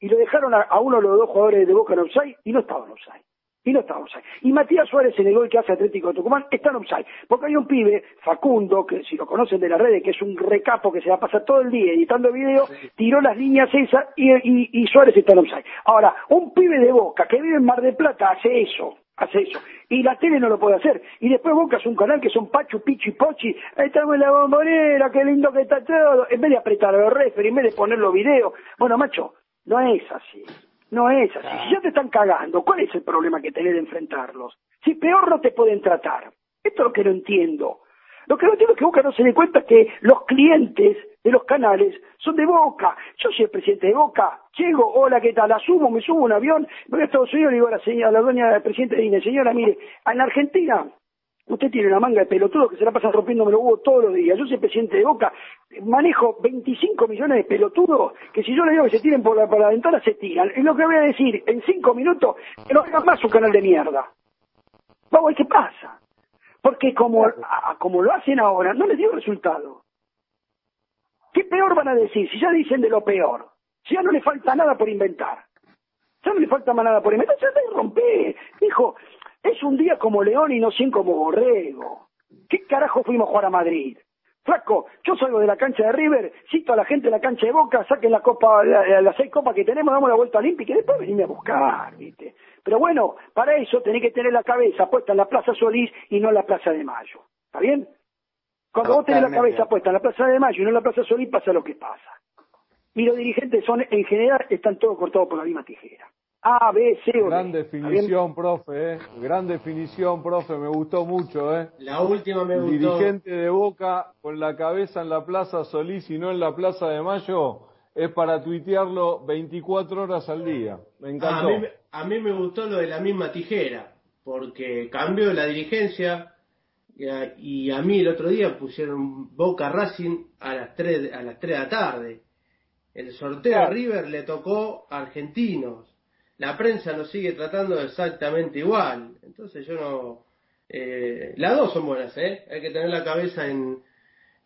y lo dejaron a, a uno de los dos jugadores de Boca en offside y no estaba en offside. Y no en offside. Y Matías Suárez en el gol que hace Atlético de Tucumán está en offside. Porque hay un pibe, Facundo, que si lo conocen de las redes, que es un recapo que se va a pasar todo el día editando video, tiró las líneas esas y, y, y Suárez está en offside. Ahora, un pibe de Boca que vive en Mar del Plata hace eso hace eso. Y la tele no lo puede hacer. Y después Boca es un canal que son Pachu, Pichu y Pochi. Ahí estamos en la bombonera, qué lindo que está todo. En vez de apretar los referees, en vez de poner los videos. Bueno, macho, no es así. No es así. Si ya te están cagando, ¿cuál es el problema que tenés de enfrentarlos? Si peor no te pueden tratar. Esto es lo que no entiendo. Lo que no entiendo es que Boca no se dé cuenta que los clientes de los canales son de Boca. Yo soy el presidente de Boca. Llego, hola, ¿qué tal? Asumo, me subo a un avión, voy a Estados Unidos y digo a la, señora, a la dueña del presidente de INE, señora, mire, en Argentina usted tiene una manga de pelotudos que se la pasan rompiéndome los huevos todos los días. Yo soy presidente de Boca, manejo 25 millones de pelotudos que si yo le digo que se tiren por la, ventana, se tiran. Y lo que voy a decir en cinco minutos, que no hagan más un canal de mierda. Vamos a ver qué pasa. Porque como, a- como lo hacen ahora, no les dio resultado. ¿Qué peor van a decir? Si ya dicen de lo peor. Si ya no le falta nada por inventar. Ya no le falta más nada por inventar. Ya te rompé. Dijo, es un día como león y no cien como borrego. ¿Qué carajo fuimos a jugar a Madrid? Flaco, yo salgo de la cancha de River, cito a la gente de la cancha de Boca, saquen la copa, la- las seis copas que tenemos, damos la vuelta olímpica y después venirme a buscar, ¿viste? Pero bueno, para eso tenés que tener la cabeza puesta en la Plaza Solís y no en la Plaza de Mayo. ¿Está bien? Cuando vos tenés la cabeza puesta en la Plaza de Mayo y no en la Plaza Solís, pasa lo que pasa. Y los dirigentes son, en general, están todos cortados por la misma tijera. A, B, C o D. Gran definición, profe, ¿eh? Gran definición, profe, me gustó mucho, ¿eh? La última me gustó. dirigente de Boca con la cabeza en la Plaza Solís y no en la Plaza de Mayo es para tuitearlo 24 horas al día. Me Ah, a, encantó. mí, a mí me gustó lo de la misma tijera, porque cambió la dirigencia y a, y a mí el otro día pusieron Boca Racing a las 3, a las 3 de la tarde. El sorteo a River le tocó a Argentinos. La prensa lo sigue tratando exactamente igual. Entonces yo no... eh, las dos son buenas, ¿eh? Hay que tener la cabeza en,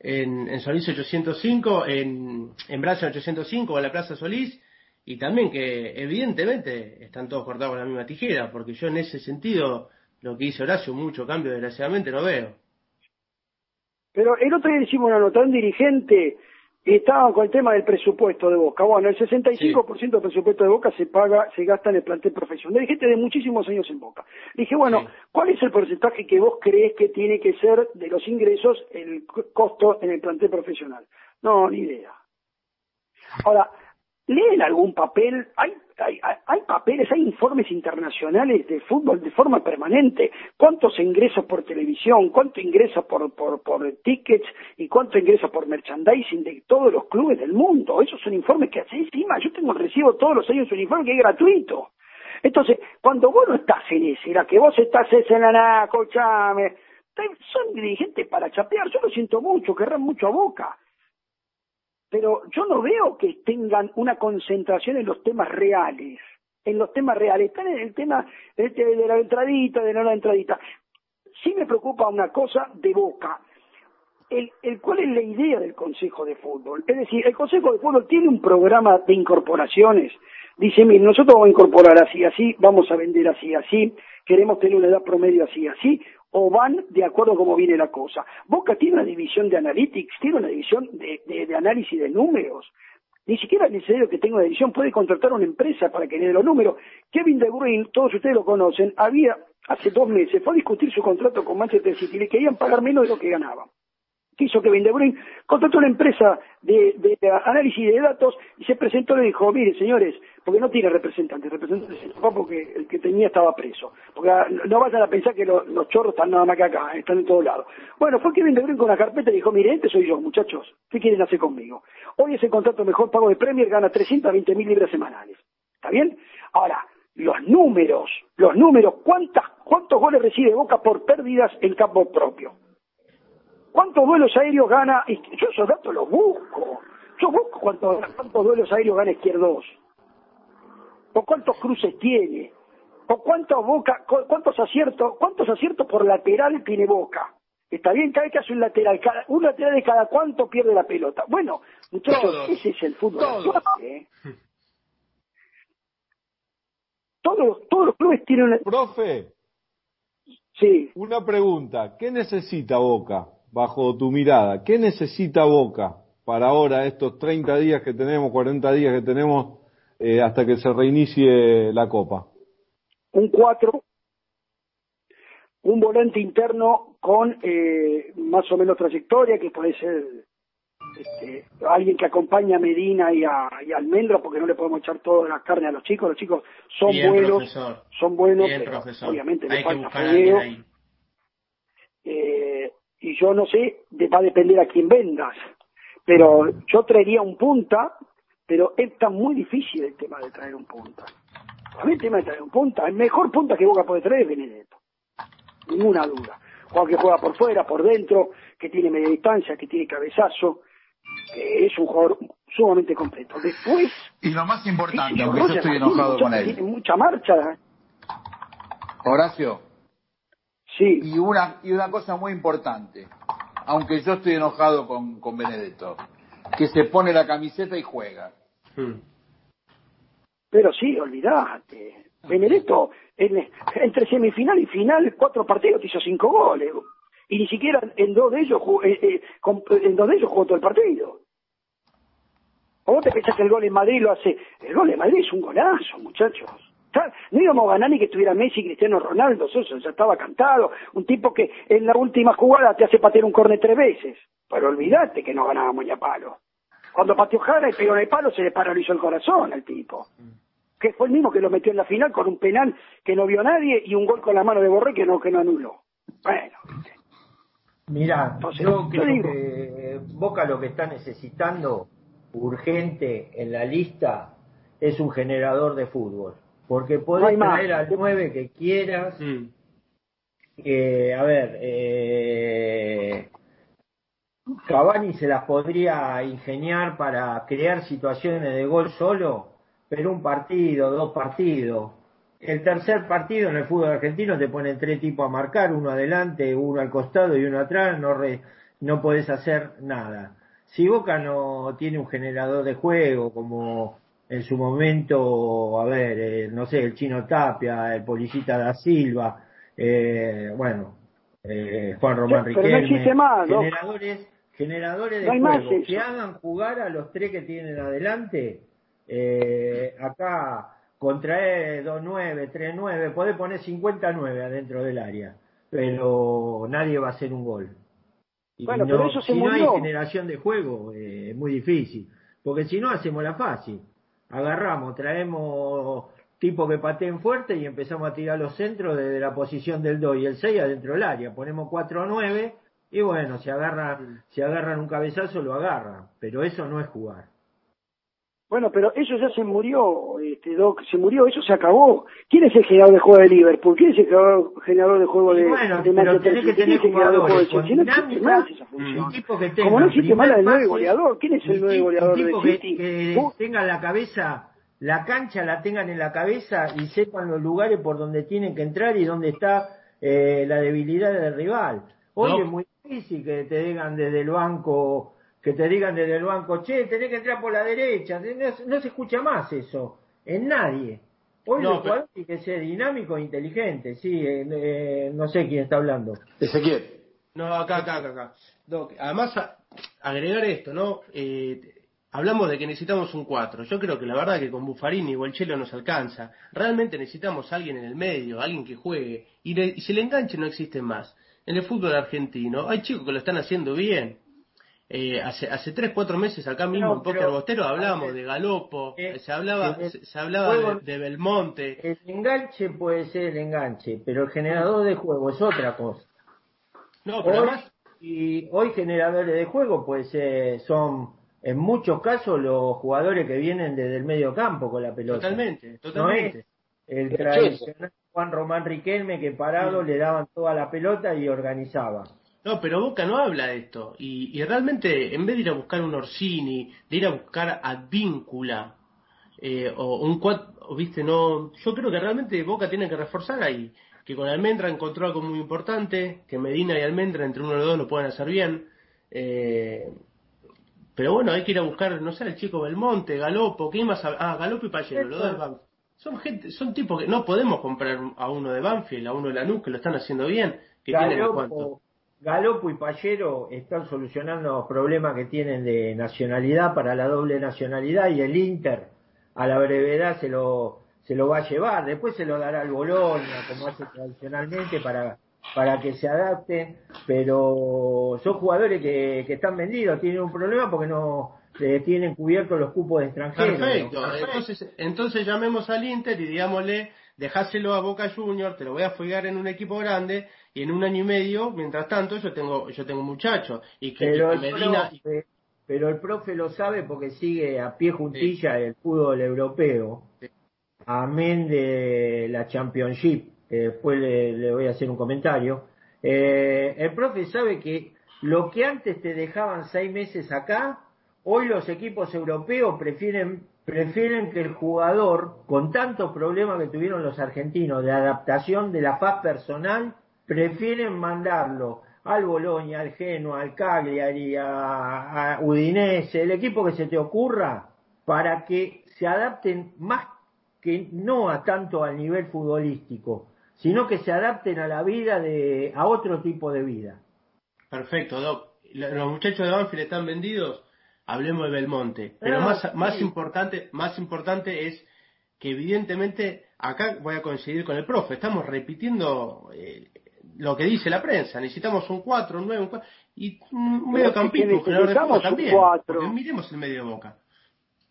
en, en Solís 805, en, en Brazo 805 o en la Plaza Solís, y también que evidentemente están todos cortados con la misma tijera, porque yo en ese sentido, lo que hizo Horacio, mucho cambio desgraciadamente no veo. Pero el otro día hicimos una nota, un dirigente y estaban con el tema del presupuesto de Boca. Bueno, el 65% del presupuesto de Boca se paga, se gasta en el plantel profesional. Dirigente de muchísimos años en Boca. Dije, bueno, ¿cuál es el porcentaje que vos crees que tiene que ser de los ingresos el co- costo en el plantel profesional? No, ni idea. Ahora, ¿leen algún papel? ¿Hay, hay, hay- hay papeles, hay informes internacionales de fútbol de forma permanente? ¿Cuántos ingresos por televisión? ¿Cuánto ingresa por, por, por tickets? ¿Y cuánto ingresa por merchandising de todos los clubes del mundo? Esos son informes que hace encima. Yo tengo recibo todos los años un informe que es gratuito. Entonces, cuando vos no estás en ese, la que vos estás es en la nada, escuchame, son dirigentes para chapear, yo lo siento mucho, querrán mucho a Boca pero yo no veo que tengan una concentración en los temas reales, en los tememas reales, están en el tema este, de la entradita, de no la entradita. Sí me preocupa una cosa de Boca, el, el cuál es la idea del Consejo de Fútbol. Es decir, el Consejo de Fútbol tiene un programa de incorporaciones. Dice, mire, nosotros vamos a incorporar así, así, vamos a vender así, así, queremos tener una edad promedio así, así, o van de acuerdo a cómo viene la cosa. Boca tiene una división de analytics, tiene una división de, de- análisis de números. Ni siquiera es necesario que tenga una división, puede contratar una empresa para que le dé los números. Kevin De Bruyne, todos ustedes lo conocen, había hace dos meses, fue a discutir su contrato con Manchester City, le querían pagar menos de lo que ganaba. ¿Qué hizo Kevin De Bruyne? Contrató una empresa de, de análisis de datos y se presentó y le dijo, mire señores, porque no tiene representantes, representantes se fue porque el que tenía estaba preso. Porque ah, no vayan a pensar que lo- los chorros están nada más que acá, están en todos lados. Bueno, fue Kevin De Bruyne con una carpeta y dijo, mire, este soy yo, muchachos, ¿qué quieren hacer conmigo? Hoy es el contrato mejor pago de Premier, gana 320 mil libras semanales. ¿Está bien? Ahora, los números, los números, ¿cuántas, ¿cuántos goles recibe Boca por pérdidas en campo propio? ¿Cuántos duelos aéreos gana? Yo esos datos los busco. Yo busco cuántos, cuántos duelos aéreos gana Izquierdos. O cuántos cruces tiene. O cuántos boca, cu- cuántos aciertos, cuántos aciertos por lateral tiene Boca. Está bien, cada vez que hace un lateral, cada, un lateral de cada cuánto pierde la pelota. Bueno, muchachos, ese es el fútbol. Todos. actual, ¿eh? Todos, todos los clubes tienen una... Profe, Sí. una pregunta. ¿Qué necesita Boca, bajo tu mirada? ¿Qué necesita Boca para ahora, estos 30 días que tenemos, 40 días que tenemos, eh, hasta que se reinicie la Copa? un 4, un volante interno con eh, más o menos trayectoria, que puede ser este, alguien que acompaña a Medina y a, y a Almendra, porque no le podemos echar toda la carne a los chicos, los chicos son Bien, buenos, profesor. son buenos, Bien, pero profesor. obviamente le Hay que falta fogueo, eh, y yo no sé, va a depender a quién vendas, pero yo traería un punta, pero está muy difícil el tema de traer un punta. A mí el tema de traer un punta, el mejor punta que Boca puede traer es Benedetto, ninguna duda. Jugador que juega por fuera, por dentro, que tiene media distancia, que tiene cabezazo, que es un jugador sumamente completo. Después, Y lo más importante, aunque yo estoy enojado con él. Tiene mucha marcha. Horacio. Sí. Y una, y una cosa muy importante, aunque yo estoy enojado con, con Benedetto, que se pone la camiseta y juega. Pero sí, olvidate. Benedetto, en- entre semifinal y final, cuatro partidos te hizo cinco goles. Y ni siquiera en dos de ellos, jugó- eh, eh, en dos de ellos jugó todo el partido. ¿O vos te pensás que el gol en Madrid lo hace? El gol en Madrid es un golazo, muchachos. No íbamos a ganar ni que estuviera Messi, Cristiano Ronaldo, eso ya estaba cantado. Un tipo que en la última jugada te hace patear un córner tres veces. Pero olvídate que no ganábamos ni a palo. Cuando pateó Jara y pegó en el palo, se le paralizó el corazón al tipo. que fue el mismo que lo metió en la final con un penal que no vio nadie y un gol con la mano de Borré que no, que no anuló. Bueno, Mirá, Entonces, yo creo digo- que Boca lo que está necesitando urgente en la lista es un generador de fútbol. Porque No podés más. traer al 9 que quieras. Eh, a ver, eh, Cavani se las podría ingeniar para crear situaciones de gol solo, pero un partido, dos partidos. El tercer partido en el fútbol argentino te ponen tres tipos a marcar, uno adelante, uno al costado y uno atrás, no, re- no podés hacer nada. Si Boca no tiene un generador de juego como en su momento, a ver, eh, no sé, el Chino Tapia, el Policita da Silva, eh, bueno, eh, Juan Román no Riquelme, más, Doc. generadores, generadores de No juego que hagan jugar a los tres que tienen adelante. Eh, acá contrae 2-9, 3-9, podés poner 59 adentro del área, pero nadie va a hacer un gol. Y Bueno, no- pero eso se si no hay murió. generación de juego, eh, es muy difícil. Porque si no, hacemos la fácil. Agarramos, traemos tipo que pateen fuerte y empezamos a tirar los centros desde la posición del 2 y el 6 adentro del área. Ponemos 4-9 y bueno, si agarran, si agarran un cabezazo, lo agarran. Pero eso no es jugar. Bueno, pero eso ya se murió, este, Doc, se murió, eso se acabó. ¿Quién es el generador de juego de Liverpool? ¿Quién es el generador- generador de juego de, bueno, de pero Manchester tenés que City? ¿Quién es el generador de juego de Chelsea? No existe más esa función. que Como tenga no existe más la del primer nueve pase, goleador, ¿quién es el y nueve tipo- goleador y de que, City? que Vos- tengan la cabeza, la cancha la tengan en la cabeza y sepan los lugares por donde tienen que entrar y dónde está eh, la debilidad del rival. Hoy No. es muy difícil que te digan desde el banco, que te digan desde el banco, che, tenés que entrar por la derecha. No, no se escucha más eso, en nadie. Hoy No, el jugador tiene que ser dinámico e inteligente, sí, eh, eh, no sé quién está hablando. Ezequiel. No, acá, acá, acá, acá. Doc, además, a- agregar esto, ¿no? Eh, hablamos de que necesitamos un 4. Yo creo que la verdad que con Buffarini o el Chelo nos alcanza. Realmente necesitamos a alguien en el medio, alguien que juegue. Y, le- y si el enganche no existe más. En el fútbol argentino hay chicos que lo están haciendo bien. Eh, hace hace tres, cuatro meses acá mismo No, en Póker Bostero hablábamos de Galopo, eh, se hablaba, el se, se hablaba juego- de, de Belmonte. El enganche puede ser el enganche, pero el generador de juego es otra cosa. No, pero hoy, además, y hoy generadores de juego pues eh, son en muchos casos los jugadores que vienen desde el medio campo con la pelota. totalmente, No totalmente. es el tradicional Juan Román Riquelme que parado le daban toda la pelota y organizaba. No, pero Boca no habla de esto. Y, y realmente, en vez de ir a buscar un Orsini, de ir a buscar Advíncula, eh, o un cuatro, viste, no. Yo creo que realmente Boca tiene que reforzar ahí. Que con Almendra encontró algo muy importante, que Medina y Almendra, entre uno y los dos, lo pueden hacer bien. Eh, pero bueno, hay que ir a buscar, no sé, el chico Belmonte, Galopo, ¿qué más? Ah, Galopo y Pallero, los dos. Son gente, son tipos que no podemos comprar a uno de Banfield, a uno de Lanús, que lo están haciendo bien, que. Galopo, Galopo y Pallero están solucionando los problemas que tienen de nacionalidad para la doble nacionalidad y el Inter a la brevedad se lo se lo va a llevar, después se lo dará al Bolonia como hace tradicionalmente para para que se adapten, pero son jugadores que, que están vendidos, tienen un problema porque no eh, tienen cubiertos los cupos de extranjeros. Perfecto. Entonces, entonces llamemos al Inter y digámosle, dejáselo a Boca Junior, te lo voy a fugar en un equipo grande y en un año y medio, mientras tanto, yo tengo, yo tengo muchachos y que, pero, el Medina, profe, pero el profe lo sabe porque sigue a pie juntilla el fútbol europeo, amén de la Championship, que después le, le voy a hacer un comentario. Eh, el profe sabe que lo que antes te dejaban seis meses acá, hoy los equipos europeos prefieren prefieren que el jugador, con tantos problemas que tuvieron los argentinos de adaptación de la paz personal, prefieren mandarlo al Boloña, al Genoa, al Cagliari, a, a Udinese, el equipo que se te ocurra, para que se adapten más que no a tanto al nivel futbolístico, sino que se adapten a la vida de, a otro tipo de vida. perfecto, Doc. Los muchachos de Banfield están vendidos, hablemos de Belmonte. Pero Ah, más, más sí. importante, más importante es que evidentemente, acá voy a coincidir con el profe, estamos repitiendo eh, lo que dice la prensa, necesitamos un 4, un 9, un 4, y un Pero medio es que campito, un generador también. miremos el medio de boca.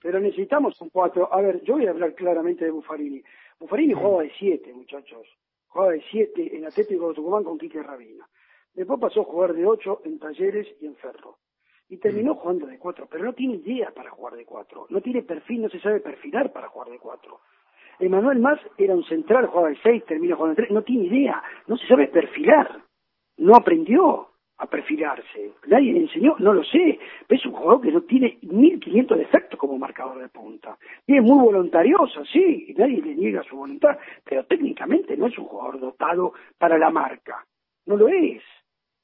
pero necesitamos un 4. A ver, yo voy a hablar claramente de Buffarini. Buffarini jugaba de 7, muchachos. Jugaba de 7 en Atlético de Tucumán con Quique Rabina. Después pasó a jugar de 8 en Talleres y en Ferro. Y terminó jugando de 4, pero no tiene idea para jugar de 4. No tiene perfil, no se sabe perfilar para jugar de 4. Emanuel Más era un central, jugaba de 6, termina jugando de 3. No tiene idea, no se sabe perfilar. No aprendió a perfilarse. Nadie le enseñó, no lo sé. Pero es un jugador que no tiene 1500 defectos como marcador de punta. Y es muy voluntarioso, sí, y nadie le niega su voluntad, pero técnicamente no es un jugador dotado para la marca. No lo es.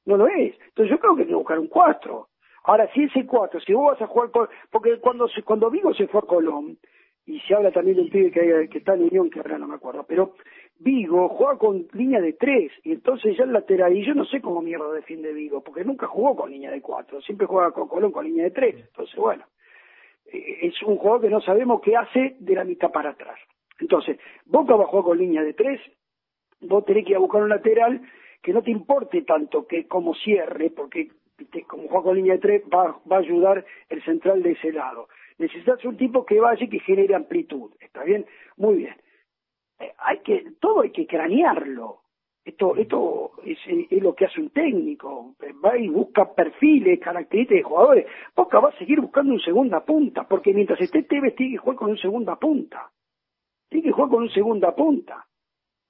No lo es. Entonces yo creo que hay que buscar un 4. Ahora, si ese 4, si vos vas a jugar con... Porque cuando, cuando Vigo se fue a Colón, y se habla también de un pibe que, que está en Unión, que ahora no me acuerdo, pero Vigo juega con línea de 3, y entonces ya el lateral, y yo no sé cómo mierda defiende Vigo, porque nunca jugó con línea de 4, siempre juega con Colón con línea de 3, entonces bueno, eh, es un jugador que no sabemos qué hace de la mitad para atrás. Entonces, Boca va a jugar con línea de 3, vos tenés que ir a buscar un lateral que no te importe tanto que como cierre, porque como juega con línea de tres va, va a ayudar el central de ese lado. Necesitas un tipo que vaya y que genere amplitud, ¿está bien? Muy bien. Eh, hay que, todo hay que cranearlo. Esto, esto es, es lo que hace un técnico. Eh, Va y busca perfiles, características de jugadores. Boca va a seguir buscando un segunda punta, porque mientras esté Tevez tiene que jugar con un segunda punta. Tiene que jugar con un segunda punta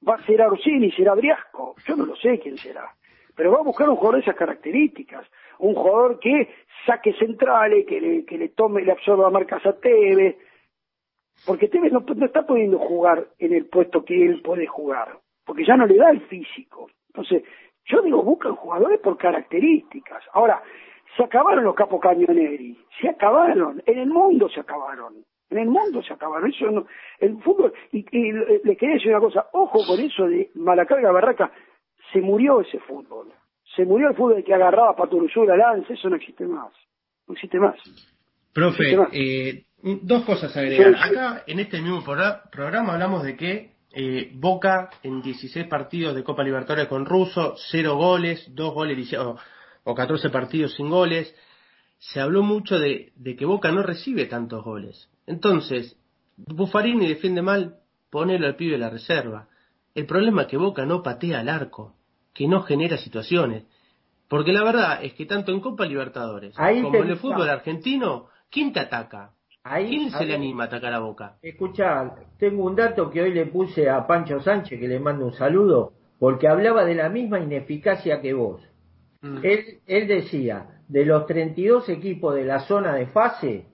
va a ser Orsini, será Briasco, yo no lo sé quién será, pero va a buscar un jugador de esas características, un jugador que saque centrales, que le, que le tome, le absorba marcas a Tevez, porque Tevez no, no está pudiendo jugar en el puesto que él puede jugar, porque ya no le da el físico. Entonces, yo digo, buscan jugadores por características. Ahora, se acabaron los capos camioneri, se acabaron, en el mundo se acabaron. En el mundo se acabaron. Eso no, el fútbol, y, y le quería decir una cosa, ojo con eso de Malacarga Barraca, se murió ese fútbol. Se murió el fútbol que agarraba Paturuzú la lanza, eso no existe más. No existe más. Profe, Sí, ¿qué más? eh, dos cosas a agregar. Sí, sí. Acá, en este mismo progra- programa, hablamos de que eh, Boca, en 16 partidos de Copa Libertadores con Russo, 0 goles, 2 goles o, o 14 partidos sin goles. Se habló mucho de, de que Boca no recibe tantos goles. Entonces, Buffarini defiende mal, ponelo al pibe de la reserva. El problema es que Boca no patea al arco, que no genera situaciones. Porque la verdad es que tanto en Copa Libertadores Ahí como en el fútbol argentino, ¿quién te ataca? Ahí, ¿Quién se le anima a atacar a Boca? Escucha, tengo un dato que hoy le puse a Pancho Sánchez, que le mando un saludo, porque hablaba de la misma ineficacia que vos. Mm. Él, él decía, de los 32 equipos de la zona de fase,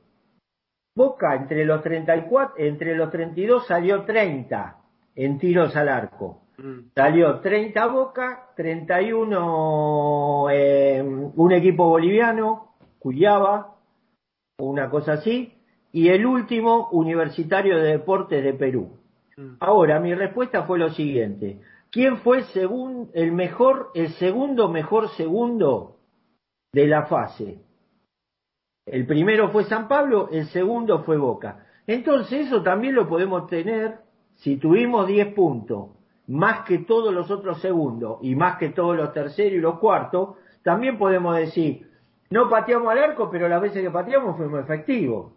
Boca entre los 34, entre los 32 salió 30 en tiros al arco. Mm. Salió 30 Boca, 31 eh, un equipo boliviano, Cuyaba, una cosa así, y el último Universitario de Deportes de Perú. Ahora, mi respuesta fue lo siguiente. ¿Quién fue segun- el mejor, el segundo mejor segundo de la fase? El primero fue San Pablo, el segundo fue Boca. Entonces eso también lo podemos tener si tuvimos 10 puntos, más que todos los otros segundos y más que todos los terceros y los cuartos, también podemos decir, no pateamos al arco, pero las veces que pateamos fuimos efectivos.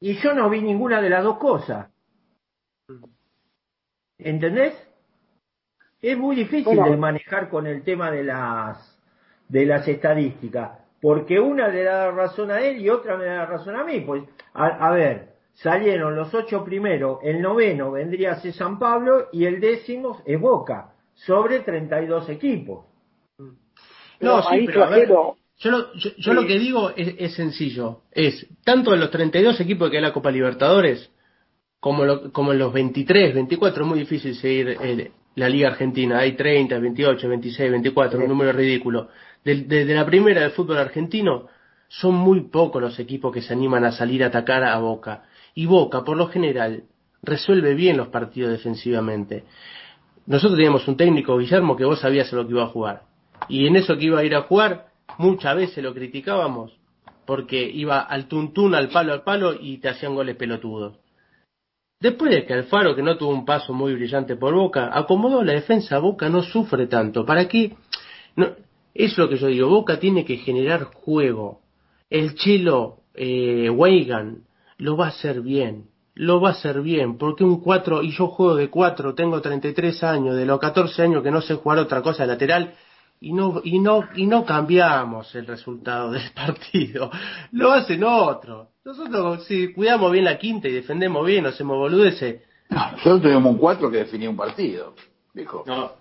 Y yo no vi ninguna de las dos cosas. ¿Entendés? Es muy difícil Bueno. de manejar con el tema de las de las estadísticas, porque una le da razón a él y otra me da la razón a mí. Pues, a, a ver, salieron los ocho primeros, el noveno vendría a ser San Pablo y el décimo es Boca, sobre 32 equipos. No, Pero sí, pero a ver, yo, lo, yo, yo Sí. lo que digo es, es sencillo. Es, tanto en los 32 equipos que hay en la Copa Libertadores, como, lo- como en los 23, 24, es muy difícil seguir eh, la Liga Argentina. Hay 30, 28, 26, 24, un número ridículo. De, de- de la primera del fútbol argentino, son muy pocos los equipos que se animan a salir a atacar a Boca. Y Boca, por lo general, resuelve bien los partidos defensivamente. Nosotros teníamos un técnico, Guillermo, que vos sabías lo que iba a jugar. Y en eso que iba a ir a jugar, muchas veces lo criticábamos, porque iba al tuntún, al palo, al palo, y te hacían goles pelotudos. Después de que Alfaro, que no tuvo un paso muy brillante por Boca, acomodó la defensa, Boca no sufre tanto. ¿Para qué? No, es lo que yo digo, Boca tiene que generar juego. El Chelo, eh, Weigan, lo va a hacer bien. Lo va a hacer bien, porque un 4, y yo juego de 4, tengo 33 años, de los 14 años que no sé jugar otra cosa de lateral, y no, y no, y no cambiamos el resultado <laughs> del partido. Lo hacen otros. Nosotros, si cuidamos bien la quinta y defendemos bien, hacemos boludeces. No, nosotros tuvimos un 4 que definía un partido, dijo. No.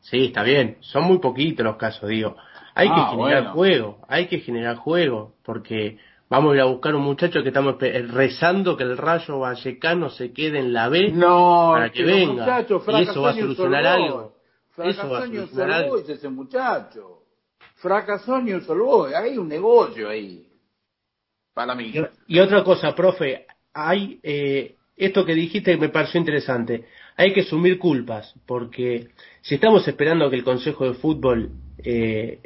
Sí, está bien. Son muy poquitos los casos, digo. Hay que Ah, generar bueno. juego, hay que generar juego, porque vamos a ir a buscar un muchacho que estamos espe- rezando que el Rayo Vallecano se quede en la B No, para que venga. muchacho, y eso va a fracasó solucionar Solboy. algo. Eso va a Fracasó solucionar algo. Ese muchacho. Fracasó en Solboy. Hay un negocio ahí. Para mí. Y otra cosa, profe, hay eh, esto que dijiste que me pareció interesante. Hay que asumir culpas, porque si estamos esperando que el Consejo de Fútbol eh,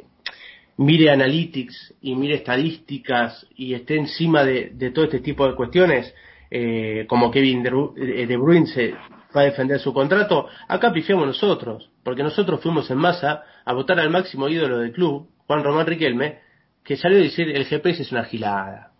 mire analytics y mire estadísticas y esté encima de, de todo este tipo de cuestiones, eh, como Kevin De, eh, De Bruyne se va a defender su contrato, acá pifiamos nosotros, porque nosotros fuimos en masa a votar al máximo ídolo del club, Juan Román Riquelme, que salió a decir el GPS es una gilada.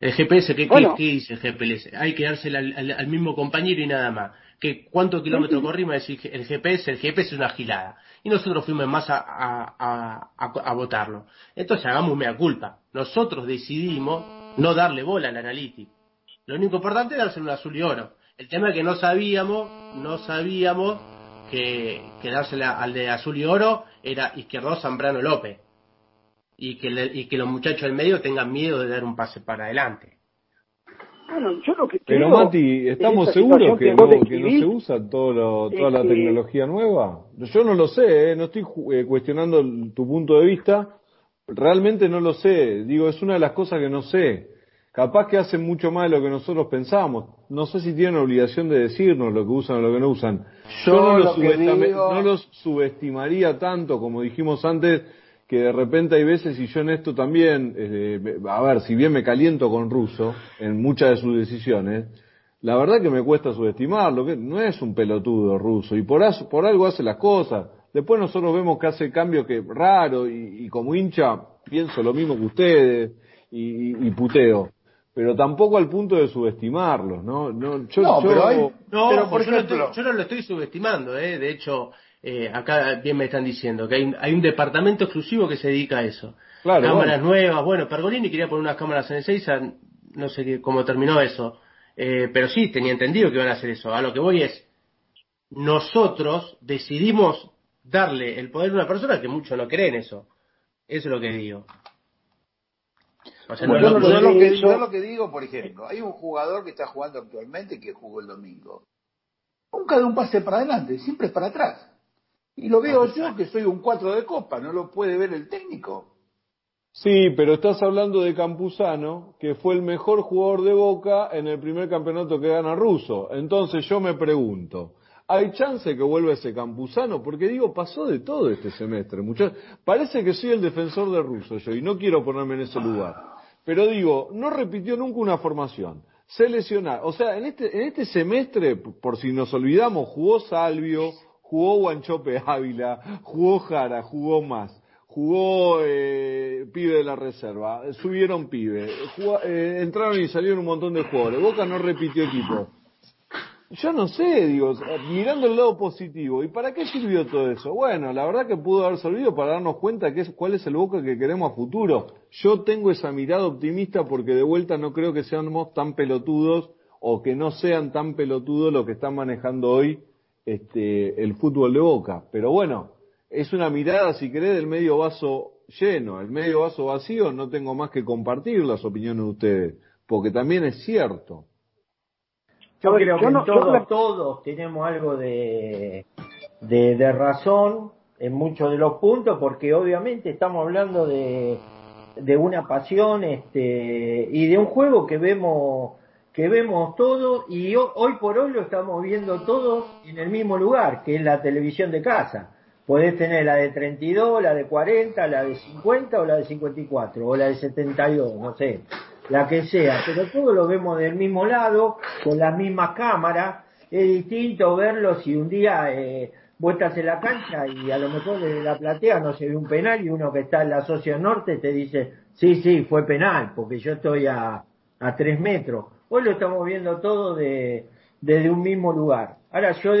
El GPS, ¿qué, qué- Bueno. qué dice el GPS? Hay que dársela al, al- al mismo compañero y nada más. ¿Qué, ¿Cuántos kilómetros corrimos? El GPS, el GPS es una gilada. Y nosotros fuimos en masa a, a, a, a votarlo. Entonces hagamos mea culpa. Nosotros decidimos no darle bola al analítico. Lo único importante es dárselo un azul y oro. El tema es que no sabíamos, no sabíamos que, que dársela al de azul y oro era Izquierdo Zambrano López. Y que, le- y que los muchachos del medio tengan miedo de dar un pase para adelante. Bueno, yo lo que Pero Mati, ¿estamos esta seguros que no, que no se usa todo lo- toda la que- tecnología nueva? Yo no lo sé, ¿eh? no estoy eh, cuestionando tu punto de vista, realmente no lo sé, digo, es una de las cosas que no sé. Capaz que hacen mucho más de lo que nosotros pensamos. No sé si tienen obligación de decirnos lo que usan o lo que no usan. Yo, Yo no, lo digo- no los subestimaría tanto, como dijimos antes, que de repente hay veces, y yo en esto también, eh, me- a ver, si bien me caliento con Russo en muchas de sus decisiones, la verdad que me cuesta subestimarlo, que no es un pelotudo ruso, y por, as- por algo hace las cosas. Después nosotros vemos que hace cambios que raro, y, y como hincha pienso lo mismo que ustedes, y, y- y puteo. Pero tampoco al punto de subestimarlos, ¿no? No, yo, No, yo- pero hay- No, Pero, por yo, no ejemplo- estoy- yo no lo estoy subestimando, ¿eh? De hecho, eh, acá bien me están diciendo que hay, un- hay un departamento exclusivo que se dedica a eso. Claro, cámaras bueno. nuevas, bueno, Pergolini quería poner unas cámaras en Ezeiza, no sé qué- cómo terminó eso. Eh, pero sí, tenía entendido que iban a hacer eso. A lo que voy es, nosotros decidimos darle el poder a una persona que muchos no creen eso. Eso es lo que digo. O sea, no- Bueno, no- yo, no- lo que, yo- yo lo que digo, por ejemplo, hay un jugador que está jugando actualmente que jugó el domingo. Nunca da un pase para adelante, siempre es para atrás. Y lo veo yo que soy un 4 de copa, no lo puede ver el técnico. Sí, pero estás hablando de Campuzano, que fue el mejor jugador de Boca en el primer campeonato que gana Russo. Entonces yo me pregunto, ¿hay chance que vuelva ese Campuzano? Porque digo, pasó de todo este semestre. muchachos. Parece que soy el defensor de Russo yo y no quiero ponerme en ese lugar. Pero digo, no repitió nunca una formación. Se. O sea, en este, en este semestre, por si nos olvidamos, jugó Salvio, jugó Guanchope Ávila, jugó Jara, jugó más jugó eh, pibe de la reserva, subieron pibe, eh, entraron y salieron un montón de jugadores, Boca no repitió equipo. Yo no sé, digo, mirando el lado positivo, ¿y para qué sirvió todo eso? Bueno, la verdad que pudo haber servido para darnos cuenta que es, cuál es el Boca que queremos a futuro. Yo tengo esa mirada optimista porque de vuelta no creo que seamos tan pelotudos o que no sean tan pelotudos lo que están manejando hoy este, el fútbol de Boca. Pero bueno, es una mirada, si querés, del medio vaso lleno. El medio vaso vacío no tengo más que compartir las opiniones de ustedes, porque también es cierto. Yo creo yo que no- todos tenemos algo de, de, de razón en muchos de los puntos, porque obviamente estamos hablando de, de una pasión este, y de un juego que vemos que vemos todo y ho- hoy por hoy lo estamos viendo todos en el mismo lugar, que es la televisión de casa. Podés tener la de 32, la de 40, la de 50 o la de 54, o la de 72, no sé, la que sea, pero todos lo vemos del mismo lado, con las mismas cámaras. Es distinto verlo si un día eh, vos en la cancha y a lo mejor desde la platea no se ve un penal y uno que está en la socia norte te dice, sí, sí, fue penal, porque yo estoy a, a tres metros. Hoy lo estamos viendo todo de, desde un mismo lugar. Ahora yo,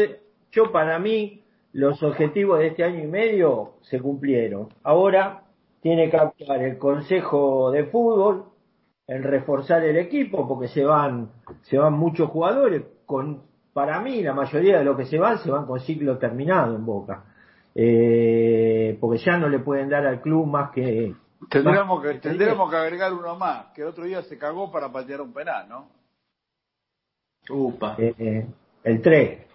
yo para mí los objetivos de este año y medio se cumplieron. Ahora tiene que actuar el Consejo de Fútbol en reforzar el equipo porque se van se van muchos jugadores con para mí la mayoría de los que se van se van con ciclo terminado en Boca eh, porque ya no le pueden dar al club más que Tendríamos que, tendríamos que agregar uno más, que el otro día se cagó para patear un penal, ¿no? Upa. eh, eh, el 3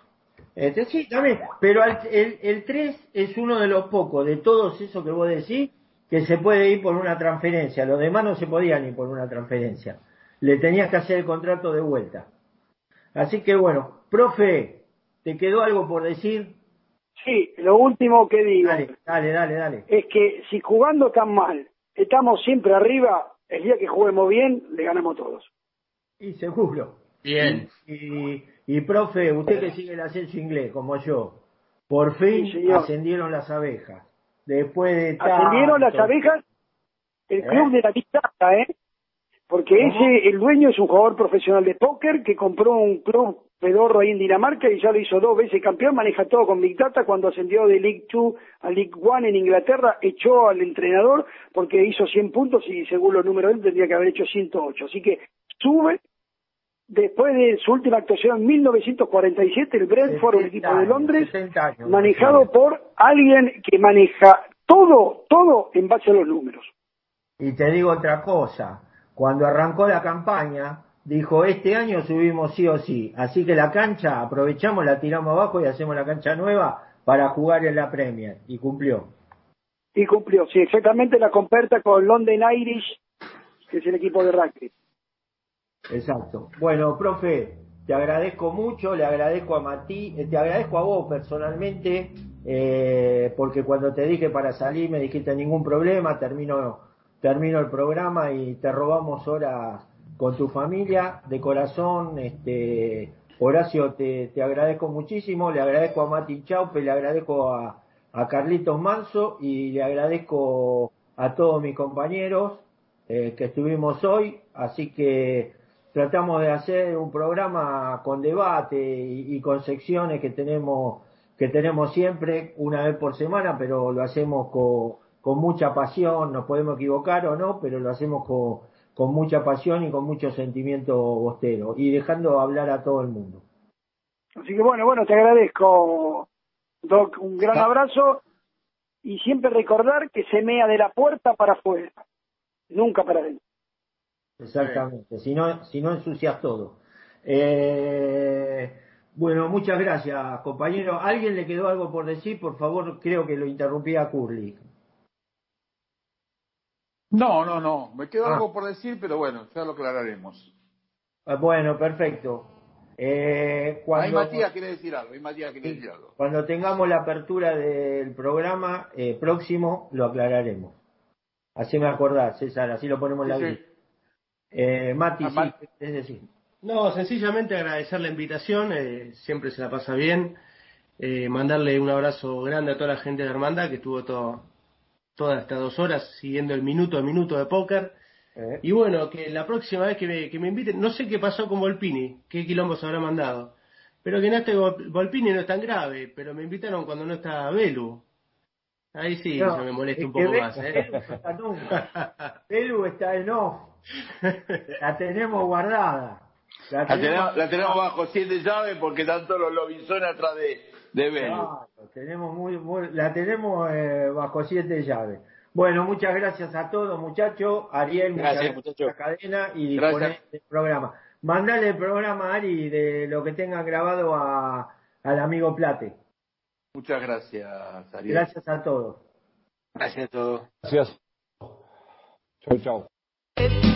este, sí, también, pero al- el, el 3 es uno de los pocos de todos esos que vos decís que se puede ir por una transferencia. Los demás no se podían ir por una transferencia. Le tenías que hacer el contrato de vuelta. Así que bueno, profe, ¿te quedó algo por decir? Sí, lo último que digo Dale, dale, dale, dale. es que si jugando tan mal estamos siempre arriba, el día que juguemos bien, le ganamos todos. Y seguro. Bien. Y, y profe, usted que sigue el ascenso inglés, como yo, por fin Sí, ascendieron las abejas. Después de Ascendieron las tanto- abejas, el ¿Eh? club de la quitata, ¿eh? Porque ese, el dueño es un jugador profesional de póker que compró un club pedorro ahí en Dinamarca y ya lo hizo dos veces campeón, maneja todo con Big Data, cuando ascendió de League 2 a League 1 en Inglaterra, echó al entrenador porque hizo 100 puntos y según los números de él tendría que haber hecho 108. Así que sube, después de su última actuación en 1947, el Brentford, un 70 equipo de Londres, 60 años, manejado por alguien que maneja todo, todo en base a los números. Y te digo otra cosa, cuando arrancó la campaña, dijo, este año subimos sí o sí, así que la cancha, aprovechamos, la tiramos abajo y hacemos la cancha nueva para jugar en la Premier, y cumplió. Y cumplió, sí, exactamente la comperta con London Irish, que es el equipo de rugby. Exacto. Bueno, profe, te agradezco mucho, le agradezco a Mati, eh, te agradezco a vos personalmente, eh, porque cuando te dije para salir me dijiste ningún problema, termino, termino el programa y te robamos horas con tu familia, de corazón, este, Horacio, te, te agradezco muchísimo, le agradezco a Mati Chaupe, le agradezco a, a Carlitos Manso y le agradezco a todos mis compañeros eh, que estuvimos hoy, así que tratamos de hacer un programa con debate y, y con secciones que tenemos que tenemos siempre una vez por semana, pero lo hacemos con, con mucha pasión, nos podemos equivocar o no, pero lo hacemos con, con mucha pasión y con mucho sentimiento bostero y dejando hablar a todo el mundo. Así que bueno, bueno, te agradezco, Doc, un gran abrazo y siempre recordar que se mea de la puerta para afuera, nunca para adentro. Exactamente, si no, si no ensucias todo. Eh, bueno, muchas gracias, compañero. ¿Alguien le quedó algo por decir? Por favor, creo que lo interrumpí a Curly. No, no, no. Me quedó Ah. algo por decir, pero bueno, ya lo aclararemos. Ah, Bueno, perfecto. Eh, Ahí cuando, Matías quiere decir algo. Ahí Matías quiere decir algo. cuando tengamos la apertura del programa eh, próximo, lo aclararemos. Así me acordás, César, así lo ponemos en la Sí, sí. Eh, Mati, Ah, sí, es decir. No, sencillamente agradecer la invitación, eh, siempre se la pasa bien. Eh, mandarle un abrazo grande a toda la gente de Hermandad que estuvo todo, todas estas dos horas siguiendo el minuto a minuto de póker. Eh, Y bueno, que la próxima vez que me, que me inviten, no sé qué pasó con Volpini, qué quilombos habrá mandado, pero que no esté Vol- Volpini no es tan grave, pero me invitaron cuando no está Belu. Ahí sí, No, se me molesta es un poco más, ¿eh? Belu está está en off. La tenemos guardada. La La tenemos, la tenemos bajo siete llaves porque están todos los lobinsones atrás de, de. Claro, tenemos muy, muy- la tenemos eh, bajo siete llaves. Bueno, muchas gracias a todos, muchachos. Ariel, muchas Gracias, gracias por la cadena y Gracias. disponer del programa. Mandale el programa, Ari, de lo que tenga grabado a, al amigo Plate. Muchas gracias, Ariel. Gracias a todos. Gracias a todos. Gracias. Chau, chau.